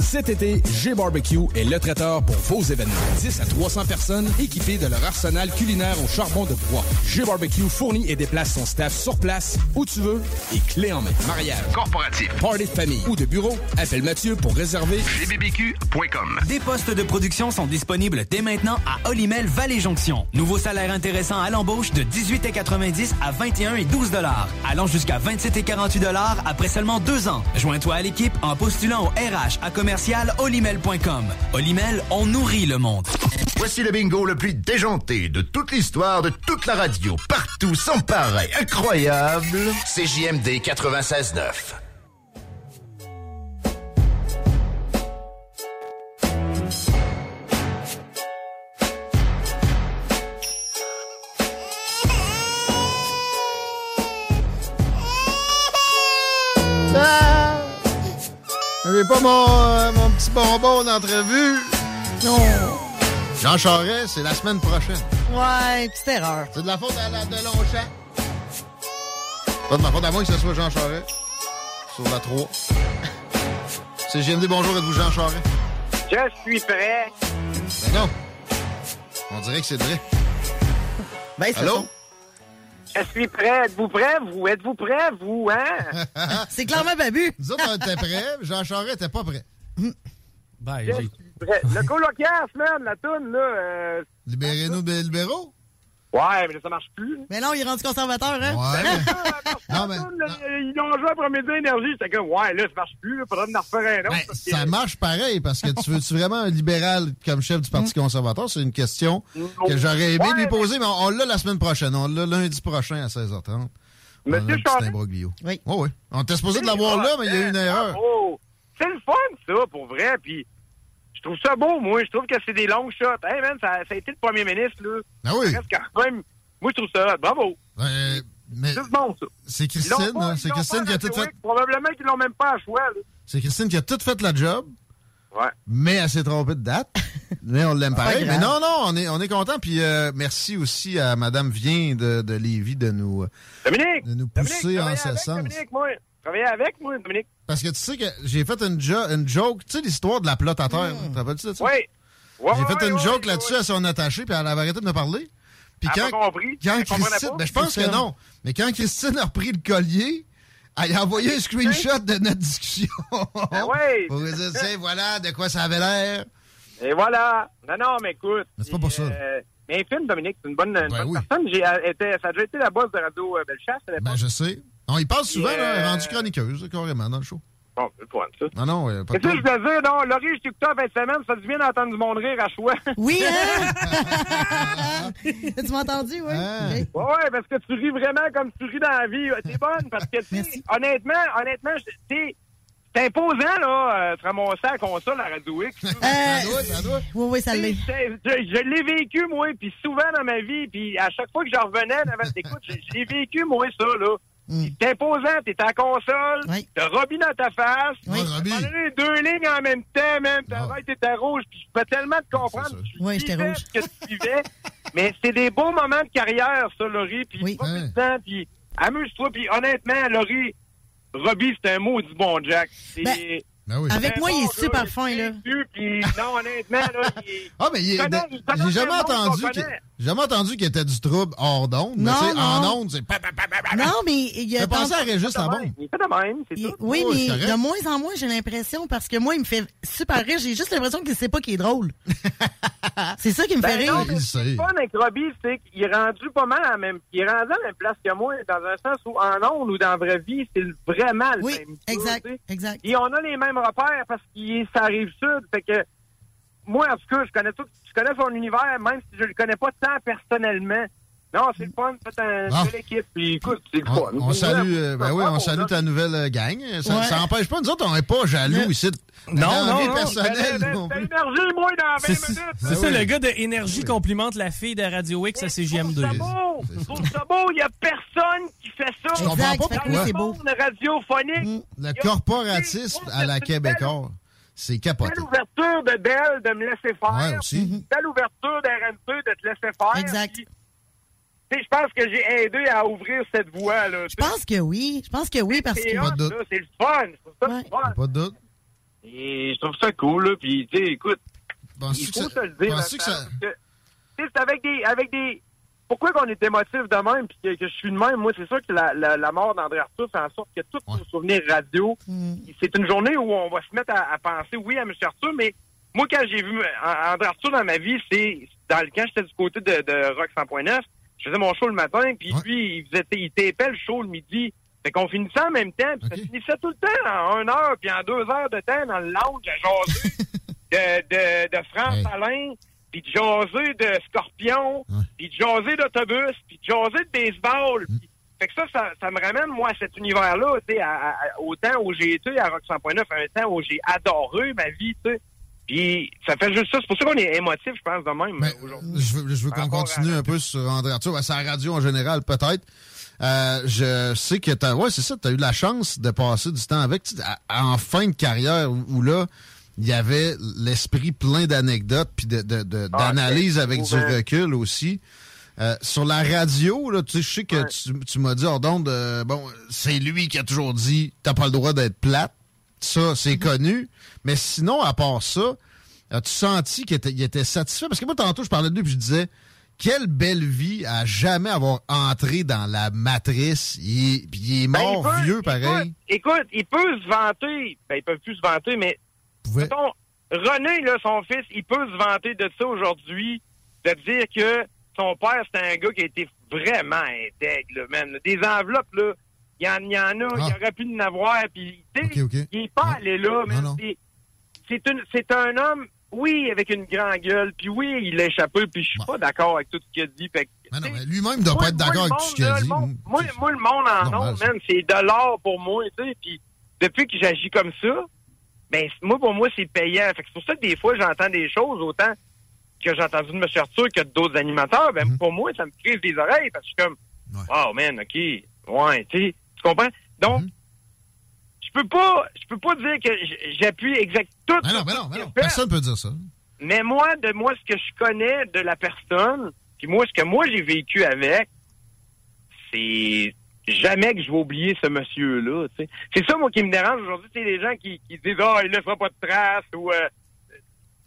Cet été, G-Barbecue est le traiteur pour vos événements. 10 à 300 personnes équipées de leur arsenal culinaire au charbon de bois. G-Barbecue fournit et déplace son staff sur place, où tu veux, et clé en main. Mariage, corporatif, party de famille ou de bureau, appelle Mathieu pour réserver gbbq.com. Des postes de production sont disponibles dès maintenant à Olimel Valley Jonction. Nouveau salaire intéressant à l'embauche de 18,90 à 21 et 12 dollars, allant jusqu'à 27 et 48 dollars après seulement deux ans. Joins-toi à l'équipe en postulant au RH à commercial olimel.com. Olimel, on nourrit le monde. Voici le bingo le plus déjanté de toute l'histoire de toute la radio. Partout, sans pareil, incroyable. CJMD 96.9. Ah! J'ai pas mon, euh, mon petit bonbon d'entrevue. Non. Jean Charest, c'est la semaine prochaine. Ouais, petite erreur. C'est de la faute à la de Longchamp. Pas de ma faute à moi que ce soit Jean Charest. Sur la 3. (laughs) C'est GMD, bonjour, êtes-vous Jean Charest? Je suis prêt. Ben non. On dirait que c'est vrai. Ben, c'est Allô? Je suis prêt. Êtes-vous prêt, vous? Êtes-vous prêt, vous, hein? c'est clairement Babu. Nous autres, on était prêts. Jean Charest était pas prêt. Ben. Le colloquial, man, la toune, là. euh, Libérez-nous des libéraux? Ouais, mais là, ça marche plus. Mais non, il est rendu conservateur, hein? Ouais. (laughs) non, mais Là, Ils l'ont joué après-midi énergie. J'étais comme, ouais, là, ça marche plus. Il faudrait en refaire un autre. que- ça marche pareil parce que tu veux-tu vraiment un libéral comme chef du Parti conservateur? C'est une question que j'aurais aimé lui poser, mais on, on l'a la semaine prochaine. On l'a lundi prochain à 16h30. On a un Monsieur imbroglio. Oui. Oh, oui. On était supposé de l'avoir là, mais il y a eu une erreur. Oh, c'est le fun, ça, pour vrai. Puis, je trouve ça beau, moi. Je trouve que c'est des longs shots. Hey, man, ça, ça a été le premier ministre, là. Ah oui. Ça reste quand même. Moi, je trouve ça. Bravo. Euh, mais C'est bon, ça. c'est Christine, pas- hein, c'est Christine qui a tout fait. Probablement qu'ils l'ont même pas à choix, là. C'est Christine qui a tout fait la job. Ouais. Mais elle s'est trompée de date. (laughs) mais on l'aime Pas pareil. Mais non, non, on est, on est content. Puis euh, merci aussi à Madame Vien de, de Lévis de nous, euh, Dominique! de nous Dominique, pousser en ce sens. Dominique, moi. Travaillez avec, moi, Dominique. Parce que tu sais que j'ai fait une, jo- une joke, tu sais, l'histoire de la plotte à terre. Tu te rappelles-tu de ça? Oui. Ouais, J'ai fait ouais, une joke là-dessus à son attaché, puis elle avait arrêté de me parler. Puis quand, pas compris. quand Christine. Ben, je pense que non. Mais quand Christine a repris le collier, elle a envoyé un screenshot de notre discussion. Ah ouais. (laughs) Pour lui dire, tu voilà de quoi ça avait l'air. Et voilà. Non, non, mais écoute. Mais c'est pas pour ça. euh, mais film, Dominique, c'est une bonne, une Ben bonne oui. personne. J'ai, était, ça a déjà été la boss de Radio euh, Bellechasse à l'époque. Ben, je sais. On y passe souvent, là, euh, rendue chroniqueuse, carrément, dans le show. Bon, c'est le fun, ça. Non, non, euh, pas Mais de tu sais, je voulais dire, non, Laurie, je t'écoutais en fin de semaine, ça te vient d'entendre du monde rire à choix. Oui, hein? (laughs) tu m'as entendu, oui? Ah. Oui. Ouais, parce que tu ris vraiment comme tu ris dans la vie. T'es bonne, parce que, honnêtement, honnêtement, tu c'est imposant, là, euh, ramasser à la console à Radio X. Euh, Oui, oui, ça l'est. C'est- Je, je l'ai vécu, moi, puis souvent dans ma vie, puis à chaque fois que j'en revenais, dans- écoute, je, je l'ai vécu, moi, ça, là. Mm. C'est imposant, t'es à la console, t'as Robbie dans ta face, Oui. Robbie. t'as donné deux lignes en même temps, même, ta tête était rouge, puis je peux tellement te comprendre, tu Oui, j'étais rouge. ce que tu vivais, (laughs) mais c'est des beaux moments de carrière, ça, Laurie, puis plus de temps, puis amuse-toi, puis honnêtement, Laurie, Robbie, c'est un mot du bon Jack. C'est- Ben, Ben oui. Avec moi, il est super fin, là. il est puis non, honnêtement, là, (laughs) il. Ah, mais il j'ai jamais entendu qu'il j'ai jamais entendu qu'il était du trouble hors d'onde. Mais Non, en non. onde, c'est. Non, mais il y a penser à Régis Il Labombe. Il fait de même, c'est Il- tout. Oui, Oh, mais de moins en moins, j'ai l'impression, parce que moi, il me fait super rire. J'ai juste l'impression qu'il sait pas qu'il est drôle. (laughs) (laughs) c'est ça qui me fait Ben non, rire. est fun avec Robbie, c'est qu'il est rendu pas mal à la même, il est rendu à la même place que moi, dans un sens où en ondes ou dans la vraie vie, c'est le- vraiment le Oui, même. exact, tu sais. exact. Et on a les mêmes repères parce qu'il ça arrive sud. Fait que moi, en tout cas, je connais tout, je connais son univers, même si je le connais pas tant personnellement. Non, c'est le fun, c'est un Ah. belle équipe. Puis écoute, c'est le fun. On, on salue, euh, ben oui, on salue ta nouvelle euh, gang. Ça, Ouais. ça empêche pas, nous autres, on n'est pas jaloux ici. Non, non, non. personnelle Ben, ben, plus. énergie, moi, dans 20 C'est minutes. c'est ça, le gars de Énergie complimente la fille de Radio X à CGM2. C'est beau! Ça beau, il n'y a personne qui fait ça. Je comprends pas Dans pourquoi. le monde radiophonique. Le corporatisme à la Québécois, c'est capoté. Belle ouverture de Belle de me laisser faire. Ouais, aussi. Belle ouverture d'RNP de te laisser faire. Exact. Je pense que j'ai aidé à ouvrir cette voie-là. Je pense que oui. Je pense que oui, parce que. là, c'est le fun. Je trouve ça le fun. Pas de doute. Et je trouve ça cool, là. Puis, tu sais, écoute, il faut ça- se le dire. que ça- que, c'est avec des, avec des... Pourquoi qu'on est émotif de même puis que, que je suis de même? Moi, c'est sûr que la, la, la mort d'André Arthur fait en sorte que tous nos souvenirs radio, c'est une journée où on va se mettre à, à penser, oui, à M. Arthur, mais moi, quand j'ai vu André Arthur dans ma vie, c'est dans le quand j'étais du côté de, de Rock 100.9, je faisais mon show le matin, puis lui, il faisait il tapait le show le midi. Fait qu'on finissait en même temps, puis ça finissait tout le temps en une heure, puis en deux heures de temps dans le lounge à jaser (laughs) de, de, de France Alain, puis de jaser de Scorpion, puis de jaser d'autobus, puis de jaser de baseball. Puis- Fait que ça, ça, ça me ramène, moi, à cet univers-là, tu sais, au temps où j'ai été à Rock 100.9, un temps où j'ai adoré ma vie, tu sais. Puis ça fait juste ça. C'est pour ça qu'on est émotif, je pense, de même, Ben, aujourd'hui. Je veux, je veux qu'on continue un peu sur André Arthur. Ben, c'est la radio en général, peut-être. Euh, je sais que t'as, ouais, c'est ça, t'as eu la chance de passer du temps avec, en fin de carrière, où, où là, il y avait l'esprit plein d'anecdotes puis de- de- de- Ah, d'analyse avec du recul aussi. Euh, sur la radio, là, tu sais, je sais que tu, tu m'as dit, Ordon, de, bon, c'est lui qui a toujours dit, t'as pas le droit d'être plate. Ça, c'est Mm-hmm. connu. Mais sinon, à part ça, as-tu senti qu'il était, satisfait? Parce que moi, tantôt, je parlais de lui puis je disais, quelle belle vie à jamais avoir entré dans la matrice. Il est, puis il est Ben, mort il peut- vieux, pareil. Écoute, écoute, il peut se vanter. Ben, il peut plus se vanter, mais. mettons, René, là, son fils, il peut se vanter de ça aujourd'hui, de dire que son père, c'était un gars qui a été vraiment intègre, là, man. Des enveloppes, là, il y en, il y en a, il y aurait pu en avoir, puis, tu sais, il est pas allé là, mais c'est- un homme, oui, avec une grande gueule, puis oui, il a échappé, puis je suis pas d'accord avec tout ce qu'il a dit. Fait Mais non, mais lui-même ne doit moi- pas être d'accord avec tout ce qu'il a dit. monde- Moi, moi, le monde en Normal, man, c'est de l'or pour moi, tu sais. Puis depuis que j'agis comme ça, ben moi, pour moi, c'est payant. Fait c'est pour ça que des fois, j'entends des choses autant que j'ai entendu de M. Arthur que d'autres animateurs. Ben Mhm. pour moi, ça me crise les oreilles parce que je suis comme, wow, man, OK, ouais, tu sais, tu comprends? Donc, Mhm. je peux pas, je peux pas dire que j'appuie exact tout. Mais non, sur mais tout non, mais qu'il non. Personne peut dire ça. Mais moi, de moi, ce que je connais de la personne, puis moi, ce que moi j'ai vécu avec, c'est jamais que je vais oublier ce monsieur-là. C'est ça, moi, qui me dérange aujourd'hui. C'est les gens qui, qui disent Ah, il laissera pas de traces ou euh,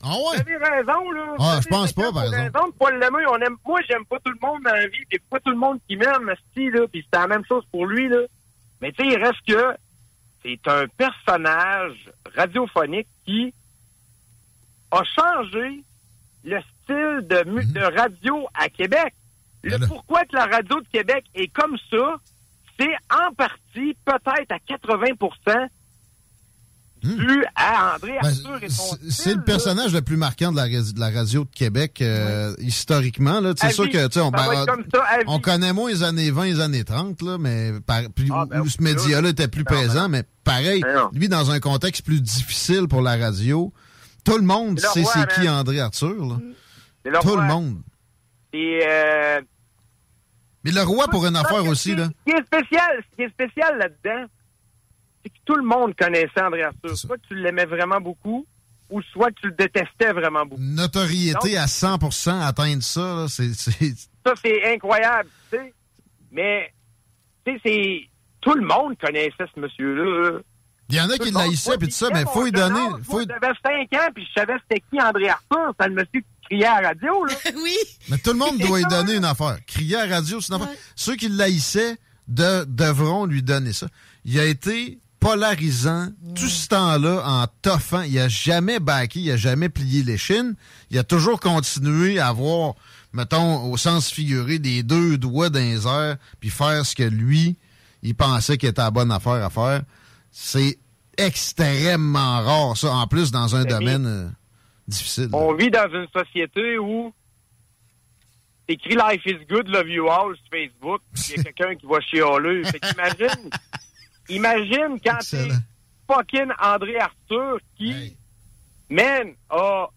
Ah ouais? Vous avez raison, là. Ah, je pense pas, par raison exemple. de pas l'aimer. On aime, moi, j'aime pas tout le monde dans la vie, puis pas tout le monde qui m'aime, là, puis c'est la même chose pour lui, là. Mais tu sais, il reste que c'est un personnage radiophonique qui a changé le style de, mu- Mhm. de radio à Québec. Le pourquoi que la radio de Québec est comme ça, c'est en partie, peut-être à 80 dû à André Ben, Arthur et son c'est- le personnage le plus marquant de la, ras- de la radio de Québec euh, historiquement. C'est sûr que on, ben, ça, on connaît moins les années 20, les années 30, là, mais par- puis Ah, où, ben où ce média-là était plus présent, mais pareil, lui dans un contexte plus difficile pour la radio, tout le monde sait c'est qui. André Arthur. là. Le Tout roi. le monde. Et euh, Mais le roi pour une affaire aussi, là. Ce qui est spécial, ce qui est spécial là-dedans, c'est que tout le monde connaissait André Arthur. Soit que tu l'aimais vraiment beaucoup, ou soit que tu le détestais vraiment beaucoup. Notoriété Donc- à 100% atteindre ça, là, c'est... c'est- Ça, c'est incroyable, tu sais. Mais, tu sais, c'est... Tout le monde connaissait ce monsieur-là. là. Il y en a Tout qui l'haïssaient, puis tout ça, mais faut y donner... Faut J'avais 5 ans, puis je savais c'était qui André Arthur. C'est le monsieur qui criait à la radio, là. (laughs) oui. Mais tout le monde doit y donner une affaire. Crier à la radio, c'est une affaire. Ceux qui l'haïssaient de- devront lui donner ça. Il a été polarisant tout ce temps-là en toffant. Il a jamais backé, il a jamais plié les chines. Il a toujours continué à avoir, mettons, au sens figuré, des deux doigts dans les airs, puis faire ce que lui, il pensait qu'il était la bonne affaire à faire. C'est extrêmement rare, ça, en plus dans un domaine euh, difficile. On vit dans une société où t'écris Life is good, love you all sur Facebook, il y a (laughs) quelqu'un qui va chialer. Fait qu'imagine, imagine quand t'es fucking André Arthur qui, man, a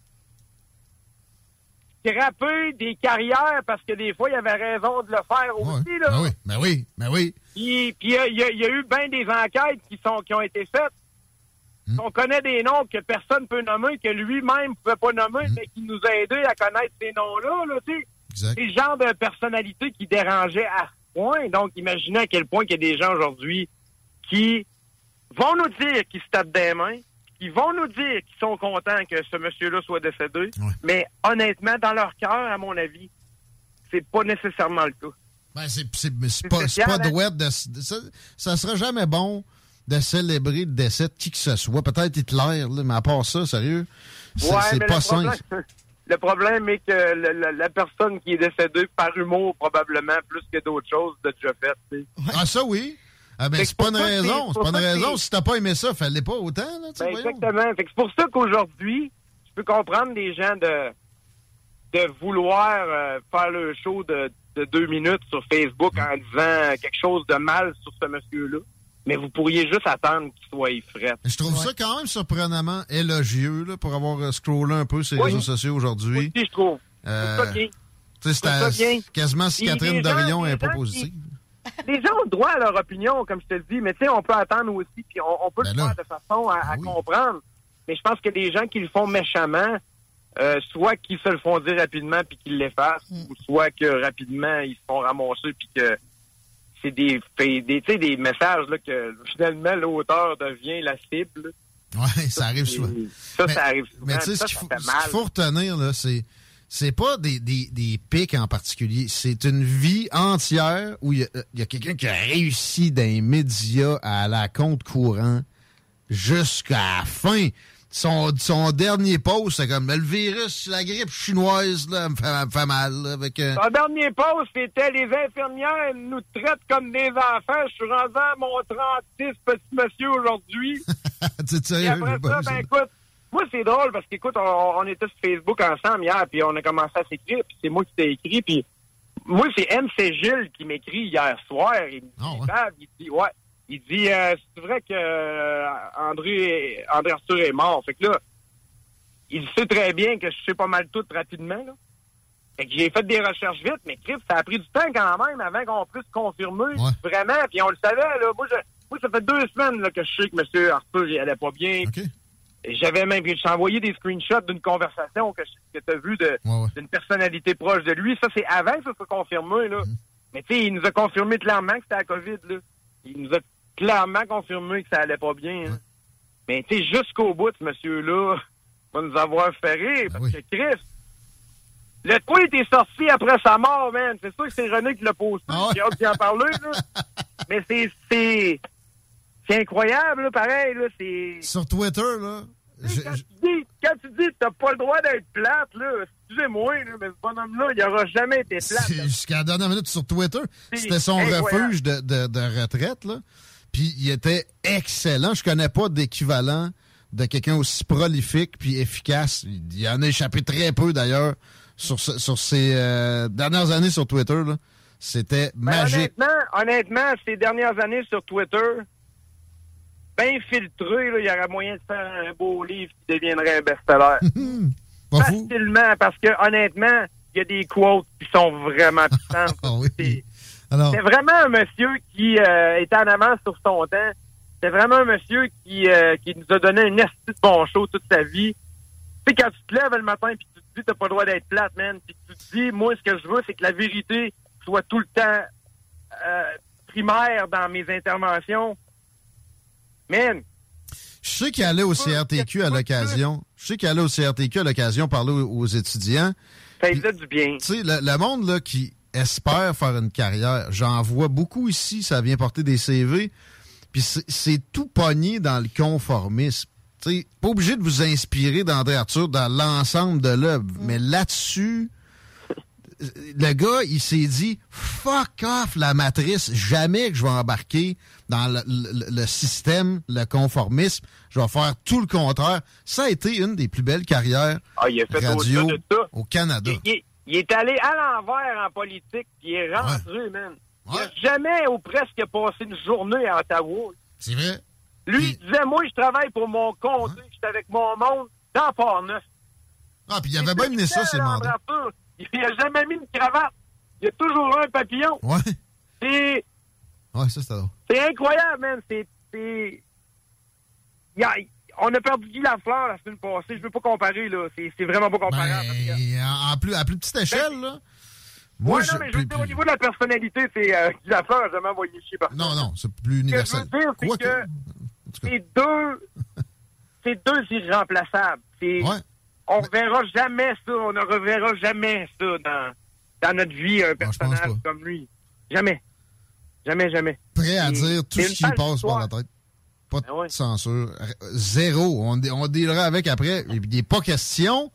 scrappé des carrières parce que des fois, il avait raison de le faire aussi, là. Ben oui, ben oui, ben oui. Puis puis il y, a- y y eu bien des enquêtes qui sont qui ont été faites. Hmm. On connaît des noms que personne peut nommer, que lui-même ne pouvait pas nommer, Hmm. mais qui nous a aidés à connaître ces noms-là. Là, tu sais. Exact. C'est le genre de personnalité qui dérangeait à ce point. Donc, imaginez à quel point qu'il y a des gens aujourd'hui qui vont nous dire qu'ils se tapent des mains, qui vont nous dire qu'ils sont contents que ce monsieur-là soit décédé. Mais honnêtement, dans leur cœur, à mon avis, c'est pas nécessairement le cas. Ben, c'est pas, spécial, pas hein? de, de- ça, ça sera jamais bon de célébrer le décès de qui que ce soit. Peut-être Hitler, là, mais à part ça, sérieux, c'est Ouais, pas le simple. (laughs) le problème est que le- la personne qui est décédée par humour, probablement, plus que d'autres choses, de déjà fait. Ah, ça oui. Ah, ben, c'est pas une raison. c'est- pas une raison. Si t'as pas aimé ça, fallait pas autant, là, Ben, exactement. Fait que c'est pour ça qu'aujourd'hui, je peux comprendre des gens de, de vouloir euh, faire le show de, de deux minutes sur Facebook en disant quelque chose de mal sur ce monsieur-là. Mais vous pourriez juste attendre qu'il soit fret. Je trouve ça quand même surprenamment élogieux là, pour avoir euh, scrollé un peu sur les Oui. réseaux sociaux aujourd'hui. Aussi, je trouve. Euh, C'est ça C'est quasiment si Catherine les Dorion les n'est pas positive. (laughs) Les gens ont droit à leur opinion, comme je te le dis, mais tu sais, on peut attendre aussi, puis on, on peut Ben le faire de façon à, à comprendre. mais je pense que des gens qui le font méchamment, euh, soit qu'ils se le font dire rapidement puis qu'ils l'effacent, ou soit que rapidement ils se font ramasser puis que c'est des, des, messages là, que finalement l'auteur devient la cible. Ouais, ça arrive souvent. Ça, Mais- ça arrive souvent. Mais tu sais, ce qu'il faut, retenir, là, c'est. C'est pas des, des, des pics en particulier. C'est une vie entière où il y a, y a quelqu'un qui a réussi dans les médias à à compte courant jusqu'à la fin. Son, son dernier post, c'est comme le virus, la grippe chinoise, là, me fait, me fait mal. là, avec, euh, Son dernier poste, c'était les infirmières nous traitent comme des enfants. Je suis rendu à mon 36 petit monsieur aujourd'hui. (laughs) tu après ça. ben écoute, moi c'est drôle parce qu'écoute, on, on était sur Facebook ensemble hier, puis on a commencé à s'écrire, puis c'est moi qui t'ai écrit, puis moi c'est MC Gilles qui m'écrit hier soir. Il me dit, Fab, il dit, ouais, il dit, euh, c'est vrai que euh, André, André Arthur est mort. Fait que là, il sait très bien que je sais pas mal tout rapidement, là. Fait que j'ai fait des recherches vite, mais Chris, ça a pris du temps quand même avant qu'on puisse confirmer vraiment. Puis on le savait, là. Moi, je- moi, ça fait deux semaines là, que je sais que M. Arthur, il allait pas bien. J'avais même, j'ai envoyé des screenshots d'une conversation que, je- que tu as vue d'une personnalité proche de lui. Ça, c'est avant que ça soit confirmé, là. Mais tu sais, il nous a confirmé clairement que c'était la COVID, là. Il nous a clairement confirmé que ça allait pas bien. hein. Mais tu sais, jusqu'au bout, ce monsieur-là va nous avoir fait rire. Parce que Chris, le tweet est sorti après sa mort, man. C'est sûr que c'est René qui l'a posté. J'ai hâte d'y en parler, là. (laughs) Mais c'est, c'est, c'est incroyable, là, pareil, là. C'est, Sur Twitter, là. Je- quand, tu dis, quand tu dis que t'as pas le droit d'être plate, là, excusez-moi, là, mais ce bonhomme-là, il aura jamais été plate. Jusqu'à la dernière minute sur Twitter, c'était son incroyable. refuge de, de- de retraite. Là. Puis il était excellent. Je connais pas d'équivalent de quelqu'un aussi prolifique puis efficace. Il en a échappé très peu d'ailleurs sur, ce- sur ces euh, dernières années sur Twitter. là. C'était Ben, magique. Honnêtement, honnêtement, ces dernières années sur Twitter, bien filtré, là, il y aurait moyen de faire un beau livre qui deviendrait un best-seller. (laughs) Facilement, parce que honnêtement, il y a des quotes qui sont vraiment (laughs) puissantes. C'est- Alors, C'est vraiment un monsieur qui euh, était en avance sur son temps. C'est vraiment un monsieur qui, euh, qui nous a donné un esti de bon show toute sa vie. Tu sais, quand tu te lèves le matin puis tu te dis t'as pas le droit d'être plate, man, puis tu te dis, moi, ce que je veux, c'est que la vérité soit tout le temps euh, primaire dans mes interventions. Man, Je sais qu'il allait au CRTQ à l'occasion. Je sais qu'il allait au CRTQ à l'occasion parler aux, aux étudiants. ça lui du bien. Tu sais, le, le monde là, qui espère faire une carrière, j'en vois beaucoup ici, ça vient porter des CV. Puis c'est- tout pogné dans le conformisme. Tu sais, pas obligé de vous inspirer d'André Arthur dans l'ensemble de l'œuvre, mais là-dessus, le gars, il s'est dit fuck off la matrice, jamais que je vais embarquer dans le, le- le système, le conformisme. Je vais faire tout le contraire. Ça a été une des plus belles carrières Ah, il a fait radio de ça. au Canada. Il, il- il est allé à l'envers en politique, puis il est rentré, man. Il a jamais ou presque passé une journée à Ottawa. C'est vrai. Lui, il disait, moi, je travaille pour mon compte, je suis avec mon monde dans Port-Neuf. Ah, puis il avait bien mené ça, ses mandats. Il a jamais mis une cravate. Il a toujours un papillon. Ouais. C'est, Ouais, ça, drôle. c'est incroyable, man. C'est, c'est... Il y a- on a perdu Guy Lafleur la semaine passée. Je veux pas comparer, là. C'est, c'est vraiment pas comparable. Et en, plus, à plus petite échelle, là. Moi, ouais, je- non, mais je veux dire, au niveau de la personnalité, c'est euh, Guy Lafleur a jamais envoyé chier par Non, non, c'est plus Ce que je universel. veux dire, c'est que c'est deux, c'est deux irremplaçables. C'est, On verra jamais ça, on ne reverra jamais ça dans, dans notre vie, un personnage comme lui. Jamais. Jamais, jamais. prêt à Et dire tout ce qui passe par la tête. Pas de censure. R- Zéro. On, on dealera avec après. Il n'est pas question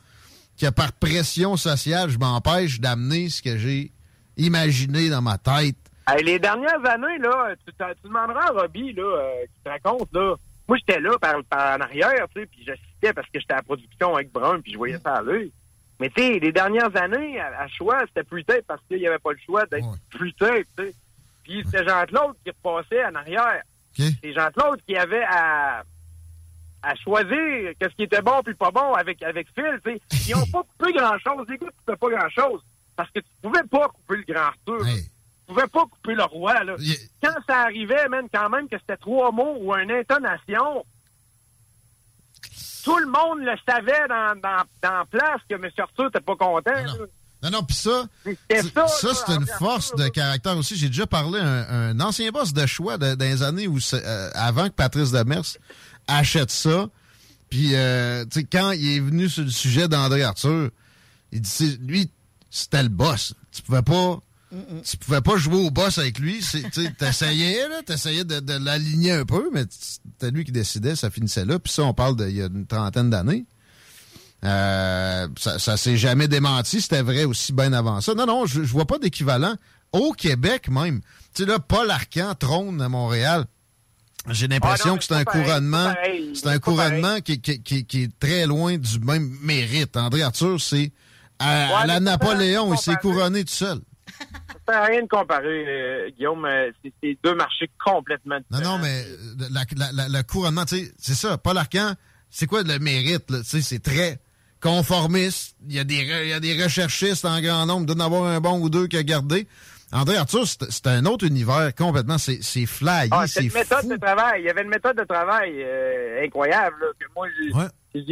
que par pression sociale, je m'empêche d'amener ce que j'ai imaginé dans ma tête. Hey, les dernières années, là, tu demanderas à Robbie, là, euh, qui te raconte, là. Moi, j'étais là par, par en arrière, tu sais, puis j'assistais parce que j'étais à la production avec Brun, puis je voyais ça à l'œil. Mais tu sais, les dernières années, à, à choix, c'était plus tête parce qu'il n'y avait pas le choix d'être plus tête, tu sais. Puis c'était Jean-Claude qui repassait en arrière. C'est Jean-Claude qui avait à, à choisir qu'est-ce qui était bon puis pas bon avec, avec Phil, tu sais. Ils n'ont (laughs) pas coupé grand-chose. Les gars, tu fais pas grand-chose. Parce que tu pouvais pas couper le grand Arthur. Tu pouvais pas couper le roi, là. Quand ça arrivait, même, quand même, que c'était trois mots ou une intonation, tout le monde le savait dans, dans, dans la place que M. Arthur n'était pas content. là. Non, non, puis ça, ça, c'est une force de caractère aussi. J'ai déjà parlé à un, un ancien boss de choix de- dans les années où, euh, avant que Patrice Demers achète ça. Puis, euh, tu sais, quand il est venu sur le sujet d'André Arthur, il dit, lui, c'était le boss. Tu pouvais pas, tu pouvais pas jouer au boss avec lui. C'est- Tu sais, t'essayais, là, t'essayais de, de l'aligner un peu, mais c'était lui qui décidait, ça finissait là. Puis ça, on parle d'il y a une trentaine d'années. Euh, ça, ça s'est jamais démenti, c'était vrai aussi bien avant ça. Non, non, je, je vois pas d'équivalent. Au Québec même. Tu sais, là, Paul Arcan trône à Montréal. J'ai l'impression Ah mais que c'est un pareil, couronnement. c'est un couronnement qui, qui- qui- qui est très loin du même mérite. André Arthur, c'est à, la Napoléon, il s'est couronné tout seul. Ça sert à rien de comparer, euh, Guillaume. euh, C'est deux marchés complètement Non, non, mais euh, la- la- la- le couronnement, tu sais, c'est ça. Paul Arcan, c'est quoi le mérite? là? Tu sais, c'est très conformiste. Il y, a des, il y a des recherchistes en grand nombre. Il doit en avoir un bon ou deux qui a gardé. André Arthur, c'est un autre univers complètement. C'est Ah, c'est méthode fou. de travail, il y avait une méthode de travail euh, incroyable là, que moi j'ai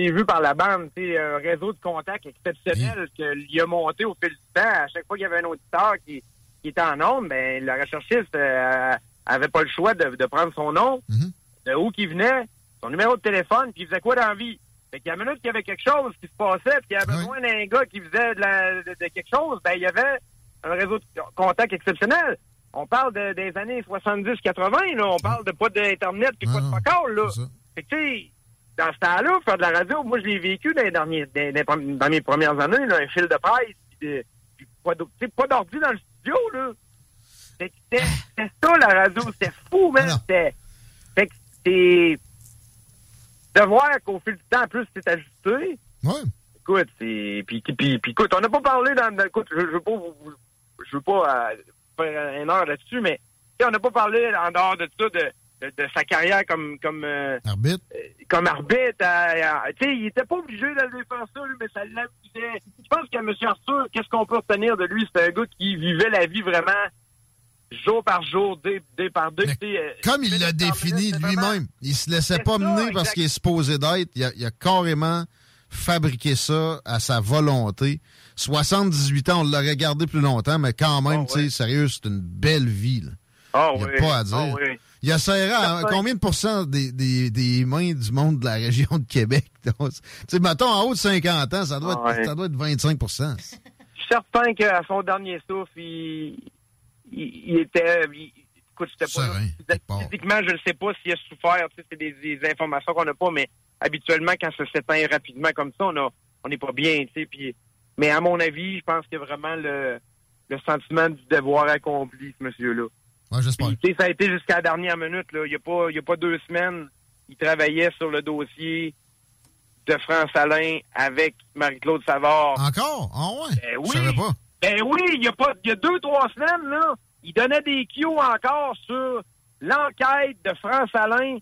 Ouais. vu par la bande, un réseau de contacts exceptionnel qu'il a monté au fil du temps. À chaque fois qu'il y avait un auditeur qui, qui était en nombre, ben le recherchiste euh, avait pas le choix de, de prendre son nom, Mm-hmm. de où qu'il venait, son numéro de téléphone, puis il faisait quoi dans la vie? Fait qu'il y a une minute qu'il y avait quelque chose qui se passait, puis qu'il y avait besoin d'un gars qui faisait de, la- de- de quelque chose, ben il y avait un réseau de contacts exceptionnel. On parle de- des années 70-80, là. On parle de pas d'Internet puis pas de focal, là. Fait que, tu sais, dans ce temps-là, faire de la radio, moi, je l'ai vécu dans, les derniers, dans, mes premières années, là, un fil de presse, puis pas d'ordi dans le studio, là. C'était ça, la radio. C'était fou, man. C'était... Fait que c'est... De voir qu'au fil du temps, en plus, c'est ajusté. Ouais. Écoute, c'est... Puis, puis, puis, écoute, on n'a pas parlé dans... dans- Écoute, je, je veux pas vous... Je veux pas euh, faire une heure là-dessus, mais... On n'a pas parlé en dehors de ça de, de, de sa carrière comme... comme euh, Arbitre. comme arbitre. tu sais, il était pas obligé d'aller faire ça, lui, mais ça l'amusait. Je pense que M. Arthur, qu'est-ce qu'on peut retenir de lui? C'est un gars qui vivait la vie vraiment jour par jour, dé, dé par dé. euh, Comme il l'a défini lui-même, il se laissait pas mener parce qu'il est supposé d'être. Il a, il a carrément fabriqué ça à sa volonté. 78 ans, on l'aurait gardé plus longtemps, mais quand même, tu sais, sérieux, c'est une belle vie. là. Ah Il n'y a oui. pas à dire. Ah oui. Il essaierait à Certain. combien de pourcents des, des, des mains du monde de la région de Québec? (laughs) Tu sais, mettons, en haut de 50 ans, ça doit être, ouais. ça doit être 25 Je suis certain qu'à son dernier souffle, il, il, il était. il- écoute, j'étais pas. là. Physiquement, je ne sais pas s'il a souffert. Tu sais, c'est des, des informations qu'on n'a pas, mais habituellement, quand ça s'éteint rapidement comme ça, on a, on n'est pas bien. Tu sais, puis, mais à mon avis, je pense qu'il y a vraiment le, le sentiment du devoir accompli, ce monsieur-là. Ouais, j'espère. Puis, ça a été jusqu'à la dernière minute. Là. Il n'y a, pas- il y a pas deux semaines, il travaillait sur le dossier de France Alain avec Marie-Claude Savard. Encore? Ah ouais? Ben oui. Je savais pas. Ben oui, il y a pas, il y a deux, trois semaines, là, il donnait des cues encore sur l'enquête de France Alain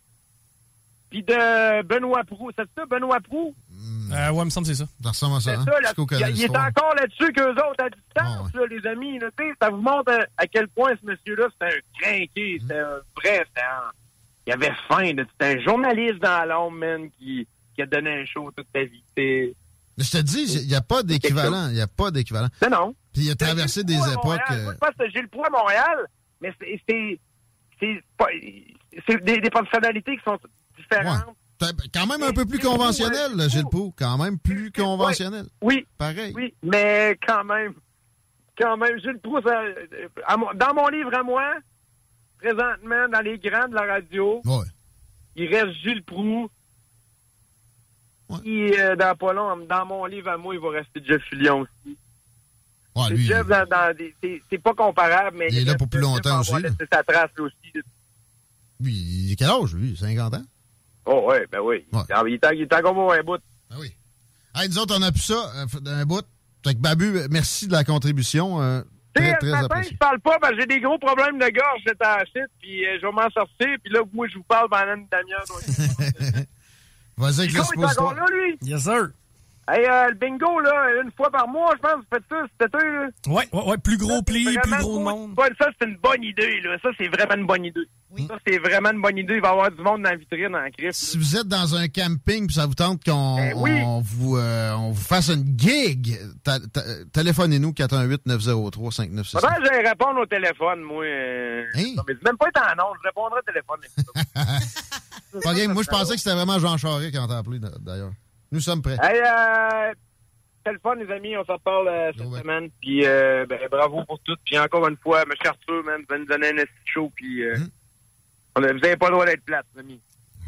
puis de Benoît Prou. C'est ça, Benoît Prou? Euh, ouais, il me semble que c'est ça. Ça ressemble à ça, C'est hein? ça, là, Chico il, est encore là-dessus qu'eux autres à distance, là, les amis. Là, ça vous montre à, à quel point ce monsieur-là, c'était un crinqué, c'était un vrai, un- il avait faim. C'était un journaliste dans l'ombre, man, qui, qui a donné un show toute sa vie. Je te dis, il n'y a pas d'équivalent. Il n'y a pas d'équivalent. Non, non. Puis il a traversé des époques. Euh, Moi, je pense que j'ai le poids à Montréal, mais c'est- des, des personnalités qui sont différentes. Quand même un peu plus conventionnel, là, Gilles Pou. Quand même plus conventionnel. Oui. Pareil. Oui, mais quand même, quand même, Gilles mon- dans mon livre à moi, présentement, dans les grands de la radio, il reste Gilles Proux. Puis, euh, dans pas long, dans mon livre à moi, il va rester Jeff Fillion aussi. Ouais, C'est lui, Jeff, dans, dans des- c'est- pas comparable, mais Il est là pour plus longtemps va aussi, là. sa trace là aussi. lui, il est quel âge, lui? 50 ans? Oh, ouais, ben oui. Il est en- il est encore bon un bout. Hey, nous autres, on a plus ça euh, d'un bout. Fait que Babu, euh, merci de la contribution. euh, très, très matin, apprécié. je parle pas parce que j'ai des gros problèmes de gorge, j'étais à site, puis euh, je vais m'en sortir, puis là, moi, je vous parle pendant une demi-heure. (laughs) Vas-y avec Chico, il est encore l'expositoire. là, lui? Yes, sir. Hey, euh, le bingo, là, une fois par mois, je pense, vous faites ça, cet été, là. Ouais, ouais, ouais, plus gros pli, plus gros monde. Ouais, Ça, c'est une bonne idée, là. Ça, c'est vraiment une bonne idée. Ça, c'est vraiment une bonne idée. Il va y avoir du monde dans la vitrine, en crise. Si vous êtes dans un camping puis ça vous tente qu'on Ben oui. on vous, euh, on vous fasse une gig, téléphonez-nous 418-903-5969. Faudrait que j'aille répondre au téléphone, moi. euh, Non, mais même pas être en onde, je répondrai au téléphone. (laughs) Pas game. Moi, je pensais que c'était vraiment Jean Charest qui en t'a appelé, d'ailleurs. Nous sommes prêts. Hey, euh, téléphone, les amis, on s'en parle euh, cette semaine. Puis, euh, ben, bravo pour tout. Puis, encore une fois, M. Arthur, man, vous nous donner un show. Puis, euh, on a- vous n'avez pas le droit d'être plate, les amis.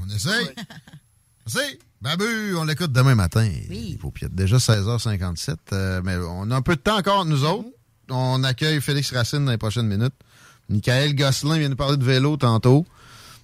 On essaye. (laughs) Essaye. Babu, on l'écoute demain matin. Il faut pied- déjà 16h57. euh, mais on a un peu de temps encore, nous autres. On accueille Félix Racine dans les prochaines minutes. Michael Gosselin vient nous parler de vélo tantôt.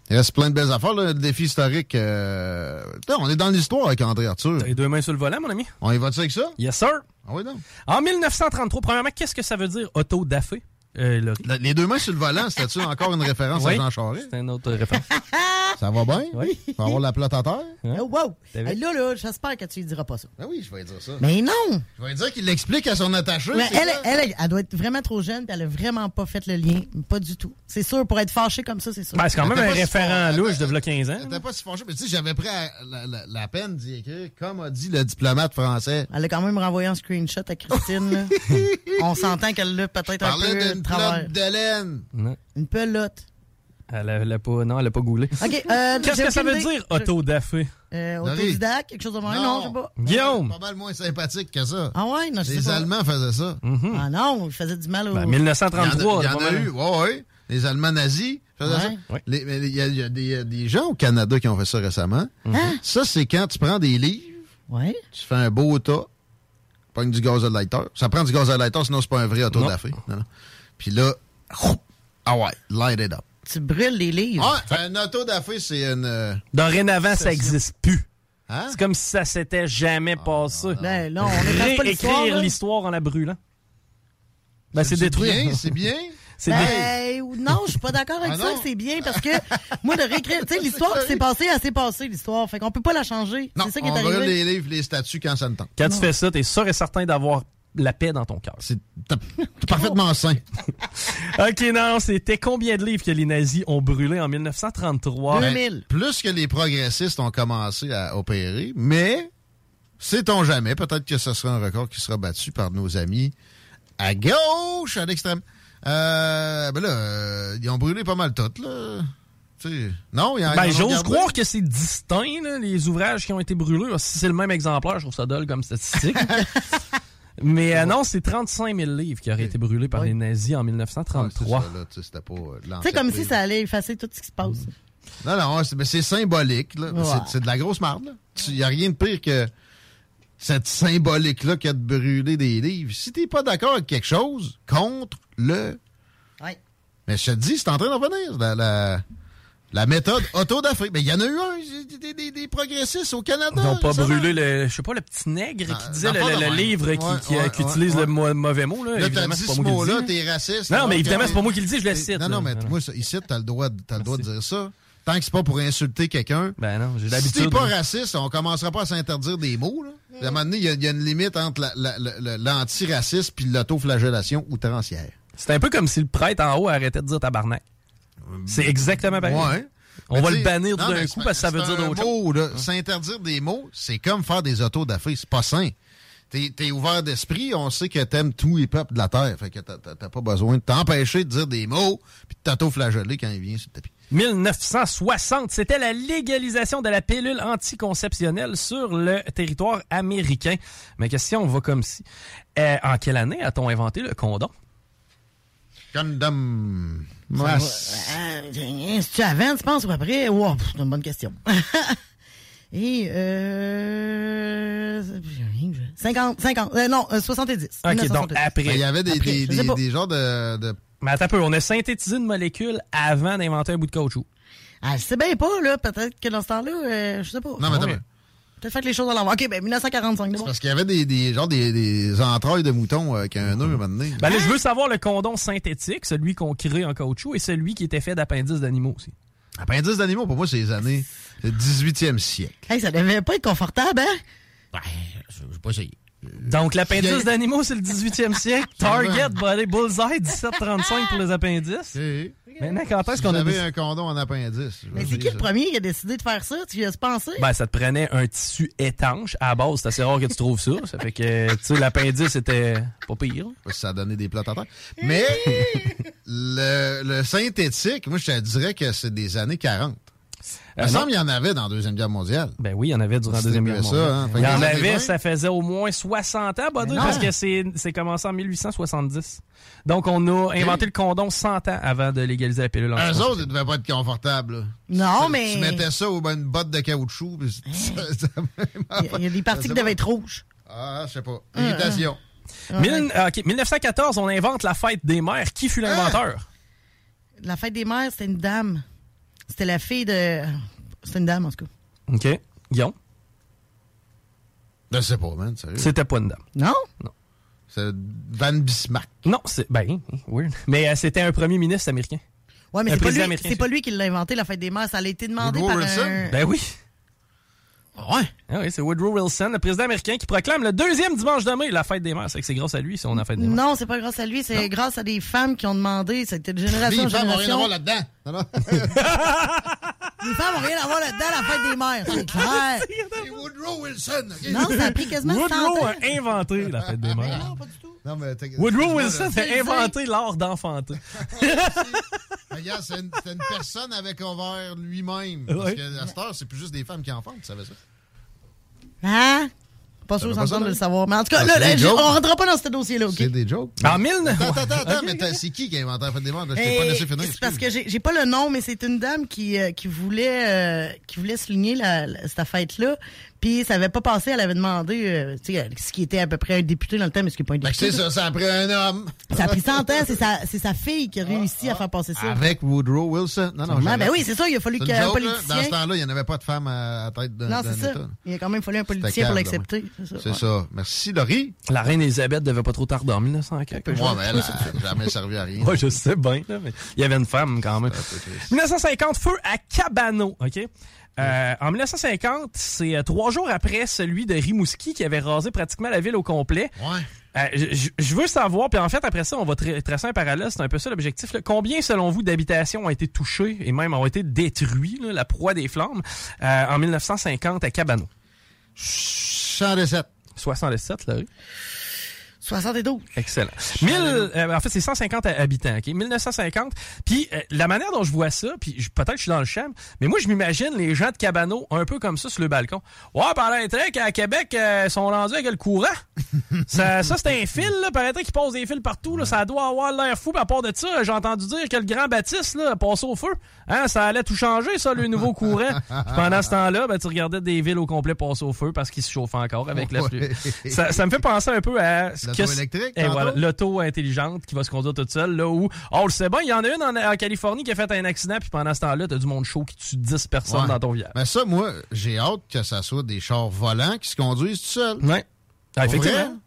Il reste plein de belles affaires. Là. Le défi historique. euh, putain, on est dans l'histoire avec André Arthur. T'as les deux mains sur le volant, mon ami? On y va-tu avec ça? Yes, sir. Ah oui, non. En 1933, premièrement, qu'est-ce que ça veut dire auto-dafé? Euh? Les deux mains sur le volant, c'était-tu encore une référence Oui, à Jean Charest? C'est une autre référence. (laughs) Ça va bien? Oui. On va avoir la plate à terre? Oh, wow! Hey, là, là, j'espère que tu lui diras pas ça. Ben oui, je vais dire ça. Mais non! Je vais dire qu'il l'explique à son attaché. Mais c'est elle, elle, elle, elle doit être vraiment trop jeune, puis elle a vraiment pas fait le lien. Pas du tout. C'est sûr, pour être fâchée comme ça, c'est sûr. Ben, c'est quand même un si référent fort, louche de v'là 15 ans. T'étais pas si fâché, mais tu sais, j'avais pris la, la- la peine d'y écrire, comme a dit le diplomate français. Elle a quand même renvoyé un screenshot à Christine. (laughs) On s'entend qu'elle l'a peut-être un peu travers. de laine. Non. Une pelote. Elle a, elle a pas, non, elle a pas goulé. OK, euh, (laughs) Qu'est-ce que ça veut dire, auto-dafé? Euh, Laurie. autodidacte, quelque chose de même? Non, je sais pas. Guillaume. Pas mal moins sympathique que ça. Ah ouais? Non, je sais Les pas. Allemands faisaient ça. Ah non, il faisait du mal au... Ben, 1933. Il y en a, il y en a eu, ouais, ouais. Les Allemands nazis faisaient Ouais. ça. Il y a, il y a des, il y a des gens au Canada qui ont fait ça récemment. Hein? Ça, c'est quand tu prends des livres, Ouais. tu fais un beau tas, pognes du gaz à lighter. Ça prend du gaz à lighter, sinon c'est pas un vrai auto Non. Non, non. Puis là, (laughs) ah ouais, light it up. Tu brûles les livres. Ouais, un auto d'affaires, c'est une... euh, Dorénavant, ça n'existe plus. Hein? C'est comme si ça s'était jamais passé. Ben non, on n'efface pas l'histoire. Réécrire l'histoire en la brûlant. Ben, c'est c'est détruire. bien, c'est bien? (laughs) C'est bien. Ben, non, je suis pas d'accord avec Ah ça, non? que c'est bien, parce que moi, de réécrire, tu sais, (laughs) l'histoire qui s'est passée, elle s'est passée, l'histoire. Fait qu'on peut pas la changer. Non, C'est ça qui est on brûle arrivé. les livres, les statuts quand ça ne tente. Quand tu fais ça, t'es sûr et certain d'avoir la paix dans ton cœur. C'est parfaitement sain. (laughs) OK, non, c'était combien de livres que les nazis ont brûlé en 1933? Deux Ben, plus que les progressistes ont commencé à opérer, mais sait-on jamais, peut-être que ce sera un record qui sera battu par nos amis à gauche, à l'extrême. Euh, ben là, euh, ils ont brûlé pas mal tout, là. Non, il y en Ben, j'ose croire que c'est distinct, là, les ouvrages qui ont été brûlés. Si c'est le même exemplaire, je trouve ça dole comme statistique. (laughs) Mais euh, non, c'est 35 000 livres qui auraient été brûlés par les nazis en Ouais, 1933. c'est comme si ça allait effacer tout ce qui se passe. Non, non, c'est c'est symbolique. là. Ouais. C'est- de la grosse marde. Il n'y a rien de pire que cette symbolique-là qu'il y a de brûler des livres. Si t'es pas d'accord avec quelque chose, contre le. Ouais. Mais je te dis, c'est en train de revenir. La, la, la méthode auto-d'affaires. Mais il y en a eu un, des, des- des progressistes au Canada. Ils n'ont pas brûlé le, je sais pas, le petit nègre qui Ah, disait le, livre qui, Ouais, qui, ouais, qui ouais, utilise le mauvais mot. Là, t'as dit ce qui mot-là, t'es raciste. Non, mais évidemment, c'est pas moi qui le dis, je le cite. Non, non, mais moi, ici, t'as le droit, de- t'as le droit de dire ça. Tant que c'est pas pour insulter quelqu'un. Ben non, j'ai Si l'habitude. t'es pas raciste, on commencera pas à s'interdire des mots. Là. À un moment donné, il y, a- il y a une limite entre la- la- la- la- l'antiracisme puis l'autoflagellation outrancière. C'est un peu comme si le prêtre en haut arrêtait de dire tabarnak. C'est exactement pareil. Ouais. On Mais va le bannir non, d'un coup parce que ça veut dire d'autres choses. là. S'interdire des mots, c'est comme faire des autos d'affaires. C'est pas sain. T'es es ouvert d'esprit, on sait que t'aimes tous les peuples de la Terre. Fait que t'as pas besoin de t'empêcher de dire des mots puis de t'auto-flageller quand il vient sur le tapis. 1960, c'était la légalisation de la pilule anticonceptionnelle sur le territoire américain. Ma question va comme si. Euh, en quelle année a-t-on inventé le condom? Condom. Euh, C'est-tu avant, tu penses, ou après? Wow, c'est une bonne question. (laughs) Et, euh... 50, 50, euh, non, euh, 70. Ok, 1970. donc après. Ben, Il y avait des, Après, des, des- des genres de, de- Mais attends un peu, on a synthétisé une molécule avant d'inventer un bout de caoutchouc. Ah, je sais bien pas, là. Peut-être que dans ce temps-là, euh, je sais pas. Non, mais attends, Ouais. Peut-être fait les choses à l'envers. OK, ben 1945, d'abord. Parce qu'il y avait des, des genre des, des entrailles de moutons avec un nœud maintenant. Ben là, je veux savoir le condom synthétique, celui qu'on crée en caoutchouc, et celui qui était fait d'appendices d'animaux aussi. Appendice d'animaux, pour moi, c'est les années le 18e siècle. Hey, ça devait pas être confortable, hein? j'ai pas essayé. Donc, l'appendice d'animaux, c'est le 18e siècle. (laughs) Target, Body Bullseye, 1735 pour les appendices. Maintenant, quand est-ce Si qu'on a un condom en appendice. Mais c'est qui le premier qui a décidé de faire ça? Tu y as pensé? Ben, ça te prenait un tissu étanche. À la base, c'est assez rare que tu trouves ça. Ça fait que, tu sais, l'appendice était pas pire. Ça a donné des plats à terre. Mais (laughs) le, le synthétique, moi, je te dirais que c'est des années 40. Il Euh, me non. semble qu'il y en avait dans la Deuxième Guerre mondiale. Ben oui, il y en avait durant la Deuxième Guerre ça, mondiale. hein. Fait Il y en avait, ça faisait au moins 60 ans, parce que c'est c'est commencé en 1870. Donc, on a inventé le condom 100 ans avant de légaliser la pilule Eux autres, ils devaient pas être confortables. Non, Tu- mais- Tu mettais ça ou ben une botte de caoutchouc. ça- Il y a- des parties qui devaient être rouges. Ah, je sais pas. Ah, Irritation. Mille- ah, ok, 1914, on invente la fête des mères. Qui fut Ah! l'inventeur? La fête des mères, c'était une dame. C'était la fille de. C'était une dame, en tout cas. OK. Guillaume? Je sais pas, man. Sérieux. C'était pas une dame. Non? Non. C'est Van Bismarck. Non, c'est. Ben, weird. Mais euh, c'était un premier ministre américain. Ouais, mais c'est pas, lui, c'est pas lui qui l'a inventé, la fête des mères. Ça a été demandé Woodrow par Wilson? un... Ben oui. Ouais. Ah oui, c'est Woodrow Wilson, le président américain, qui proclame le deuxième dimanche de mai la fête des mères. C'est que c'est grâce à lui si on a fête des mères. Non, c'est pas grâce à lui, c'est grâce à des femmes qui ont demandé. C'était de génération en Les femmes n'ont rien à génération. voir là-dedans. (laughs) (laughs) Les femmes n'ont rien à voir là-dedans, la fête des mères. C'est (laughs) clair. C'est Woodrow Wilson. Non, ça a pris quasiment 100 Woodrow a inventé la fête des mères. Non, pas du tout. Non, mais t'as- Woodrow Wilson a inventé l'art d'enfanter. Regarde, c'est une, personne avec ouvert lui-même. Parce que à cette heure, c'est plus juste des femmes qui enfantent, tu savais ça? Hein? Pas sûr ça, de le savoir. Mais en tout cas, Ah, là, on rentrera pas dans ce dossier-là, OK? C'est des jokes. En mille... Attends, attends, attends, mais c'est qui qui a inventé la fête des mères? Je t'ai pas laissé finir. C'est parce que j'ai j'ai pas le nom, mais c'est une dame qui, euh, qui voulait euh, qui voulait souligner la, la- cette fête-là. Puis ça avait pas passé, elle avait demandé euh, tu sais, ce qui était à peu près un député dans le temps, mais ce qui n'est pas un que député. c'est ça, ça a pris un homme. Ça a pris 100 ans, c'est sa, c'est sa fille qui a réussi à faire passer ça. Avec Woodrow Wilson. Non, non, jamais. ben oui, c'est ça, il a fallu C'est qu'il y une ait un joke, là. politicien. Dans ce temps-là, il n'y en avait pas de femme à la tête d'un non, c'est ça. État. Il a quand même fallu un politicien pour l'accepter. C'est ça. C'est ouais. ça. Merci, Laurie. La reine Elisabeth devait pas trop tarder en 1904. Moi, mais elle n'a jamais servi à rien. Ouais, je sais bien, là, mais il y avait une femme quand même. 1950, feu à Cabano, OK? Euh, en 1950, c'est euh, trois jours après celui de Rimouski qui avait rasé pratiquement la ville au complet. Ouais. Euh, je- je veux savoir, puis en fait, après ça, on va tra- tracer un parallèle, c'est un peu ça l'objectif. Combien, selon vous, d'habitations ont été touchées et même ont été détruites, là, la proie des flammes, euh, en 1950 à Cabano? 117. 67, là, oui. 72. Excellent. 1000, euh, en fait, c'est 150 habitants, OK? 1950. Puis euh, la manière dont je vois ça, puis peut-être que je suis dans le champ, mais moi, je m'imagine les gens de Cabano un peu comme ça sur le balcon. Ouais, paraîtrait qu'à Québec, euh, ils sont rendus avec le courant. (laughs) ça, ça c'est un fil, là. Paraîtrait qu'ils posent des fils partout, là. Ça doit avoir l'air fou. Puis à part de ça, j'ai entendu dire que le grand Baptiste, là, a passé au feu. Hein, ça allait tout changer, ça, le nouveau courant. Puis pendant ce temps-là, ben, tu regardais des villes au complet passer au feu parce qu'ils se chauffent encore avec la pluie. Ouais. Ça, ça me fait penser un peu à ce L'auto que électrique, et tantôt? voilà, l'auto intelligente qui va se conduire toute seule, là où, oh, on le sait bien, il y en a une en, en Californie qui a fait un accident, puis pendant ce temps-là, t'as du monde chaud qui tue 10 personnes Ouais. dans ton village. Mais ça, moi, j'ai hâte que ça soit des chars volants qui se conduisent tout seuls. Ouais. Ah, effectivement.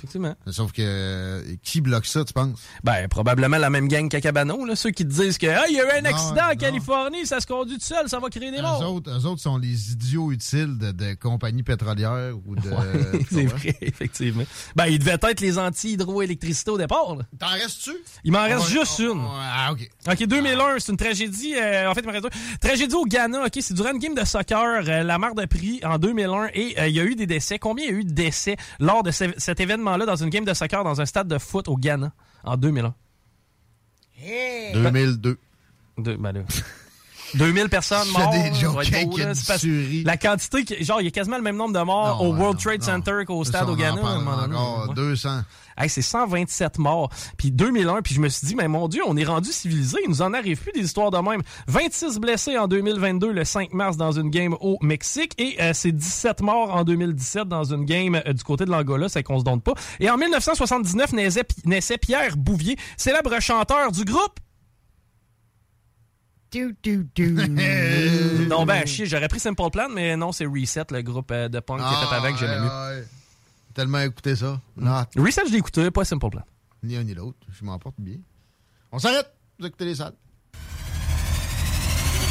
Effectivement. Sauf que euh, qui bloque ça, tu penses? Ben, probablement la même gang qu'à Cabano, là, ceux qui te disent que, ah, il y a eu un Non, accident en non. Californie, ça se conduit tout seul, ça va créer des morts. autres, eux autres sont les idiots utiles de, de compagnies pétrolières ou de. Ouais, (laughs) c'est vrai, effectivement. Ben, ils devaient être les anti-hydroélectricité au départ. T'en restes-tu? Il m'en reste juste on- une. on- Ah, OK. OK, 2001, c'est une tragédie. euh, en fait, il m'en reste deux. Tragédie au Ghana, OK, c'est durant une game de soccer, euh, la mare de prix en 2001, et euh, il y a eu des décès. Combien il y a eu de décès lors de ce- cet événement-là dans une game de soccer dans un stade de foot au Ghana en 2001? 2002. Deux, ben là. (laughs) 2000 personnes mortes. des jokes. La quantité, que- genre, il y a quasiment le même nombre de morts Non, au World Trade non. Center qu'au stade au Ghana. encore Ouais. 200. Hey, c'est 127 morts. Puis 2001, puis je me suis dit, mais mon Dieu, on est rendu civilisé. Il nous en arrive plus des histoires de même. 26 blessés en 2022, le 5 mars, dans une game au Mexique. Et euh, c'est 17 morts en 2017 dans une game euh, du côté de l'Angola. C'est qu'on se donne pas. Et en 1979, naissait, naissait Pierre Bouvier, célèbre chanteur du groupe. (laughs) Non, ben, chier, j'aurais pris Simple Plan, mais non, c'est Reset, le groupe euh, de punk qui est fait avec, j'aimais mieux. ouais. Tellement écouté ça. Non, Reset, je l'ai écouté, pas Simple Plan. ni un ni l'autre. Je m'en porte bien. On s'arrête. Vous écoutez les salles.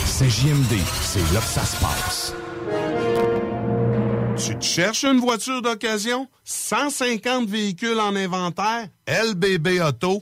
C'est JMD, c'est là que ça se passe. Tu te cherches une voiture d'occasion? 150 véhicules en inventaire? LBBauto.com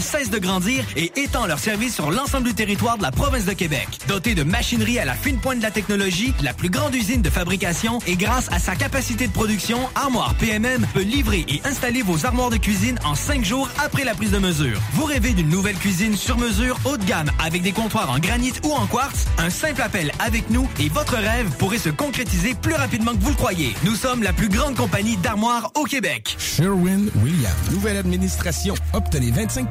cesse de grandir et étend leur service sur l'ensemble du territoire de la province de Québec. Dotée de machinerie à la fine pointe de la technologie, la plus grande usine de fabrication et grâce à sa capacité de production, Armoire PMM peut livrer et installer vos armoires de cuisine en cinq jours après la prise de mesure. Vous rêvez d'une nouvelle cuisine sur mesure haut de gamme avec des comptoirs en granit ou en quartz? Un simple appel avec nous et votre rêve pourrait se concrétiser plus rapidement que vous le croyez. Nous sommes la plus grande compagnie d'armoires au Québec. Sherwin-Williams. Nouvelle administration. Obtenez 25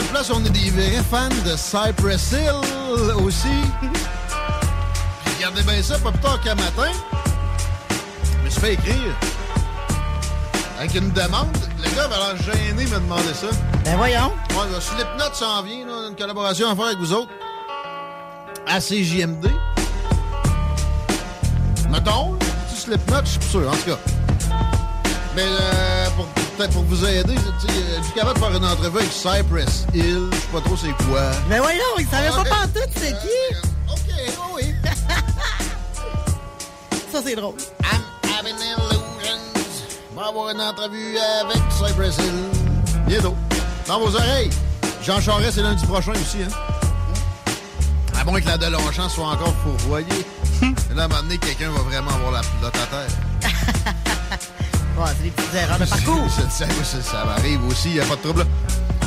Place on est des vrais fans de Cypress Hill aussi. Regardez bien ça, pas plus tard qu'un matin. Je me suis fait écrire. Avec une demande. Le gars avait l'air gêné de me demander ça. Ben voyons. Ouais, là, Slipknot s'en vient, là, une collaboration à faire avec vous autres. À CJMD. Mettons, tu Slipknot, je suis sûr, en tout cas. Mais euh, pour, peut-être pour vous aider, sais, je suis capable de faire une entrevue avec Cypress Hill, je sais pas trop c'est quoi. Ben voyons, il savait Ah, ok. pas pantoute c'est qui? OK, oh oui. (laughs) Ça, c'est drôle. I'm having illusions. On va avoir une entrevue avec Cypress Hill. Bientôt. Dans vos oreilles. Jean Charest, c'est lundi prochain aussi, hein? À moins que la Delonchamp soit encore fourvoyée. (laughs) Là, à un moment donné, quelqu'un va vraiment avoir la pilote à terre. (laughs) Ouais, c'est des petites erreurs de parcours. Ça, ça, m'arrive aussi, il a pas de trouble.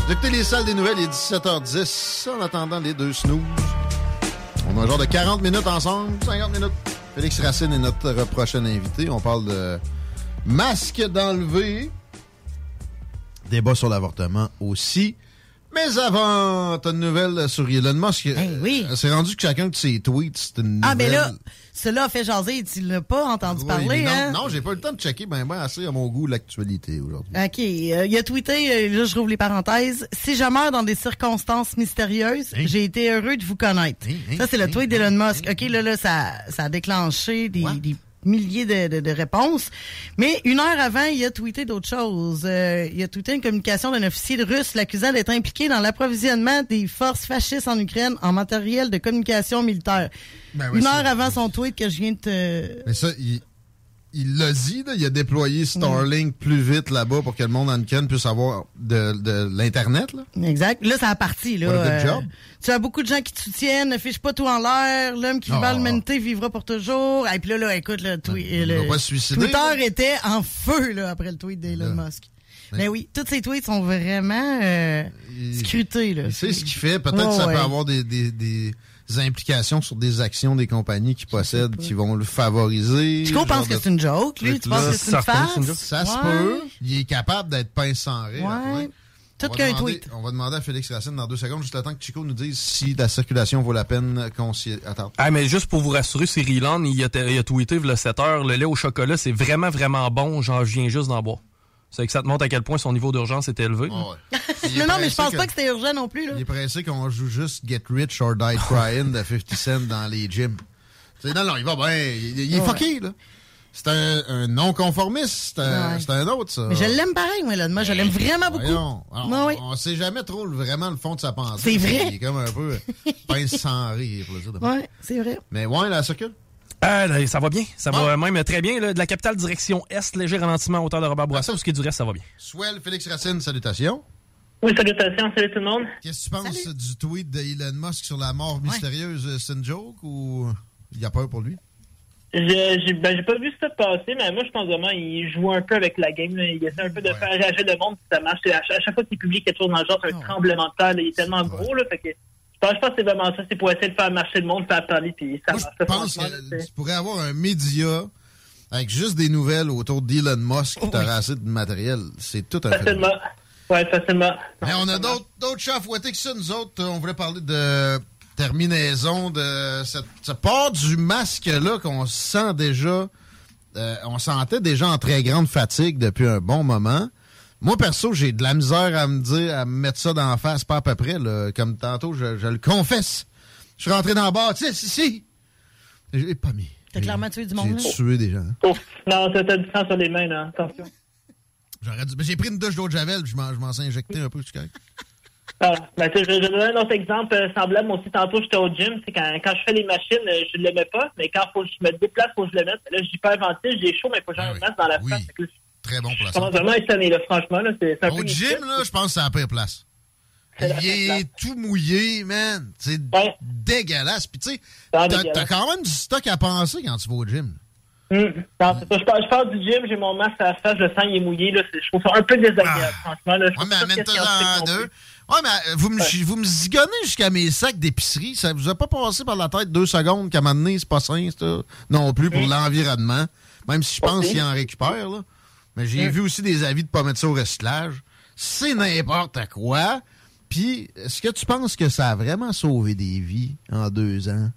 Vous écoutez les salles des nouvelles, il est 17h10. En attendant les deux snooze. On a un genre de 40 minutes ensemble, 50 minutes. Félix Racine est notre prochain invité. On parle de masque d'enlever. Débat sur l'avortement aussi. Mais avant, t'as une nouvelle sur Elon Musk. oui. C'est rendu que chacun de ses tweets, c'est une Ah, mais nouvelle. là, cela a fait jaser. Tu l'as pas entendu Oui, parler, mais non, hein? non, j'ai pas eu le temps de checker ben, ben assez à mon goût l'actualité aujourd'hui. OK. euh, il a tweeté, euh, là, je rouvre les parenthèses. Si je meurs dans des circonstances mystérieuses, j'ai été heureux de vous connaître. ça, c'est le tweet d'Elon Musk. OK, là, là, ça, ça a déclenché des, des milliers de, de- de réponses. Mais une heure avant, il a tweeté d'autres choses. Euh, il a tweeté une communication d'un officier russe l'accusant d'être impliqué dans l'approvisionnement des forces fascistes en Ukraine en matériel de communication militaire. Ben oui, une heure avant son tweet que je viens de te... Mais ça, il, il l'a dit, là, il a déployé Starlink plus vite là-bas pour que le monde en puisse avoir de, de l'Internet. là. Exact. Là, ça a parti. Là, Euh, job. tu as beaucoup de gens qui te soutiennent. Ne fiche pas tout en l'air. L'homme qui Ah. va l'humanité vivra pour toujours. Et puis là, là écoute, le, il le suicider, Twitter là. était en feu là, après le tweet d'Elon Musk. Mais oui, tous ces tweets sont vraiment euh, scrutés. Là. Il sait ce qu'il fait. Peut-être que ça ouais. peut avoir des, des- des implications sur des actions des compagnies qui possèdent, qui vont le favoriser. Chico pense que c'est une joke. Lui, tu penses que c'est une farce? Ça se peut. Il est capable d'être pince sans rire. Ouais. Tout qu'un tweet. On va demander à Félix Racine dans deux secondes, juste le temps que Chico nous dise si la circulation vaut la peine qu'on s'y attarde. Ah, mais juste pour vous rassurer, Cyril Land, il a, il a tweeté a 7 heures, le lait au chocolat, c'est vraiment, vraiment bon, j'en viens juste d'en boire. C'est que ça te montre à quel point son niveau d'urgence (laughs) est élevé. non, non, mais je pense pas que c'était urgent non plus. Là. Il est pressé qu'on joue juste Get Rich or Die Crying de 50 Cent dans les gyms. Non, non, il va bien. Il, il est Ouais. fucké, là. C'est un, un non-conformiste. C'est un, Ouais. c'est un autre, ça. Mais je l'aime pareil, moi, là. Moi, je l'aime vraiment beaucoup. Voyons. On, Ouais, ouais. on sait jamais trop vraiment le fond de sa pensée. C'est vrai. Il est comme un peu (laughs) pince sans rire, pour le dire. de. Ouais, c'est vrai. Mais ouais, la circule. Ah, là, ça va bien. Ça va même très bien. là. de la capitale direction Est, léger ralentissement hauteur de Robert Bourassa. Pour ce qui est du reste, ça va bien? Swell, Félix Racine, salutations. Oui, salutations, salut tout le monde. Qu'est-ce que tu penses du tweet d'Elon Musk sur la mort mystérieuse? C'est une joke ou il y a peur pour lui? J'ai j'ai- ben, j'ai pas vu ça passer, mais moi, je pense vraiment qu'il joue un peu avec la game. là. Il essaie un peu de faire réagir le monde si ça marche. À chaque, fois qu'il publie quelque chose dans le genre, c'est un tremblement de terre. là. Il est tellement gros, là. Fait que, je pense je pense que c'est vraiment ça. C'est pour essayer de faire marcher le monde, faire parler, puis ça marche. Je pense que tu pourrais avoir un média avec juste des nouvelles autour d'Elon Musk qui t'aurait assez de matériel. C'est tout un Facilement. Ouais, facilement. Mais on a d'autres d'autres chats à fouetter que ça. Nous autres, on voulait parler de terminaison de cette, ce port du masque-là qu'on sent déjà. euh, on sentait déjà en très grande fatigue depuis un bon moment. Moi, perso, j'ai de la misère à me dire, à me mettre ça dans la face, pas à peu près. là. Comme tantôt, je, je le confesse. Je suis rentré dans le bar, tu sais, si, si. J'ai pas mis. T'as clairement tué du J'ai monde. là? tué des gens. Non, t'as du sang sur les mains, là. Attention. J'aurais dû- mais J'ai pris une douche d'eau de javel, puis je m'en je m'en suis injecté un peu, je. Ah, ben, tu sais, je, je vais donner un autre exemple euh, semblable. Moi aussi, tantôt, j'étais au gym. Tu sais, Quand, quand je fais les machines, euh, je ne le mets pas. Mais quand faut que je me déplace, faut que je le mette. Là, j'hyperventile, j'ai chaud, mais il faut que Ah j'en masse dans la face. Très bon pour la santé. être tanné, là, franchement. Là, c'est peu Au gym, là, je pense que c'est la pire place. Il est tout mouillé, man. C'est dégueulasse. Puis tu sais, t'as quand même du stock à penser quand tu vas au gym. Hum. Non, ça. Je pars, je pars du gym, j'ai mon masque à la face, le sang il est mouillé. Là, je trouve ça un peu désagréable, franchement. Là, je Ouais, mais amène-toi en deux. Ouais, mais vous me, vous me zigonnez jusqu'à mes sacs d'épicerie. Ça vous a pas passé par la tête deux secondes qu'à un moment donné, c'est pas sain, ça, non plus, pour l'environnement. Même si je pense qu'il en récupère, là. Mais j'ai Mm. vu aussi des avis de pas mettre ça au recyclage. C'est n'importe quoi. Puis, est-ce que tu penses que ça a vraiment sauvé des vies en deux ans?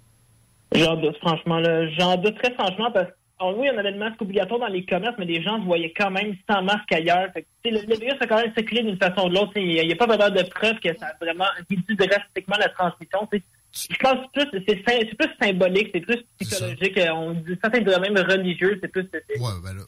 J'en doute, franchement. là. J'en doute très franchement parce que, oh, oui, on avait le masque obligatoire dans les commerces, mais les gens se voyaient quand même sans masque ailleurs. Fait que, le, le virus a quand même circulé d'une façon ou de l'autre. Il n'y a, pas vraiment de preuve que ça a vraiment réduit drastiquement la transmission. Je pense plus c'est c'est- c'est plus symbolique, c'est plus psychologique. euh, On dit certains diraient même religieux. C'est plus c'est- c'est-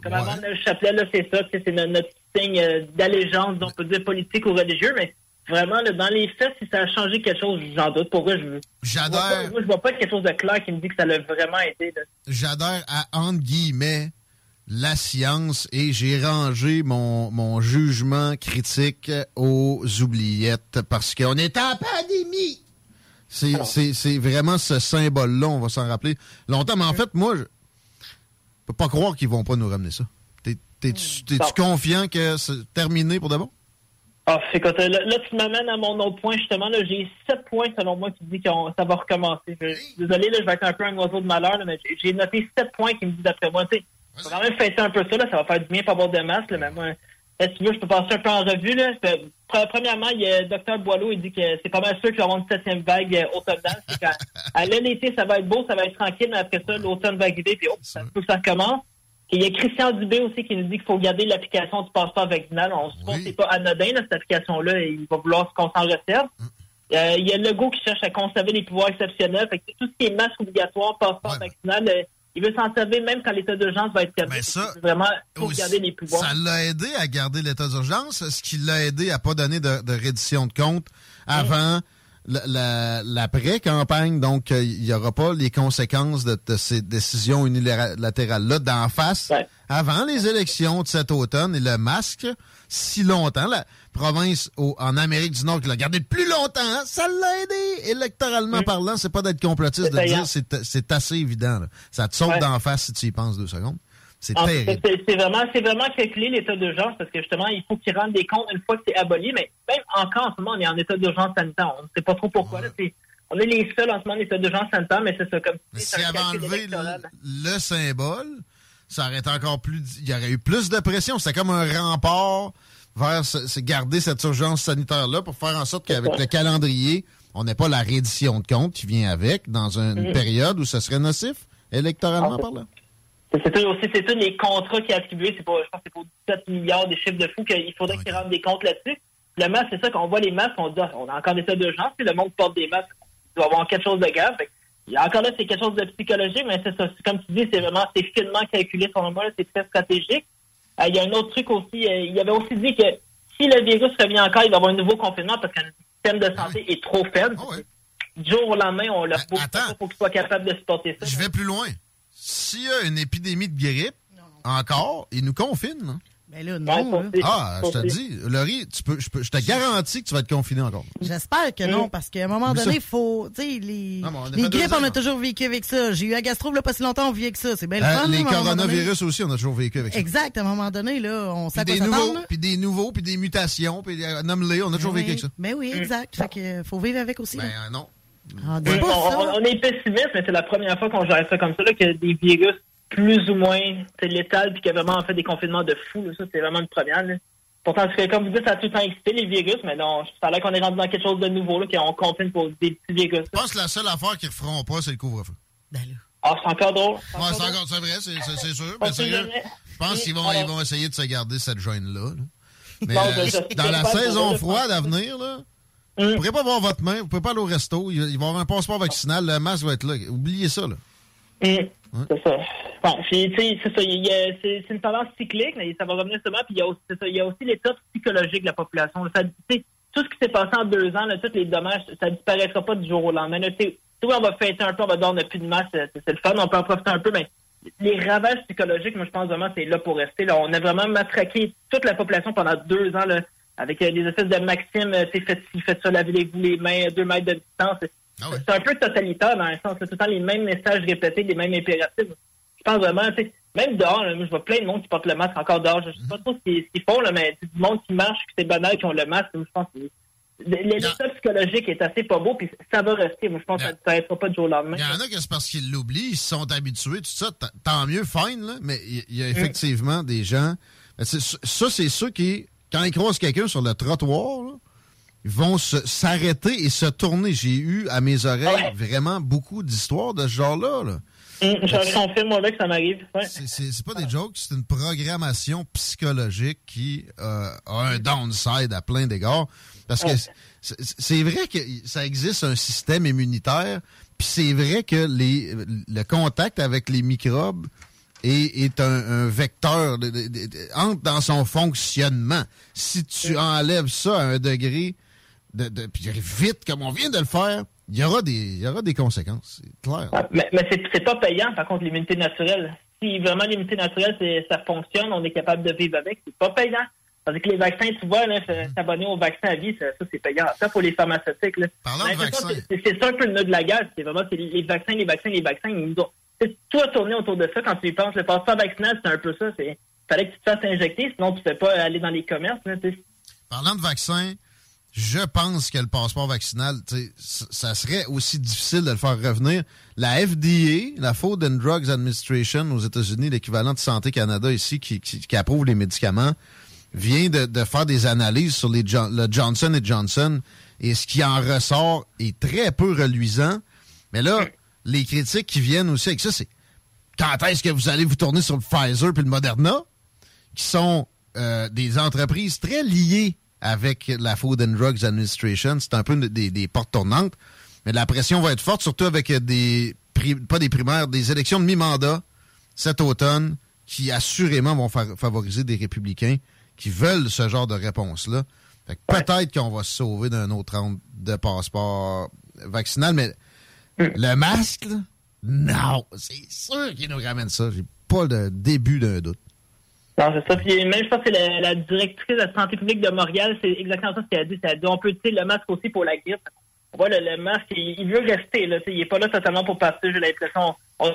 comme avant le chapelet, c'est ça. C'est no- notre signe euh, d'allégeance, on peut dire politique ou religieux, mais vraiment, là, dans les faits, si ça a changé quelque chose, j'en doute. Pour vrai, je J'adore. vois pas- Moi, je vois pas quelque chose de clair qui me dit que ça l'a vraiment là. J'adhère à, entre guillemets, la science et j'ai rangé mon, mon jugement critique aux oubliettes parce qu'on est en pandémie. C'est, vraiment ce symbole-là, on va s'en rappeler longtemps. Mais en fait, moi, je peux pas croire qu'ils vont pas nous ramener ça. T'es, t'es-tu, t'es-tu confiant que c'est terminé pour de bon? Ah, c'est quoi, là, là, tu m'amènes à mon autre point, justement. J'ai sept points, selon moi, qui me dit que ça va recommencer. Je- désolé, là, je vais être un peu un oiseau de malheur, là, mais j'ai- noté sept points qui me disent d'après moi. Tu sais, quand même fêter un peu ça, là, ça va faire du bien pour avoir de masque, là, mais moi, si tu veux, je peux passer un peu en revue, là? Premièrement, il y a Dr. Boileau, il dit que c'est pas mal sûr qu'il va y avoir une septième vague euh, automnale. C'est à l'été, ça va être beau, ça va être tranquille, mais après ça, l'automne va arriver, puis oh, ça peut que ça recommence. Et il y a Christian Dubé aussi qui nous dit qu'il faut garder l'application du passeport vaccinal. On se suppose que c'est pas anodin, là, cette application-là, et il va vouloir qu'on s'en resserve. Euh, il y a Legault qui cherche à conserver les pouvoirs exceptionnels. Fait que tout ce qui est masque obligatoire, passeport vaccinal, euh, il veut s'en servir même quand l'état d'urgence va être terminé. C'est vraiment pour Aussi, garder les pouvoirs. Ça l'a aidé à garder l'état d'urgence. Ce qui l'a aidé à pas donner de, de reddition de compte avant l'après-campagne, donc euh, il n'y aura pas les conséquences de, ces décisions unilatérales-là d'en face avant les élections de cet automne et le masque si longtemps. La province en Amérique du Nord qui l'a gardé plus longtemps, ça l'a aidé électoralement parlant. C'est pas d'être complotiste de dire c'est assez évident. Ça te saute d'en face si tu y penses deux secondes. C'est C'est vraiment, vraiment calculé l'état d'urgence parce que justement, il faut qu'ils rendent des comptes une fois que c'est aboli. Mais même encore en ce moment, on est en état d'urgence sanitaire. On ne sait pas trop pourquoi. on est les seuls en ce moment en état d'urgence sanitaire, mais c'est ça comme si avait enlevé le, symbole, ça aurait été encore plus. Il y aurait eu plus de pression. C'était comme un rempart vers garder cette urgence sanitaire-là pour faire en sorte qu'avec le calendrier, on n'ait pas la reddition de compte qui vient avec dans une mm-hmm. période où ce serait nocif, électoralement parlant. C'est aussi c'est tous les contrats qui attribués, c'est pas, je pense que c'est pour 17 milliards des chiffres de fous qu'il faudrait qu'ils rendent des comptes là-dessus. Le masque, c'est ça qu'on voit les masques, on dit on a encore des tas d'urgence, puis le monde porte des masques, il doit avoir quelque chose de grave. Encore là, c'est quelque chose de psychologique, mais c'est ça. Comme tu dis, c'est vraiment c'est finement calculé selon moi, c'est très stratégique. Euh, il y a un autre truc aussi, euh, il avait aussi dit que si le virus revient encore, il va y avoir un nouveau confinement parce que le système de santé est trop faible. Ah du jour au lendemain, on l'a ben, pour qu'il soit capable de supporter ça. Je vais plus loin s'il y a une épidémie de grippe, encore, ils nous confinent. Ben là, non. Ah, je te dis, Laurie, tu peux, je, peux, je te garantis que tu vas être confiné encore. J'espère que non, parce qu'à un moment donné, il faut. Tu sais, les, les grippes, on a toujours vécu avec ça. J'ai eu la gastro, là, pas si longtemps, on vit avec ça. C'est bien le euh, Les coronavirus aussi, on a toujours vécu avec ça. Exact, à un moment donné, là, on sait des nouveaux, Puis des nouveaux, puis des mutations, puis euh, nomme-les, on a toujours vécu avec ça. Mais ben oui, exact. Fait que faut vivre avec aussi. Ben non. Ah, on, est pessimiste, mais c'est la première fois qu'on gère ça comme ça, là, que des virus plus ou moins létals, puis qu'il y a vraiment fait des confinements de fou. Ça, c'est vraiment une première. Pourtant, comme vous dites, ça a tout le temps excité les virus, mais non, ça a l'air qu'on est rendu dans quelque chose de nouveau, là, qu'on confine pour des petits virus. Je pense que la seule affaire qu'ils ne referont pas, c'est le couvre-feu. Ben ah, c'est encore drôle. Ouais, c'est encore, c'est vrai, c'est sûr. Mais sérieux, je pense qu'ils vont, ils vont essayer de se garder cette jointe-là. Mais euh, dans la saison froide à venir, là, vous ne pourrez pas voir votre main, vous ne pouvez pas aller au resto, il va y avoir un passeport vaccinal, le masque va être là. Oubliez ça, là. Mm. C'est ça. Bon, c'est ça. C'est une tendance cyclique, mais ça va revenir seulement. Puis il y a aussi, aussi l'état psychologique de la population. Ça, tout ce qui s'est passé en deux ans, là, tous les dommages, ça disparaîtra pas du jour au lendemain. Tu on va fêter un peu, on va dire on n'a plus de masse, c'est le fun, on peut en profiter un peu, mais les ravages psychologiques, moi je pense vraiment c'est là pour rester. Là. On a vraiment matraqué toute la population pendant deux ans. Là, avec euh, des espèces de maximes, euh, tu faites, faites ça, lavez-vous les mains, deux mètres de distance. Ah c'est un peu totalitaire dans un sens. C'est tout le temps les mêmes messages répétés, les mêmes impératifs. Je pense vraiment, tu sais, même dehors, je vois plein de monde qui porte le masque encore dehors. Je ne sais pas trop ce qu'ils font, là, mais du monde qui marche, que c'est banal, qui ont le masque. Je pense que l'état psychologique est assez pas beau, puis ça va rester. Moi, je pense que ça ne s'arrêtera pas du jour au lendemain. Il y en a que c'est parce qu'ils l'oublient, ils se sont habitués, tout ça. Tant mieux, fine, là, mais il y, a effectivement des gens. Ça, c'est ceux qui quand ils croisent quelqu'un sur le trottoir, ils vont s'arrêter et se tourner. J'ai eu à mes oreilles vraiment beaucoup d'histoires de ce genre-là. Là. Hum, je confirme, moi, que ça m'arrive. C'est pas des jokes, c'est une programmation psychologique qui euh, a un downside à plein d'égards. Parce que c'est vrai que ça existe un système immunitaire, puis c'est vrai que les, le contact avec les microbes est un, vecteur, de, entre dans son fonctionnement. Si tu enlèves ça à un degré, de, de, puis vite comme on vient de le faire, il y aura des, il y aura des conséquences, c'est clair. Ah, mais, mais c'est pas payant, par contre, l'immunité naturelle. Si vraiment l'immunité naturelle, ça fonctionne, on est capable de vivre avec, c'est pas payant. Parce que les vaccins, tu vois, s'abonner au vaccin à vie, ça, c'est payant. Ça, pour les pharmaceutiques. Là. Parlant de vaccins. C'est ça un peu le nœud de la guerre. C'est vraiment les vaccins, les vaccins, les vaccins. Ils nous ont, toi tourner autour de ça quand tu y penses. Le passeport vaccinal, c'est un peu ça. Il fallait que tu te fasses injecter, sinon tu ne peux pas aller dans les commerces. Parlant de vaccins, je pense que le passeport vaccinal, ça serait aussi difficile de le faire revenir. La FDA, la Food and Drugs Administration aux États-Unis, l'équivalent de Santé Canada ici, qui, approuve les médicaments, vient de, faire des analyses sur le Johnson Johnson et ce qui en ressort est très peu reluisant. Mais là, les critiques qui viennent aussi avec ça, c'est quand est-ce que vous allez vous tourner sur le Pfizer puis le Moderna, qui sont euh, des entreprises très liées avec la Food and Drugs Administration. C'est un peu des, portes tournantes. Mais la pression va être forte, surtout avec des, pas des primaires, des élections de mi-mandat cet automne, qui assurément vont favoriser des républicains qui veulent ce genre de réponse-là. Fait que peut-être qu'on va se sauver d'un autre round de passeport vaccinal, mais le masque, là, non, c'est sûr qu'il nous ramène ça. J'ai pas le début d'un doute. Non, c'est ça. Puis même, je pense que la, la directrice de la santé publique de Montréal, c'est exactement ça ce qu'elle a dit. Elle a dit, on peut utiliser le masque aussi pour la grippe. On voit le, le masque, il, il veut rester, là. Il est pas là totalement pour passer, j'ai l'impression. On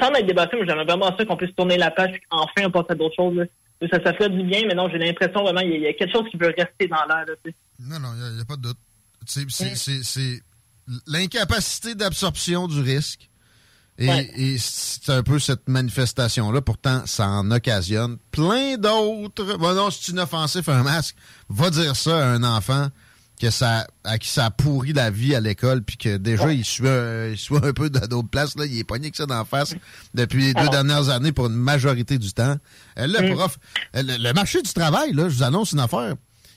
semble être débattu, mais j'aimerais vraiment ça qu'on puisse tourner la page, puis qu'enfin on passe à d'autres choses, là. Ça, ça fait du bien, mais non, j'ai l'impression vraiment il y, a- y a quelque chose qui veut rester dans l'air. Non, non, il n'y a, pas de doute. C'est l'incapacité d'absorption du risque. Et, et c'est un peu cette manifestation-là. Pourtant, ça en occasionne plein d'autres. Bon, non, c'est inoffensif, un masque. Va dire ça à un enfant que ça, à qui ça a pourri la vie à l'école, puis que déjà, il suit un, il suit un peu de d'autres places. Là, il est pogné que ça d'en face depuis les deux dernières années pour une majorité du temps. Euh, Le Mm. prof, euh, le, le marché du travail, là, je vous annonce une affaire.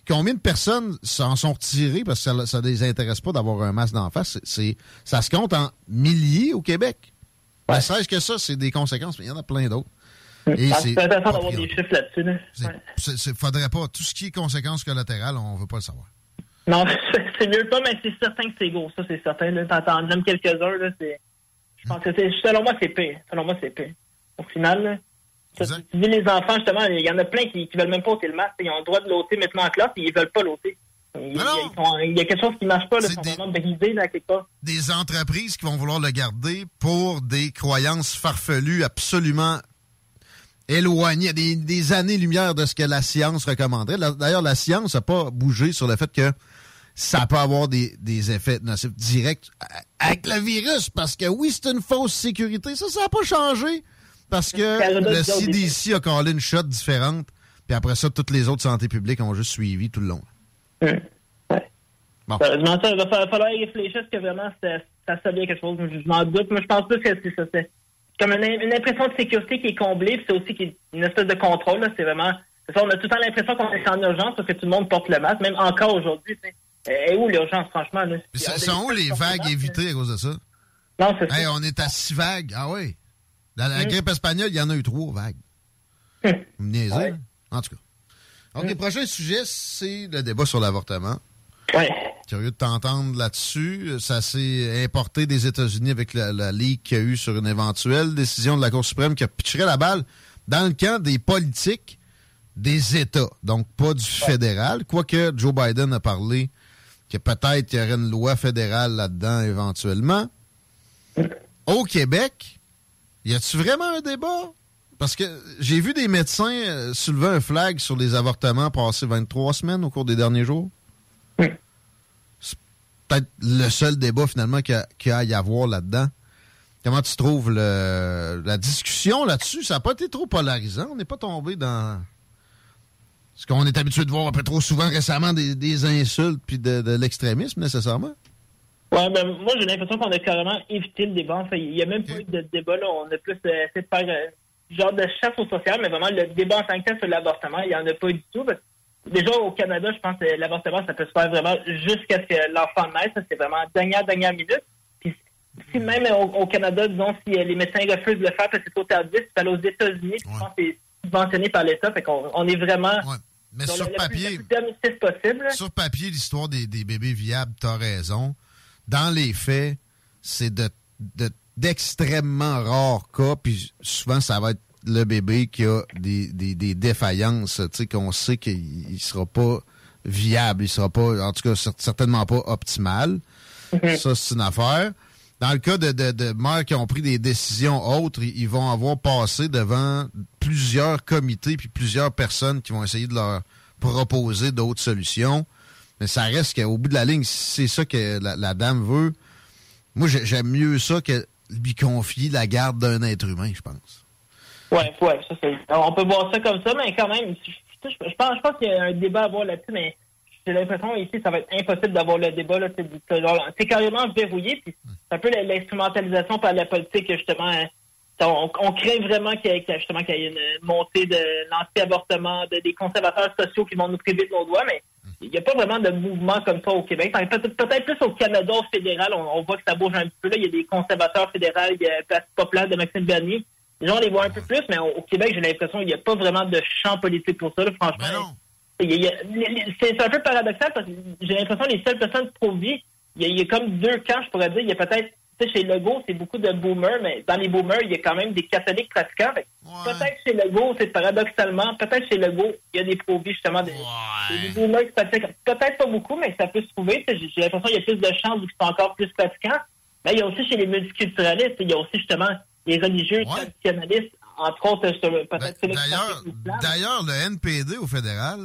Combien de personnes s'en sont retirées parce que ça ne les intéresse pas d'avoir un masque d'en face? C'est- c'est- ça se compte en milliers au Québec. Ne serait-ce que ça, c'est des conséquences, mais il y en a plein d'autres. Et Ah, c'est intéressant d'avoir des chiffres là-dessus, là. c'est- Ouais. c'est- c'est- faudrait pas. Tout ce qui est conséquences collatérales, on veut pas le savoir. Non, (laughs) c'est mieux pas, mais c'est certain que c'est gros, ça, c'est certain. là. T'en t'en nommes quelques-uns. Je pense que c'est... Selon moi, c'est pire. Selon moi, c'est pire. Au final, là, ça, tu dis les enfants, justement, il y en a plein qui, qui veulent même pas ôter le masque. Ils ont le droit de l'ôter maintenant en classe, et ils veulent pas l'ôter. Il, ils sont- il y a quelque chose qui marche pas, là. Sont vraiment brisés, là, quelque part. Des entreprises qui vont vouloir le garder pour des croyances farfelues absolument éloignées, des, des années-lumière de ce que la science recommanderait. D'ailleurs, la science n'a pas bougé sur le fait que ça peut avoir des, des effets nocifs directs avec le virus, parce que oui, c'est une fausse sécurité. Ça, ça n'a pas changé. Parce que le. CDC a collé une shot différente, puis après ça, toutes les autres santé publiques ont juste suivi tout le long. Bon. Sérieusement, ça, il va fa- falloir y réfléchir, parce que vraiment, ça, ça bien quelque chose. Je, m'en doute. Moi, je pense plus que c'est ça. C'est comme une, une impression de sécurité qui est comblée, puis c'est aussi une espèce de contrôle. C'est vraiment... ça, on a tout le temps l'impression qu'on est en urgence parce que tout le monde porte le masque, même encore aujourd'hui. Euh, Et où l'urgence, franchement? Là? Mais ça- sont où les vagues évitées à cause de ça? Non, c'est Hey, on est à six vagues. Ah oui. Dans la Mm. grippe espagnole, il y en a eu trois vagues. Vous me niaisez, hein? En tout cas. OK, prochain sujet, c'est le débat sur l'avortement. Curieux de t'entendre là-dessus. Ça s'est importé des États-Unis avec la, la ligue qu'il y a eu sur une éventuelle décision de la Cour suprême qui a pitcherait la balle dans le camp des politiques des États, donc pas du fédéral. Quoique Joe Biden a parlé que peut-être il y aurait une loi fédérale là-dedans éventuellement. Au Québec, y a-tu vraiment un débat? Parce que j'ai vu des médecins euh, soulever un flag sur les avortements passés 23 semaines au cours des derniers jours. C'est peut-être le seul débat finalement qu'il y a- qu'il y a à y avoir là-dedans. Comment tu trouves le- la discussion là-dessus? Ça n'a pas été trop polarisant. On n'est pas tombé dans ce qu'on est habitué de voir un peu trop souvent récemment, des, des insultes puis de, de l'extrémisme nécessairement. Ouais, ben, moi, j'ai l'impression qu'on a carrément évité le débat. Enfin, il n'y a même pas eu de débat, là. On a plus euh, essayé de faire euh, genre de chasse au social, mais vraiment, le débat en tant que tel sur l'avortement, il n'y en a pas du tout. Parce que déjà, au Canada, je pense que l'avortement, ça peut se faire vraiment jusqu'à ce que l'enfant naisse. Ça, c'est vraiment dernière, dernière minute. Puis, si même au, au Canada, disons, si euh, les médecins refusent de le faire parce que c'est trop tardif, c'est aux États-Unis, je pense que c'est subventionné par l'État. Fait qu'on on est vraiment... Mais sur le- papier- le possible. Sur papier, l'histoire des, des bébés viables, t'as raison. Dans les faits, c'est de, de- d'extrêmement rares cas, puis souvent, ça va être le bébé qui a des, des, des défaillances, tu sais, qu'on sait qu'il ne sera pas viable, il sera pas, en tout cas, cer- certainement pas optimal. Ça, c'est une affaire. Dans le cas de, de, de mères qui ont pris des décisions autres, ils ils vont avoir passé devant plusieurs comités puis plusieurs personnes qui vont essayer de leur proposer d'autres solutions. Mais ça reste qu'au bout de la ligne, si c'est ça que la, la dame veut. Moi, j'ai- j'aime mieux ça que lui confier la garde d'un être humain, je pense. Ouais, ouais, ça c'est. On peut voir ça comme ça, mais quand même, je, je- pense, je pense qu'il y a un débat à avoir là-dessus, mais j'ai l'impression ici, ça va être impossible d'avoir le débat. là. C'est carrément verrouillé, puis c'est un peu l'instrumentalisation par la politique, justement. hein. On, on craint vraiment qu'il y, ait- qu'il y une montée de l'anti-avortement, de, des conservateurs sociaux qui vont nous priver de nos droits, mais il n'y a pas vraiment de mouvement comme ça au Québec. Peut- Peut-être plus au Canada au fédéral, on, on voit que ça bouge un petit peu. Là. Il y a des conservateurs fédéraux, il y a Place Populaire de Maxime Bernier. Les gens les voient un peu plus, mais au, Québec, j'ai l'impression qu'il n'y a pas vraiment de champ politique pour ça, là, franchement. c'est un peu paradoxal parce que j'ai l'impression que les seules personnes pro-vie, il y, y a comme deux camps, je pourrais dire. Il y a peut-être, tu sais, chez Legault, c'est beaucoup de boomers, mais dans les boomers, il y a quand même des catholiques pratiquants. Peut-être chez Legault, c'est paradoxalement, peut-être chez Legault, il y a des pro-vie, justement, des, des boomers qui pratiquent. Peut-être pas beaucoup, mais ça peut se trouver. Tu sais, J'ai l'impression qu'il y a plus de chances qu'ils sont encore plus pratiquants. Mais il y a aussi chez les multiculturalistes, il y a aussi justement les religieux traditionnalistes, entre autres, peut-être l'islam. d'ailleurs, le NPD au fédéral,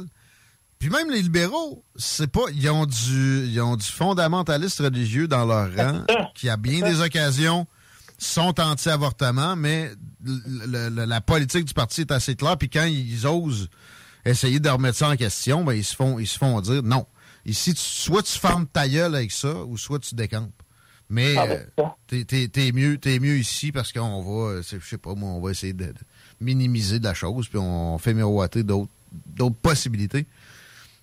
puis même les libéraux, c'est pas, ils ont du, ils ont du fondamentaliste religieux dans leur rang, qui à bien des occasions sont anti-avortement, mais le- le- la politique du parti est assez claire. Puis quand ils osent essayer de remettre ça en question, ben ils se font, ils se font dire non. Ici, tu- soit tu fermes ta gueule avec ça, ou soit tu décampes. Mais Ah, ben, euh, t'es, t'es- t'es mieux, t'es mieux ici parce qu'on va, euh, je sais pas moi, on va essayer de, de minimiser de la chose, puis on fait miroiter d'autres, d'autres possibilités.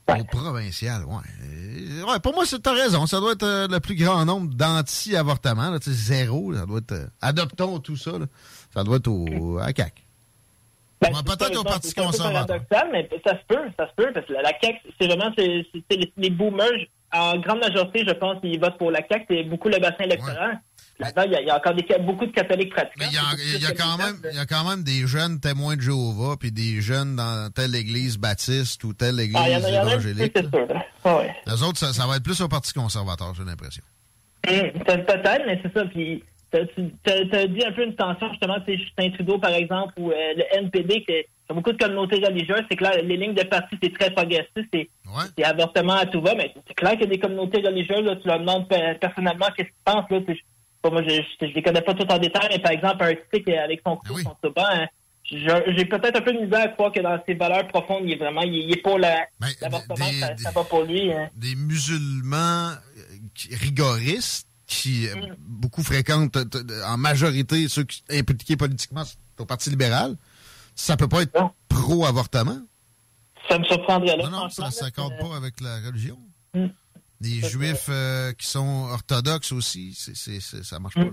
Au provincial, ouais. Euh, ouais. Pour moi, t'as raison. Ça doit être euh, le plus grand nombre d'anti-avortements. Zéro. là, Ça doit être. euh, adoptons tout ça. là. Ça doit être au, à CAC. Ben, peut-être au Parti conservateur. paradoxal, mais ça se peut, ça se peut, parce que la, la CAQ, c'est vraiment, c'est, les, les boomers, en grande majorité, je pense, ils votent pour la CAQ, c'est beaucoup le bassin électoral. Là-dedans, il y, a- il y a encore des, beaucoup de catholiques pratiquants. Mais il y, a, y quand même, il y a quand même des jeunes témoins de Jéhovah, puis des jeunes dans telle église baptiste ou telle église Ah, peu, évangélique. c'est sûr. là. Ah ouais. Les autres, ça, ça va être plus au Parti conservateur, j'ai l'impression. Peut- Peut-être, mais c'est ça. Puis, tu as dit un peu une tension, justement, tu Justin Trudeau, par exemple, ou euh, le NPD, qui a beaucoup de communautés religieuses. C'est clair, les lignes de parti, c'est très progressiste. C'est avortement à tout va, mais c'est clair qu'il y a des communautés religieuses, là, tu leur demandes pe- personnellement qu'est-ce qu'ils pensent. Là, moi, je, je les connais pas tous en détail, mais par exemple, un stick avec son Ah cou, son turban, hein, j'ai peut-être un peu de misère à croire que dans ses valeurs profondes, il est vraiment, il, il est pour la- l'avortement, ça, ça va pour lui. hein. Des musulmans euh, rigoristes qui euh, Mm. beaucoup fréquentent euh, en majorité ceux qui sont impliqués politiquement au Parti libéral. Ça peut pas être pro-avortement? Ça me surprendrait là. Non, non, ça ne s'accorde pas avec la religion. Mm. Les juifs euh, qui sont orthodoxes aussi, c'est, c'est, c'est- ça marche pas. Là.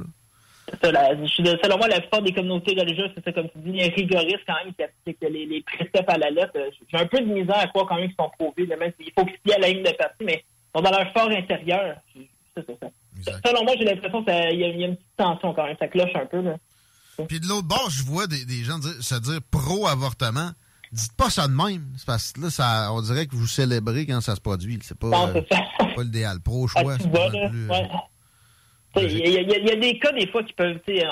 Ça, la- suis de- selon moi, la plupart des communautés religieuses, c'est ça, comme tu dis, rigoristes quand même, qui appliquent les, les préceptes à la lettre. Euh, J'ai un peu de misère à croire quand même qu'ils sont prouvés. là, même s'il faut qu'ils plient à la ligne de parti, mais sont dans leur fort intérieur. C'est ça, ça. Selon moi, j'ai l'impression qu'il y, a- il y a une petite tension quand même. Ça cloche un peu. Là. Puis de l'autre bord, je vois des, des gens dire- se dire pro-avortement. Dites pas ça de même. Parce que là, ça, on dirait que vous célébrez quand ça se produit. C'est pas, Non, euh, pas l'idéal. Pro-choix, Ah, c'est pas mal plus. ouais. Sais, Il y, y a- il y a des cas, des fois, qui peuvent. J'ai un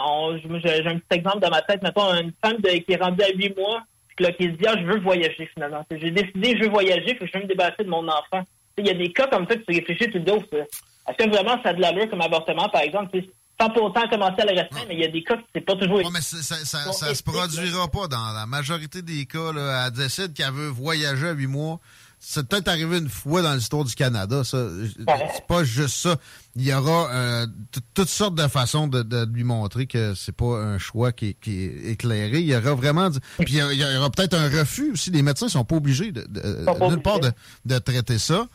petit exemple dans ma tête. Mettons, une femme de- qui est rendue à 8 mois, puis là, qui se dit Ah, je veux voyager finalement. J'ai décidé, je veux voyager, puis je veux me débarrasser de mon enfant. Il y a des cas comme ça que tu réfléchis, tu te dis Oh, Est-ce que vraiment ça a de l'allure comme avortement, par exemple Sans pour autant commencer à le restreindre, mais il y a des cas que c'est pas toujours. Ouais, mais ça, ça, ça, se produira pas dans la majorité des cas. Là, elle décide qu'elle veut voyager à huit mois. C'est peut-être arrivé une fois dans l'histoire du Canada, ça. C'est pas juste ça. Il y aura euh, toutes sortes de façons de, de lui montrer que c'est pas un choix qui est, qui est éclairé. Il y aura vraiment... du- Puis il y aura peut-être un refus aussi. Les médecins sont pas obligés de, de- pas part de, de traiter ça.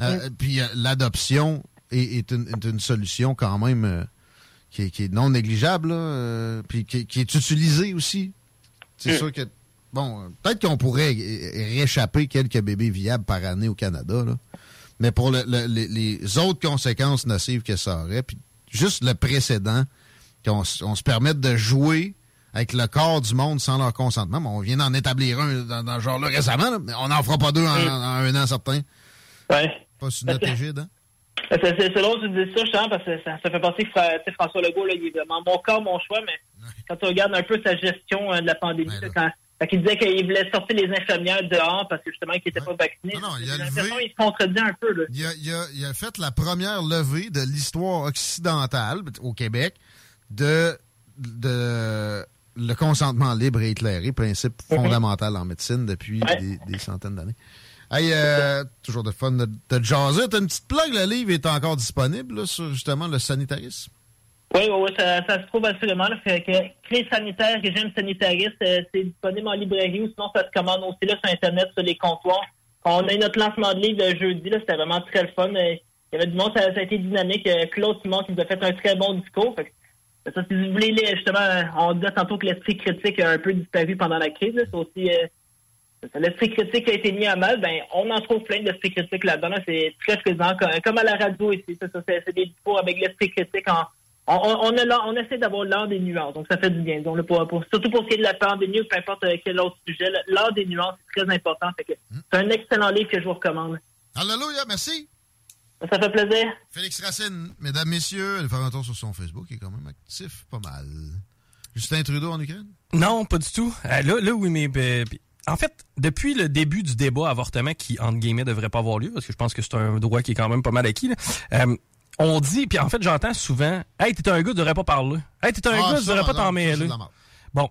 Euh, Puis euh, l'adoption est, est une, est une solution quand même... qui est, qui est non négligeable, là, euh, puis qui, qui est utilisé aussi. C'est Mm. sûr que, bon, euh, peut-être qu'on pourrait réchapper quelques bébés viables par année au Canada, là. mais pour le- le- les, les autres conséquences nocives que ça aurait, puis juste le précédent, qu'on on se permette de jouer avec le corps du monde sans leur consentement. Bon, on vient d'en établir un dans, dans ce genre-là récemment, là, mais on n'en fera pas deux en, Mm. en un an certain. Ouais. Pas sur notre (laughs) égide, hein? C'est drôle que tu dis ça, justement, parce que ça, ça fait penser que François Legault, là, il est vraiment mon corps, mon choix, mais quand tu regardes un peu sa gestion euh, de la pandémie, là, quand, quand il disait qu'il voulait sortir les infirmières dehors parce que justement, qu'ils n'étaient pas vaccinés, j'ai l'impression qu'il se contredit un peu. Là. Il a, il a- il a fait la première levée de l'histoire occidentale au Québec de, de le consentement libre et éclairé, principe fondamental en médecine depuis des, des centaines d'années. Hey, euh, toujours de fun de, de jaser. T'as une petite blague, le livre est encore disponible là, sur justement le sanitarisme? Oui, oui, oui, ça, se trouve assurément. Là, sanitaire, régime sanitariste, euh, c'est disponible en librairie ou sinon ça se commande aussi là, sur Internet, sur les comptoirs. On a eu notre lancement de livre le jeudi, là, c'était vraiment très le fun. Il y avait du monde, ça, a été dynamique. Euh, Claude Simon qui nous a fait un très bon discours. Fait que, ça, si vous voulez, justement, euh, on disait tantôt que l'esprit critique a un peu disparu pendant la crise. C'est aussi, l'esprit critique a été mis à mal, ben on en trouve plein d'esprit critiques là-dedans. C'est très présent, comme, à la radio ici. C'est ça, c'est c'est des discours avec l'esprit critique. En, on, on, on, a l'art- on essaie d'avoir l'art des nuances, donc ça fait du bien. Donc, là, pour, pour- surtout pour ce qui est de la pandémie ou peu importe euh, quel autre sujet, l'art des nuances est très important. Fait que C'est un excellent livre que je vous recommande. Alléluia, merci. Ça fait plaisir. Félix Racine, mesdames, messieurs, allez faire un tour sur son Facebook, il est quand même actif pas mal. Justin Trudeau en Ukraine? Non, pas du tout. Euh, là, là, oui, mais. En fait, depuis le début du débat avortement, qui, entre guillemets, devrait pas avoir lieu, parce que je pense que c'est un droit qui est quand même pas mal acquis, là, euh, on dit, puis en fait, j'entends souvent Hey, t'es un gars, tu devrais pas parler. Hey, t'es un Ah, gars, tu devrais pas t'en mêler. Bon,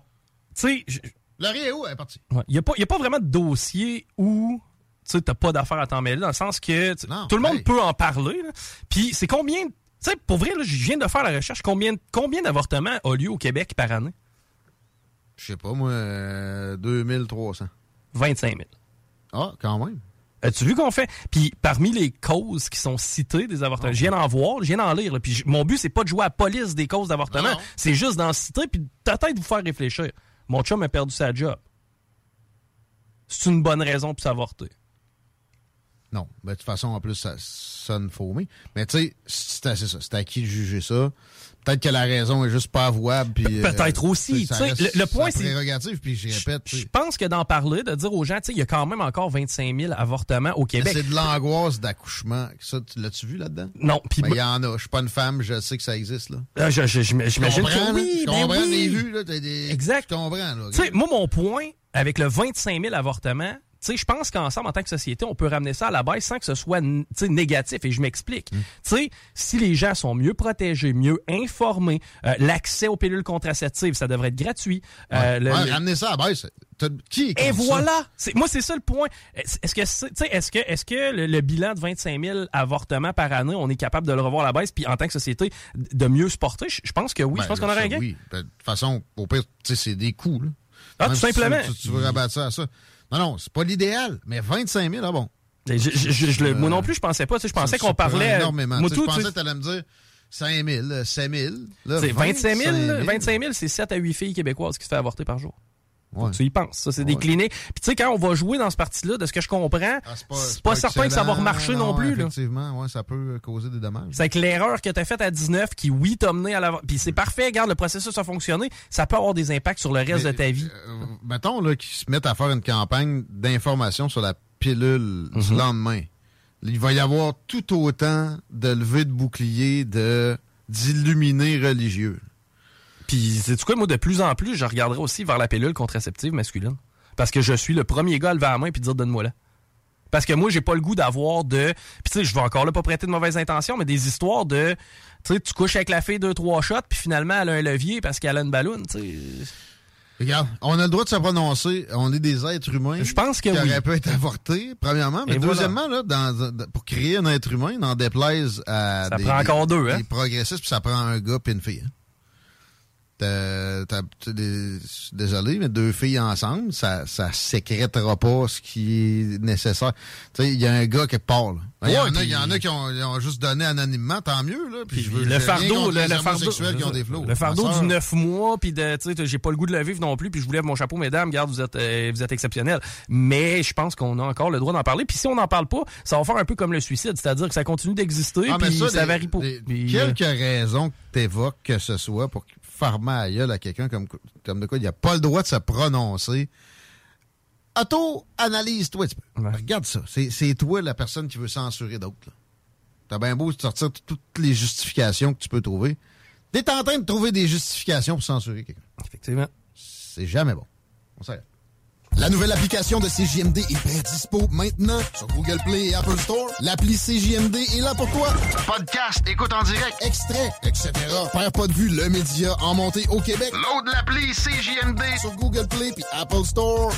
tu sais, je- est où? Elle est partie. Ouais. Il n'y a, a pas vraiment de dossier où tu n'as pas d'affaire à t'en mêler, dans le sens que tout le monde peut en parler. Puis c'est combien. Tu sais, pour vrai, je viens de faire la recherche. Combien, combien d'avortements a lieu au Québec par année? Je sais pas, moi, euh, 2300. 25 000. Ah, quand même. As-tu vu qu'on fait? Puis parmi les causes qui sont citées des avortements, je viens d'en voir, je viens d'en lire. là. Puis mon but, c'est pas de jouer à la police des causes d'avortement. C'est juste d'en citer puis peut-être vous faire réfléchir. Mon chum a perdu sa job. C'est une bonne raison pour s'avorter. Non. Ben, de toute façon, en plus, ça sonne faumé. Mais tu sais, c'est assez ça. C'est à qui de juger ça? Peut-être que la raison est juste pas avouable. puis, Pe- peut-être euh, aussi, ça reste le- le point, c'est- puis j'y répète. Je pense que d'en parler, de dire aux gens, tu sais, il y a quand même encore 25 000 avortements au Mais Québec. C'est de l'angoisse d'accouchement. Ça, tu l'as-tu vu là-dedans? Non. Ben, il y en a. Je suis pas une femme, je sais que ça existe, là. Ah, je- je- j'im- J'imagine que oui, Je ben comprends oui. vues, là. des- Exact. Je comprends, là. Tu sais, moi, mon point avec le 25 000 avortements, tu sais, je pense qu'ensemble, en tant que société, on peut ramener ça à la baisse sans que ce soit n- tu sais, négatif. Et je Mm. m'explique. Tu sais, si les gens sont mieux protégés, mieux informés, euh, l'accès aux pilules contraceptives, ça devrait être gratuit. Euh, le- Ouais, le- ramener ça à la baisse. Qui est Et voilà! C'est- Moi, c'est ça le point. Est-ce que, est-ce que, est-ce que le, le bilan de 25 000 avortements par année, on est capable de le revoir à la baisse, puis en tant que société, de mieux se porter? Je pense que oui. Ben, je pense là, qu'on aurait un gain. Oui. Ben, de toute façon, au pire, c'est des coûts, là. Ah, Même tout si tu- simplement. Tu, tu veux rabattre ça à ça. Non, non, c'est pas l'idéal, mais 25 000, ah bon. Je- je- je- le- moi non plus, je pensais pas. tu sais, Je pensais qu'on parlait. énormément. Moi, Tu sais, je tu pensais sais, que t'allais me dire 5 000, 7 000. là, c'est 25 000, 000. 25 000, c'est 7 à 8 filles québécoises qui se fait avorter par jour. Faut Ouais. que Tu y penses. Ça, c'est Ouais. cliniques. Puis tu sais, quand on va jouer dans ce parti-là, de ce que je comprends, Ah, c'est pas, certain que ça va remarcher non, plus. là. Effectivement, ouais, ça peut causer des dommages. C'est que l'erreur que tu as faite à 19, qui, oui, t'a mené à l'avant. Puis c'est parfait, regarde, le processus a fonctionné. Ça peut avoir des impacts sur le reste Mais, de ta vie. euh, mettons là, qu'ils se mettent à faire une campagne d'information sur la pilule Mhm. du lendemain. Il va y avoir tout autant de levées de boucliers de d'illuminés religieux. Puis, c'est quoi, moi, de plus en plus, je regarderai aussi vers la pilule contraceptive masculine. Parce que je suis le premier gars à lever la main puis dire donne-moi là. Parce que moi, j'ai pas le goût d'avoir de. Puis, tu sais, je vais encore là pas prêter de mauvaises intentions, mais des histoires de. Tu sais, tu couches avec la fille deux, trois shots, puis finalement, elle a un levier parce qu'elle a une balloune, tu sais. Regarde, on a le droit de se prononcer. On est des êtres humains. Je pense que qui oui. pu être avortés, premièrement. Mais Et voilà. deuxièmement, là, dans- dans- pour créer un être humain, n'en déplaise à Ça des, prend encore deux, hein? des progressistes, puis ça prend un gars puis une fille. hein. T'as- t'as- t'as des- désolé, mais deux filles ensemble, ça ça sécrétera pas ce qui est nécessaire. Tu sais, il y a un gars qui part. là. Il y, Ouais, y en a qui ont, juste donné anonymement, tant mieux. Là, puis je veux- le fardeau, le, fardeau, qui ont des flots. le fardeau du 9 mois, puis de, tu sais, j'ai pas le goût de le vivre non plus, puis je vous lève mon chapeau, mesdames, regarde, vous êtes, euh, vous êtes exceptionnels. Mais je pense qu'on a encore le droit d'en parler. Puis si on n'en parle pas, ça va faire un peu comme le suicide, c'est-à-dire que ça continue d'exister, Ah, puis ça, des- varie pas. des- Puis, euh, quelques raisons que t'évoques que ce soit pour faire mal à quelqu'un comme, comme de quoi il n'a pas le droit de se prononcer. Auto-analyse-toi un petit peu. Regarde ça. C'est toi la personne qui veut censurer d'autres. T'as bien beau sortir toutes les justifications que tu peux trouver. T'es en train de trouver des justifications pour censurer quelqu'un. Effectivement. C'est jamais bon. On s'arrête. La nouvelle application de CJMD est bien dispo maintenant sur Google Play et Apple Store. L'appli CJMD est là pour toi. Podcast, écoute en direct, Extrait, etc. Père pas de vue, le média en montée au Québec. load l'appli CJMD. Sur Google Play puis Apple Store.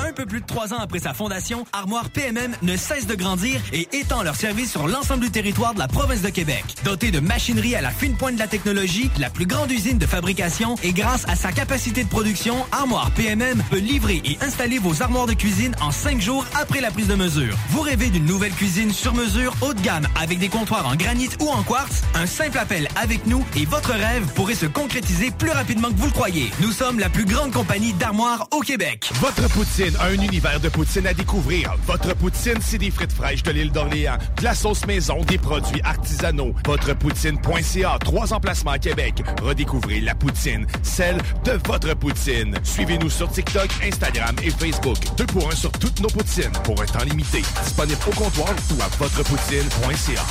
Un peu plus de trois ans après sa fondation, Armoire PMM ne cesse de grandir et étend leur service sur l'ensemble du territoire de la province de Québec. Dotée de machinerie à la fine pointe de la technologie, la plus grande usine de fabrication et grâce à sa capacité de production, Armoire PMM peut livrer et installer vos armoires de cuisine en cinq jours après la prise de mesure. Vous rêvez d'une nouvelle cuisine sur mesure haut de gamme avec des comptoirs en granit ou en quartz? Un simple appel avec nous et votre rêve pourrait se concrétiser plus rapidement que vous le croyez. Nous sommes la plus grande compagnie d'armoires au Québec. Votre poutine Poutine, un univers de poutine à découvrir. Votre poutine, c'est des frites fraîches de l'île d'Orléans, de la sauce maison, des produits artisanaux. Votrepoutine.ca, trois emplacements à Québec. Redécouvrez la poutine, celle de votre poutine. Suivez-nous sur TikTok, Instagram et Facebook. Deux pour un sur toutes nos poutines, pour un temps limité. Disponible au comptoir ou à votrepoutine.ca.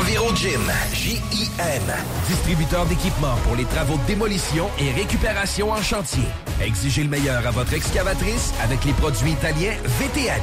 EnviroGym, J-I-M, distributeur d'équipements pour les travaux de démolition et récupération en chantier. Exigez le meilleur à votre excavatrice avec les produits italiens VTN.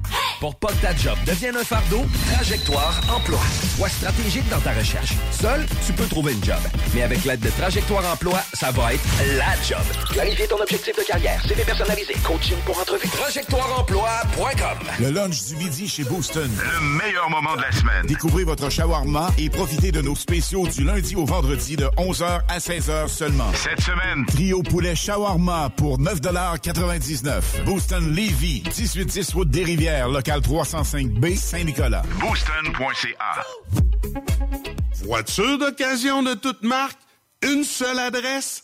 Pour pas que ta job devienne un fardeau, Trajectoire Emploi. Sois stratégique dans ta recherche. Seul, tu peux trouver une job. Mais avec l'aide de Trajectoire Emploi, ça va être la job. Clarifier ton objectif de carrière, CV personnalisé, coaching pour entrevue. TrajectoireEmploi.com Le lunch du midi chez Booston. Le meilleur moment de la semaine. Découvrez votre shawarma et profitez de nos spéciaux du lundi au vendredi de 11h à 16h seulement. Cette semaine, trio poulet shawarma pour 9,99 Booston Levy, 1810 route des Rivières, local 305B, Saint-Nicolas. Booston.ca. Voiture d'occasion de toute marque, une seule adresse,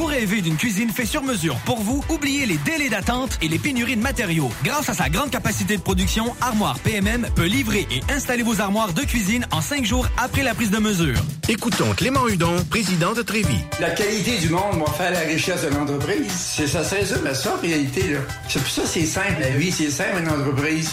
Vous rêvez d'une cuisine faite sur mesure pour vous? Oubliez les délais d'attente et les pénuries de matériaux. Grâce à sa grande capacité de production, Armoire PMM peut livrer et installer vos armoires de cuisine en cinq jours après la prise de mesure. Écoutons Clément Hudon, président de Trévi. La qualité du monde va faire la richesse de l'entreprise. C'est ça, se résume à ça, en réalité. là. C'est pour ça que c'est simple, la vie. C'est simple, une entreprise.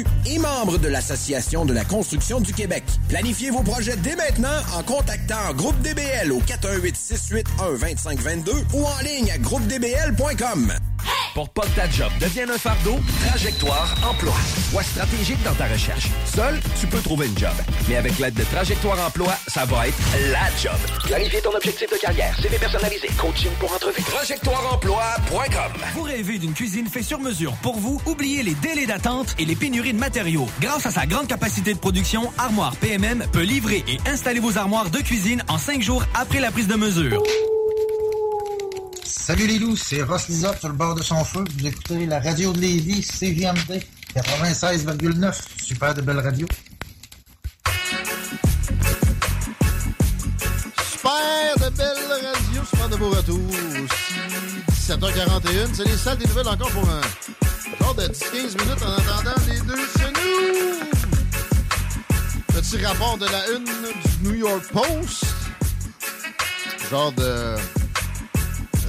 et membre de l'Association de la construction du Québec. Planifiez vos projets dès maintenant en contactant Groupe DBL au 418 681 2522 ou en ligne à groupedbl.com. Pour pas que ta job devienne un fardeau, Trajectoire Emploi. Sois stratégique dans ta recherche. Seul, tu peux trouver une job. Mais avec l'aide de Trajectoire Emploi, ça va être la job. Clarifier ton objectif de carrière, CV personnalisé, coaching pour entrevue. TrajectoireEmploi.com Vous rêvez d'une cuisine faite sur mesure pour vous? Oubliez les délais d'attente et les pénuries de matériaux. Grâce à sa grande capacité de production, Armoire PMM peut livrer et installer vos armoires de cuisine en cinq jours après la prise de mesure. Salut les loups, c'est Ross Lizard sur le bord de son feu. Vous écoutez la radio de Lévis, CVMD 96,9. Super de belle radio. Super de belle radio, super de beau retour. Aussi, 17h41, c'est les salles des nouvelles encore pour un genre de 10-15 minutes en attendant les deux chenous. Petit rapport de la une du New York Post. Genre de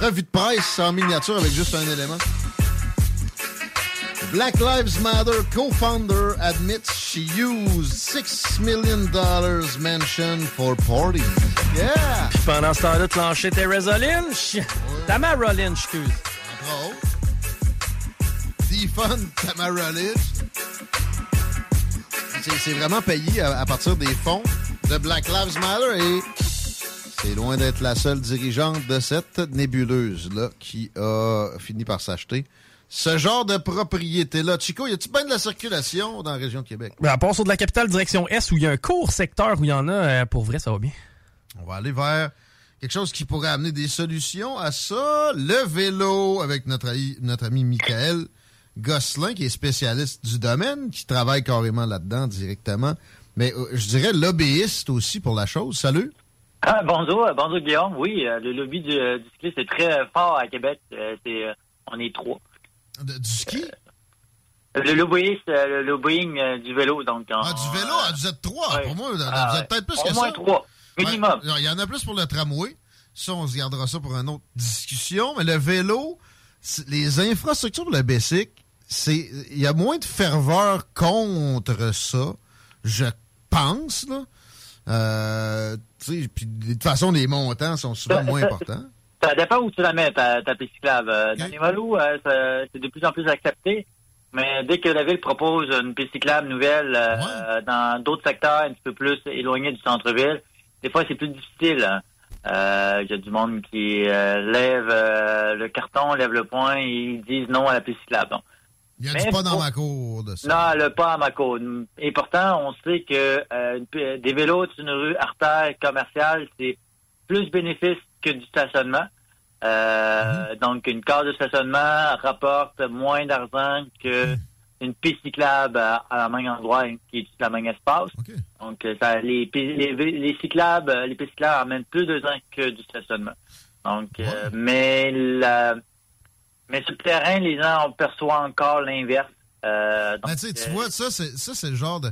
revue de presse en miniature avec juste un élément. Black Lives Matter co-founder admits she used $6 million mansion for parties. Yeah! Puis pendant ce temps-là, Teresa Lynch. Tamara Lynch, excuse. Entre autres. Defund. C'est- vraiment payé à, à partir des fonds de Black Lives Matter et c'est loin d'être la seule dirigeante de cette nébuleuse-là qui a fini par s'acheter ce genre de propriété-là. Chico, y a-tu bien de la circulation dans la région de Québec? Ben, à part sur de la capitale direction Est où il y a un court secteur où il y en a, euh, pour vrai, ça va bien. On va aller vers quelque chose qui pourrait amener des solutions à ça. Le vélo avec notre, notre ami Michael Gosselin, qui est spécialiste du domaine, qui travaille carrément là-dedans directement. Mais euh, je dirais lobbyiste aussi pour la chose. Salut. Ah, bonjour, euh, bonjour Guillaume. Oui, euh, le lobby du, euh, du cycliste est très fort à Québec. C'est, on est trois. du ski? le lobbyiste, le lobbying du vélo. Donc, Ah, du vélo, ah, vous êtes trois. Pour moi, vous êtes Ah, peut-être plus Au que moins ça. trois, minimum. Il y en a plus pour le tramway. Ça, on se gardera ça pour une autre discussion. Mais le vélo, c'est- les infrastructures pour le BESIC, c'est il y a moins de ferveur contre ça, je pense. Là. Euh, puis de toute façon, les montants sont souvent moins importants. Ça dépend où tu la mets, ta, ta piste cyclable. Dans les Malous, euh, c'est de plus en plus accepté. Mais dès que la ville propose une piste cyclable nouvelle euh, dans d'autres secteurs un petit peu plus éloignés du centre-ville, des fois c'est plus difficile. hein. Euh, Il y a du monde qui euh, lève le carton, lève le poing et ils disent non à la piste cyclable. Donc, Il y a Mais du pas dans ma cour de ça. non, le pas à ma côte. Et pourtant, on sait que euh, des vélos sur une rue artère commerciale, c'est plus bénéfice que du stationnement. Euh, Donc, une case de stationnement rapporte moins d'argent que une piste cyclable à, à la même endroit qui est la même espace. Donc, euh, ça, les, les, les cyclables, les pistes cyclables amènent plus de gens que du stationnement. Donc, euh, mais la, mais sur le terrain, les gens perçoivent encore l'inverse. Euh, tu euh, vois, ça, c'est ça, c'est le genre de.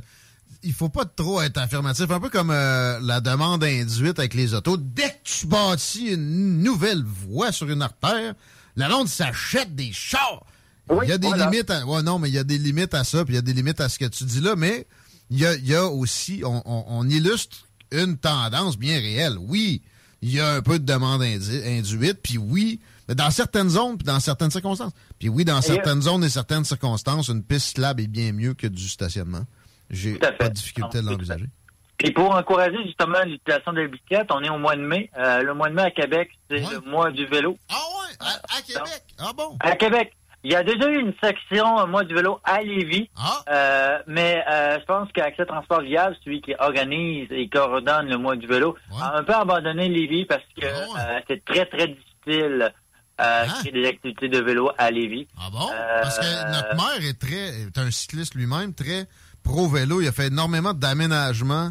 Il faut pas trop être affirmatif. Un peu comme euh, la demande induite avec les autos. Dès que tu bâtis une nouvelle voie sur une artère, la ronde s'achète des chars. il y a des voilà. limites à. Ouais, non, mais il y a des limites à ça, puis il y a des limites à ce que tu dis là, mais il y a, il y a aussi. On, on- on illustre une tendance bien réelle. Oui, il y a un peu de demande induite, puis oui, mais dans certaines zones, puis dans certaines circonstances. Puis oui, dans Et, certaines zones et certaines circonstances, une piste cyclable est bien mieux que du stationnement. J'ai pas de difficulté à l'envisager. Et pour encourager justement l'utilisation des bicyclettes, on est au mois de mai. Euh, le mois de mai à Québec, c'est le mois du vélo. Ah ouais, à, à Québec. Ah bon? À Québec. Il y a déjà eu une section euh, mois du vélo à Lévis. Ah. Euh, mais euh, je pense qu'Accès Transport Viable, celui qui organise et coordonne le mois du vélo, a un peu abandonné Lévis parce que Ah euh, c'est très, très difficile euh, créer des activités de vélo à Lévis. Ah bon? Parce que notre maire est très est un cycliste lui-même, très pro-vélo. Il a fait énormément d'aménagements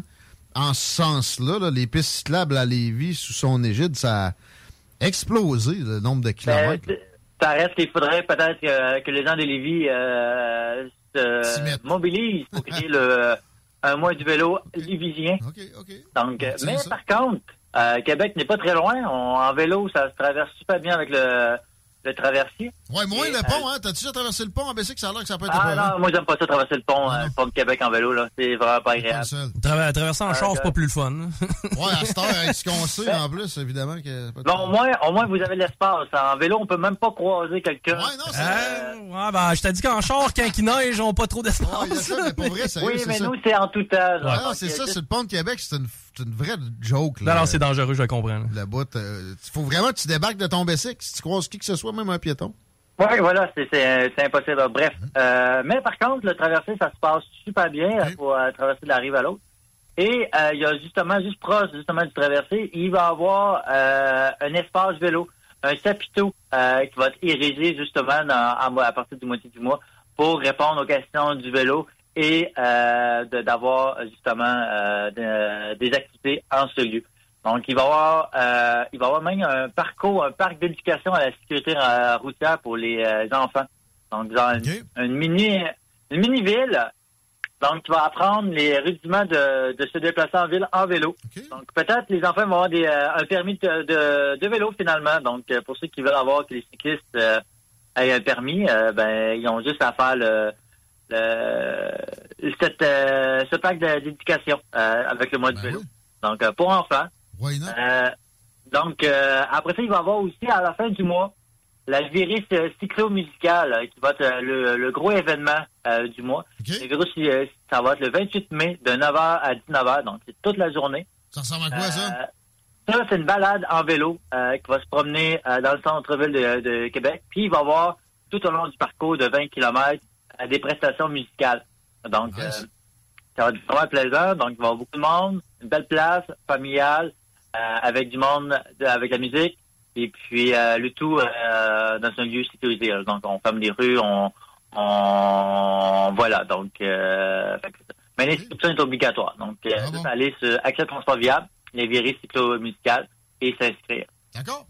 en ce sens-là. là. Les pistes cyclables à Lévis, sous son égide, ça a explosé le nombre de kilomètres. Ben, ça reste qu'il faudrait peut-être que, que les gens de Lévis euh, se mobilisent pour créer le, (laughs) un mois du vélo lévisien. Donc, euh, mais par contre, euh, Québec n'est pas très loin. On- en vélo, ça se traverse super bien avec le, le traversier. Ouais, moins le euh, pont, hein? T'as-tu déjà traversé le pont en Bessic? Ça a l'air que ça peut être Ah non, moi j'aime pas ça traverser le pont, euh, le pont de Québec en vélo, là. C'est vraiment pas agréable. Tra- traverser en Ah, char, c'est pas plus le fun. (laughs) Ouais, à cette heure, avec ce qu'on sait, en plus, évidemment que... Bon, au moins, au moins, vous avez de l'espace. En vélo, on peut même pas croiser quelqu'un. Euh, ouais, ben, je t'ai dit qu'en char, quand il neige, on pas trop d'espace. Oui, mais nous, c'est en tout. Ouais, non, Donc, c'est ça, euh, c'est le pont de Québec, c'est une, c'est une vraie joke. Non, Là. non, c'est dangereux, je le comprends. là. Le bout, il faut vraiment que tu débarques de ton Bessic si tu croises qui que ce soit, même un piéton. Oui, voilà, c'est- c'est c'est impossible. Bref. Euh, mais par contre, le traversé, ça se passe super bien euh, pour euh, traverser de la rive à l'autre. Et euh, il y a justement, juste proche justement du traversé, il va y avoir euh, un espace vélo. un chapiteau euh, qui va être érigé justement dans- à, à partir du moitié du mois pour répondre aux questions du vélo et euh, d'avoir justement euh, de- des activités en ce lieu. Donc, il va y avoir, euh, il va avoir même un parcours, un parc d'éducation à la sécurité euh, routière pour les euh, enfants. Donc, dans une, une mini, une mini ville. Donc, tu vas apprendre les rudiments de, de se déplacer en ville en vélo. Donc, peut-être les enfants vont avoir des, euh, un permis de, de, de vélo finalement. Donc, pour ceux qui veulent avoir que les cyclistes aient un permis, ben, ils ont juste à faire le cette, euh, ce pack d'éducation euh, avec le mois de vélo. Donc, euh, pour enfants. Euh, donc, euh, après ça, il va y avoir aussi à la fin du mois la virée euh, cyclo-musicale euh, qui va être euh, le, le gros événement euh, du mois. Le euh, ça va être le 28 mai de 9h à 19h, donc c'est toute la journée. Ça ressemble à quoi, ça? Ça, c'est une balade en vélo euh, qui va se promener euh, dans le centre-ville de, de Québec. Puis, il va y avoir tout au long du parcours de 20 km des prestations musicales. Donc, euh, ça va être vraiment plaisant. Donc, il va y avoir beaucoup de monde, une belle place familiale, euh, avec du monde, de- avec la musique. Et puis, euh, le tout euh, dans un lieu sécurisé. Donc, on ferme les rues, on... on voilà, donc... Euh, mais l'inscription est obligatoire. Donc, euh, juste aller sur Accès Transport Viable, les virées cyclo-musicales et s'inscrire. D'accord.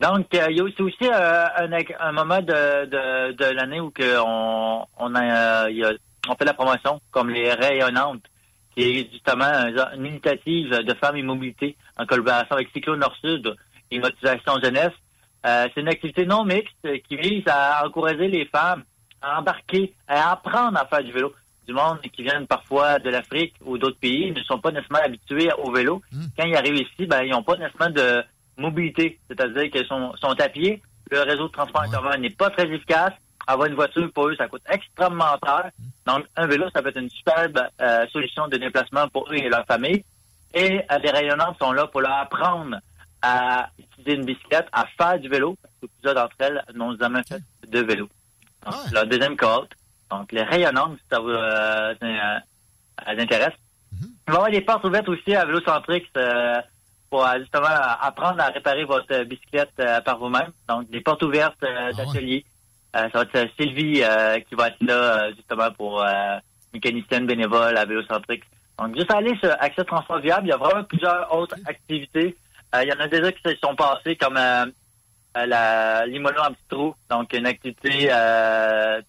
Donc, euh, il y a aussi, aussi euh, un, un moment de, de, de l'année où que on, on, a, euh, y a- on fait la promotion, comme les rayonnantes, qui est justement une initiative de femmes et mobilité en collaboration avec Cyclo Nord-Sud et Motivation Jeunesse. Euh, c'est une activité non mixte qui vise à encourager les femmes à embarquer, à apprendre à faire du vélo. Du monde qui viennent parfois de l'Afrique ou d'autres pays ils ne sont pas nécessairement habitués au vélo. Quand ils arrivent ici, ben, ils n'ont pas nécessairement de mobilité, c'est-à-dire qu'ils sont, sont à pied. Le réseau de transport en commun n'est pas très efficace. Avoir une voiture, pour eux, ça coûte extrêmement cher. Donc, un vélo, ça peut être une superbe euh, solution de déplacement pour eux et leur famille. Et euh, les rayonnantes sont là pour leur apprendre à utiliser une bicyclette, à faire du vélo, parce que plusieurs d'entre elles n'ont jamais fait de vélo. Donc, leur deuxième cohorte. Donc, les rayonnantes, si ça vous euh, euh, elles intéresse. Il va y avoir des portes ouvertes aussi à Vélocentrix euh, pour euh, justement apprendre à réparer votre bicyclette euh, par vous-même. Donc, des portes ouvertes euh, d'atelier. Euh, ça va être Sylvie euh, qui va être là justement pour euh, mécanicienne bénévole à Vélocentrix. Donc, juste aller sur Accès Transport Viable, il y a vraiment plusieurs autres activités. Euh, il y en a déjà qui se sont passées comme la limono en petit trou, donc une activité euh,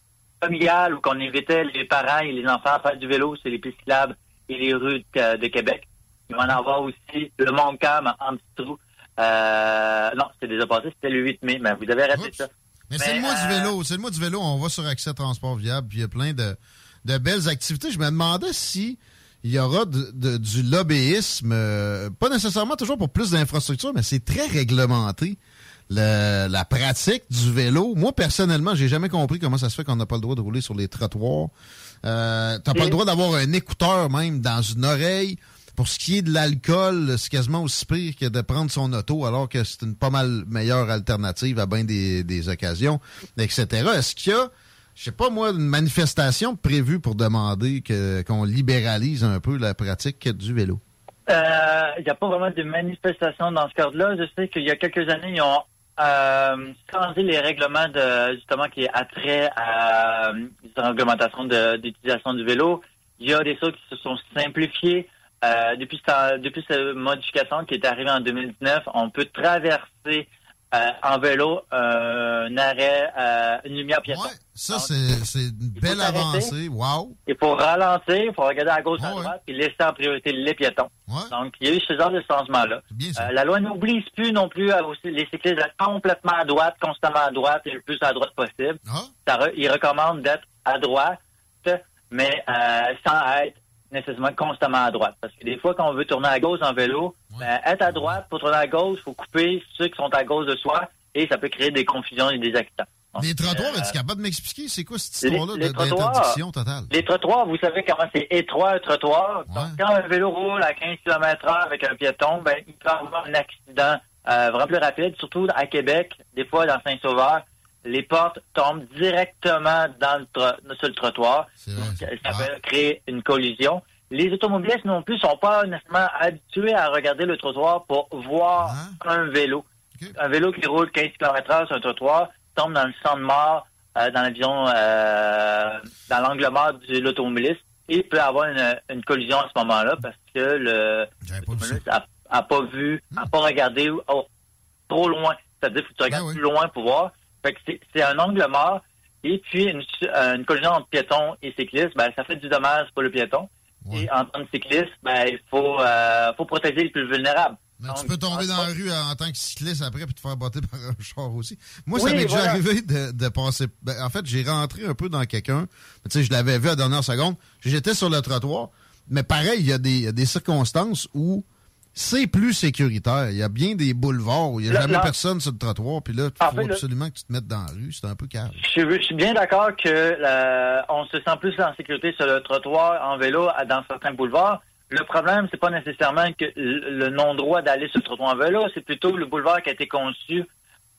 familiale où qu'on invitait les parents et les enfants à faire du vélo sur les pistes cyclables et les rues de, de Québec. Il va en avoir aussi le Montcalm en petit trou. Euh, non, c'était déjà passé, c'était le 8 mai, mais vous avez raté ça. Mais, c'est le mois euh, du vélo. C'est le mois du vélo. On va sur Accès Transport Viable, puis il y a plein de, de belles activités. Je me demandais si il y aura de- de- du lobbyisme, euh, pas nécessairement toujours pour plus d'infrastructures, mais c'est très réglementé. Le- la pratique du vélo. Moi, personnellement, j'ai jamais compris comment ça se fait qu'on n'a pas le droit de rouler sur les trottoirs. Euh, T'as pas le droit d'avoir un écouteur même dans une oreille. Pour ce qui est de l'alcool, c'est quasiment aussi pire que de prendre son auto, alors que c'est une pas mal meilleure alternative à bien des, occasions, etc. Est-ce qu'il y a, je sais pas moi, une manifestation prévue pour demander qu'on libéralise un peu la pratique du vélo? Euh, Il n'y a pas vraiment de manifestation dans ce cadre-là. Je sais qu'il y a quelques années, ils ont euh, les règlements de justement qui est attrait à euh, la réglementation d'utilisation du vélo. Il y a des choses qui se sont simplifiées. Euh, depuis, ça- depuis cette modification qui est arrivée en 2019, on peut traverser euh, en vélo euh, un arrêt, euh, une lumière piéton. Ça, c'est une belle avancée. Wow! Il faut ralentir, il faut regarder à gauche, à droite, puis laisser en priorité les piétons. Donc, il y a eu ce genre de changement-là. Euh, la loi n'oblige plus non plus à aussi les cyclistes d'être complètement à droite, constamment à droite et le plus à droite possible. Ça re- il recommande d'être à droite, mais euh, sans être nécessairement constamment à droite. Parce que des fois, quand on veut tourner à gauche en vélo, ben, être à droite pour tourner à gauche, il faut couper ceux qui sont à gauche de soi et ça peut créer des confusions et des accidents. Donc, Les trottoirs, euh, es-tu capable de m'expliquer c'est quoi cette histoire-là d'interdiction totale? Les trottoirs, vous savez comment c'est étroit un trottoir? Donc, quand un vélo roule à 15 km heure avec un piéton, ben, il peut avoir un accident euh, vraiment plus rapide, surtout à Québec, des fois dans Saint-Sauveur. Les portes tombent directement dans le sur le trottoir. Donc, ça peut créer une collision. Les automobilistes non plus sont pas nécessairement habitués à regarder le trottoir pour voir un vélo. Un vélo qui roule 15 km/h sur un trottoir tombe dans le sang de mort, euh, dans l'avion, euh, dans l'angle mort de l'automobiliste et peut avoir une, une collision à ce moment-là parce que le l'automobiliste a, a pas vu, a pas regardé oh, trop loin. C'est-à-dire qu'il faut que tu regardes plus loin pour voir. Fait que c'est- un angle mort. Et puis, une, euh, une collision entre piéton et cycliste, ben, ça fait du dommage pour le piéton. Et en tant que cycliste, ben, il faut, euh, faut protéger les plus vulnérables. Mais Donc, tu peux tomber dans la rue en tant que cycliste après puis te faire botter (laughs) par un char aussi. Moi, ça m'est déjà arrivé de, de passer. ben, en fait, j'ai rentré un peu dans quelqu'un. Tu sais, je l'avais vu à la dernière seconde. J'étais sur le trottoir. Mais pareil, y, il y a des circonstances où c'est plus sécuritaire. Il y a bien des boulevards où il n'y a Là- jamais là- personne sur le trottoir. Puis là, il En faut fait, là- absolument que tu te mettes dans la rue. C'est un peu calme. Je suis, je suis bien d'accord que on se sent plus en sécurité sur le trottoir en vélo dans certains boulevards. Le problème, c'est pas nécessairement que le non-droit d'aller sur le trottoir en vélo, c'est plutôt le boulevard qui a été conçu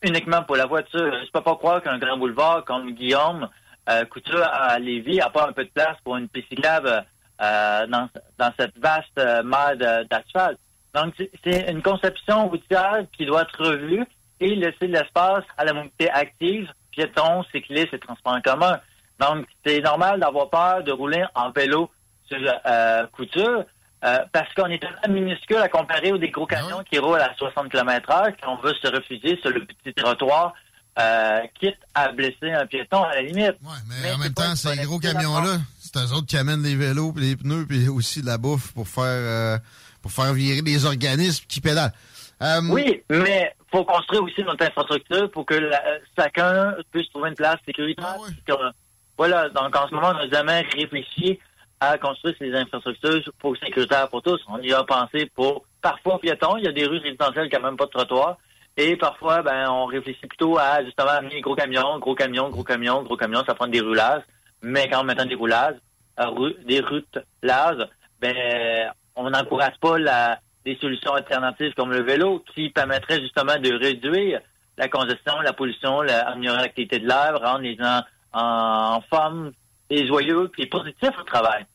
uniquement pour la voiture. Je peux pas croire qu'un grand boulevard comme Guillaume euh, Couture à Lévis a pas un peu de place pour une piste cyclable euh, dans, dans cette vaste euh, mare d'asphalte. Donc, c'est- une conception routière qui doit être revue et laisser de l'espace à la mobilité active, piétons, cyclistes et transports en commun. Donc, c'est normal d'avoir peur de rouler en vélo sur euh, couture euh, parce qu'on est tellement minuscule à comparer aux des gros camions qui roulent à 60 km heure qu'on veut se refuser sur le petit trottoir, euh, quitte à blesser un piéton à la limite. Mais en même temps, ces gros camions-là, c'est eux autres qui amènent les vélos, puis les pneus, puis aussi de la bouffe pour faire euh, pour faire virer les organismes qui pédalent. Euh, Oui, mais faut construire aussi notre infrastructure pour que la- chacun puisse trouver une place sécuritaire. Que- voilà, donc en ce moment, on n'a jamais réfléchi à construire ces infrastructures pour sécuritaire pour tous. On y a pensé pour parfois piétons, il y a des rues résidentielles qui n'ont même pas de trottoir. Et parfois, ben, on réfléchit plutôt à justement amener gros camions, gros camions, gros camions, gros camions, ça prend des roulages. Mais quand on met des roulages, euh, des routes larges, ben, on n'encourage pas des solutions alternatives comme le vélo qui permettraient justement de réduire la congestion, la pollution, la, améliorer la qualité de l'air, rendre les gens en, forme et joyeux et positifs au travail.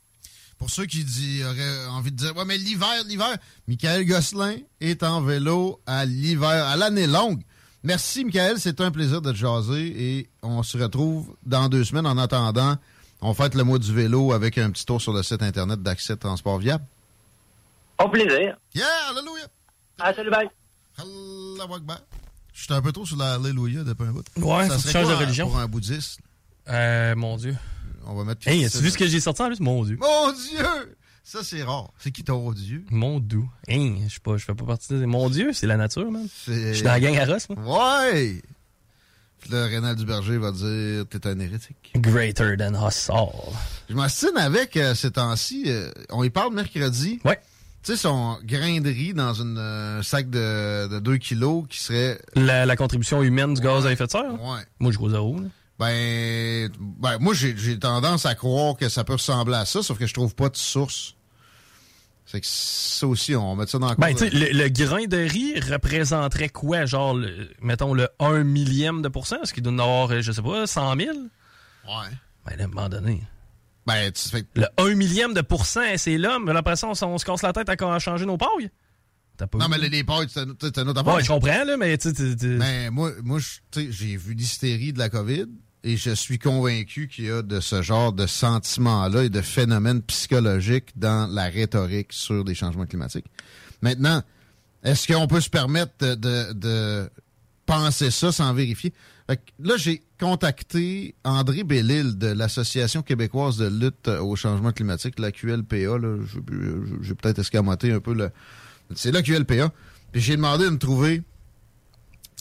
Pour ceux qui auraient envie de dire, ouais, mais l'hiver, l'hiver, Michael Gosselin est en vélo à l'hiver, à l'année longue. Merci, Michael. C'est un plaisir de te jaser et on se retrouve dans deux semaines. En attendant, on fête le mois du vélo avec un petit tour sur le site Internet d'Accès Transport Viable. Au plaisir. Yeah, alléluia. Ah, salut, bye. Allahu Akbar. Je suis un peu trop sur l'alléluia depuis un bout. Ouais, ça serait changes quoi de religion. pour un bouddhiste? Euh, mon Dieu. On va mettre... Hey, as-tu vu ce que j'ai sorti en plus? Mon Dieu. Mon Dieu! Ça, c'est rare. C'est qui ton Dieu? Mon doux. Hein, je pas, je fais pas partie de... Mon Dieu, c'est la nature, man. Je suis dans la gang à Ross, moi. Ouais! Puis là, Rénal Duberger va dire T'es un hérétique. Greater than us all. Je m'astine avec euh, ces temps-ci. euh, on y parle mercredi. Ouais. Tu sais, son grain de riz dans une euh, sac de, de 2 kilos qui serait. La, la contribution humaine du gaz à effet de serre? Ouais. Moi, je gros zéro. là. Ben, ben moi, j'ai j'ai tendance à croire que ça peut ressembler à ça, sauf que je trouve pas de source. C'est que ça aussi, on met ça dans la Ben, tu sais, le, le grain de riz représenterait quoi? Genre, le- mettons, le 1 millième de pourcent? Est-ce qu'il doit en avoir, euh, je sais pas, 100 000? Ouais. Ben, à un moment donné. Ben, tu fais Le 1 millième de pourcent, c'est l'homme. Après ça, on, se casse la tête à changer nos pailles. Pas Non, mais les, les pailles, c'est un- autre affaire. Ouais, je comprends, là, mais tu tu- Ben, moi, moi j'ai vu l'hystérie de la COVID et je suis convaincu qu'il y a de ce genre de sentiments-là et de phénomènes psychologiques dans la rhétorique sur les changements climatiques. Maintenant, est-ce qu'on peut se permettre de, de- de penser ça sans vérifier? Fait que là, j'ai contacté André Bellil de l'Association québécoise de lutte au changement climatique, la QLPA. là. J'ai peut-être escamoté un peu le... C'est la QLPA. Puis j'ai demandé de me trouver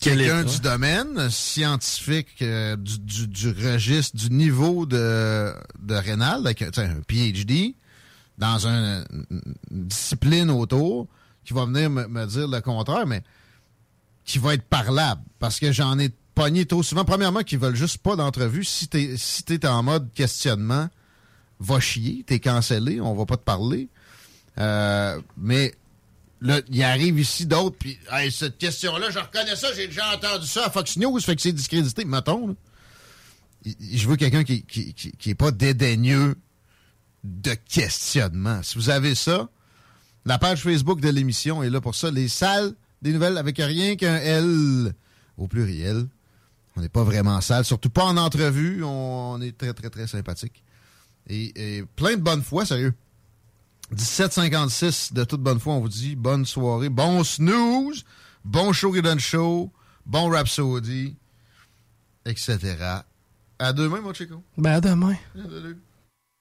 Quel quelqu'un du domaine scientifique, euh, du, du- du registre, du niveau de, de rénal, avec un, un PhD, dans un- une discipline autour, qui va venir me, me dire le contraire, mais qui va être parlable. Parce que j'en ai pogné trop souvent. Premièrement, qui veulent juste pas d'entrevue. Si t'es si t'es en mode questionnement, va chier, t'es cancellé, on va pas te parler. Euh, mais là, il arrive ici d'autres, puis cette question-là, je reconnais ça, j'ai déjà entendu ça à Fox News, fait que c'est discrédité. Mettons, je veux quelqu'un qui, qui, qui, qui pas dédaigneux de questionnement. Si vous avez ça, la page Facebook de l'émission est là pour ça. Les salles des nouvelles avec rien qu'un L au pluriel. On n'est pas vraiment sale, surtout pas en entrevue. On est très, très, très sympathique. Et, et plein de bonne foi, sérieux. 1756 de toute bonne foi, on vous dit bonne soirée, bon snooze, bon show Ridden Show, bon Rhapsody, etc. À demain, mon Chico. Ben, à demain.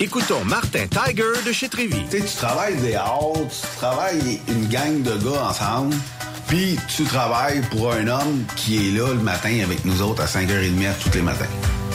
Écoutons Martin Tiger de chez Trévy. Tu sais, travailles des heures, tu travailles une gang de gars ensemble, puis tu travailles pour un homme qui est là le matin avec nous autres à 5h30 tous les matins.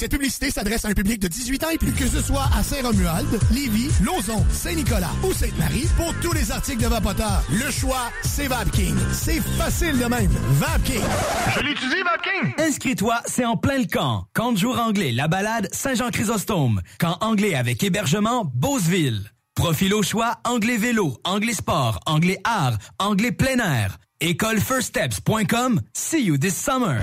Cette publicité s'adresse à un public de 18 ans et plus. Que ce soit à Saint-Romuald, Lévis, Lauson, Saint-Nicolas ou Sainte-Marie, pour tous les articles de Vapoteur, le choix, c'est VapKing. C'est facile de même. VapKing. Je l'utilise, Vapking! Inscris-toi, c'est en plein le camp. Camp de jour anglais, la balade, Saint-Jean-Chrysostome. Camp anglais avec hébergement, Beauceville. Profil au choix, anglais vélo, anglais sport, anglais art, anglais plein air. Écolefirststeps.com. See you this summer.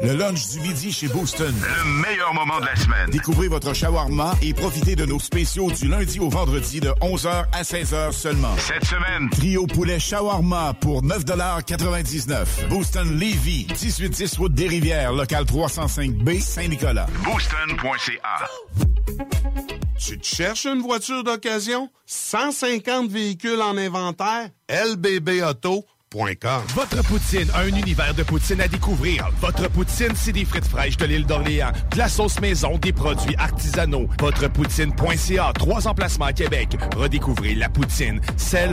Le lunch du midi chez Booston. Le meilleur moment de la semaine. Découvrez votre shawarma et profitez de nos spéciaux du lundi au vendredi de 11h à 16h seulement. Cette semaine, Trio poulet shawarma pour 9,99 Booston Levy, 1810 route des Rivières, local 305B, Saint-Nicolas. booston.ca. Tu te cherches une voiture d'occasion? 150 véhicules en inventaire? lbbauto.com Votre poutine, un univers de poutine à découvrir. Votre poutine, c'est des frites fraîches de l'île d'Orléans, de la sauce maison, des produits artisanaux. Votrepoutine.ca, trois emplacements à Québec. Redécouvrez la poutine, celle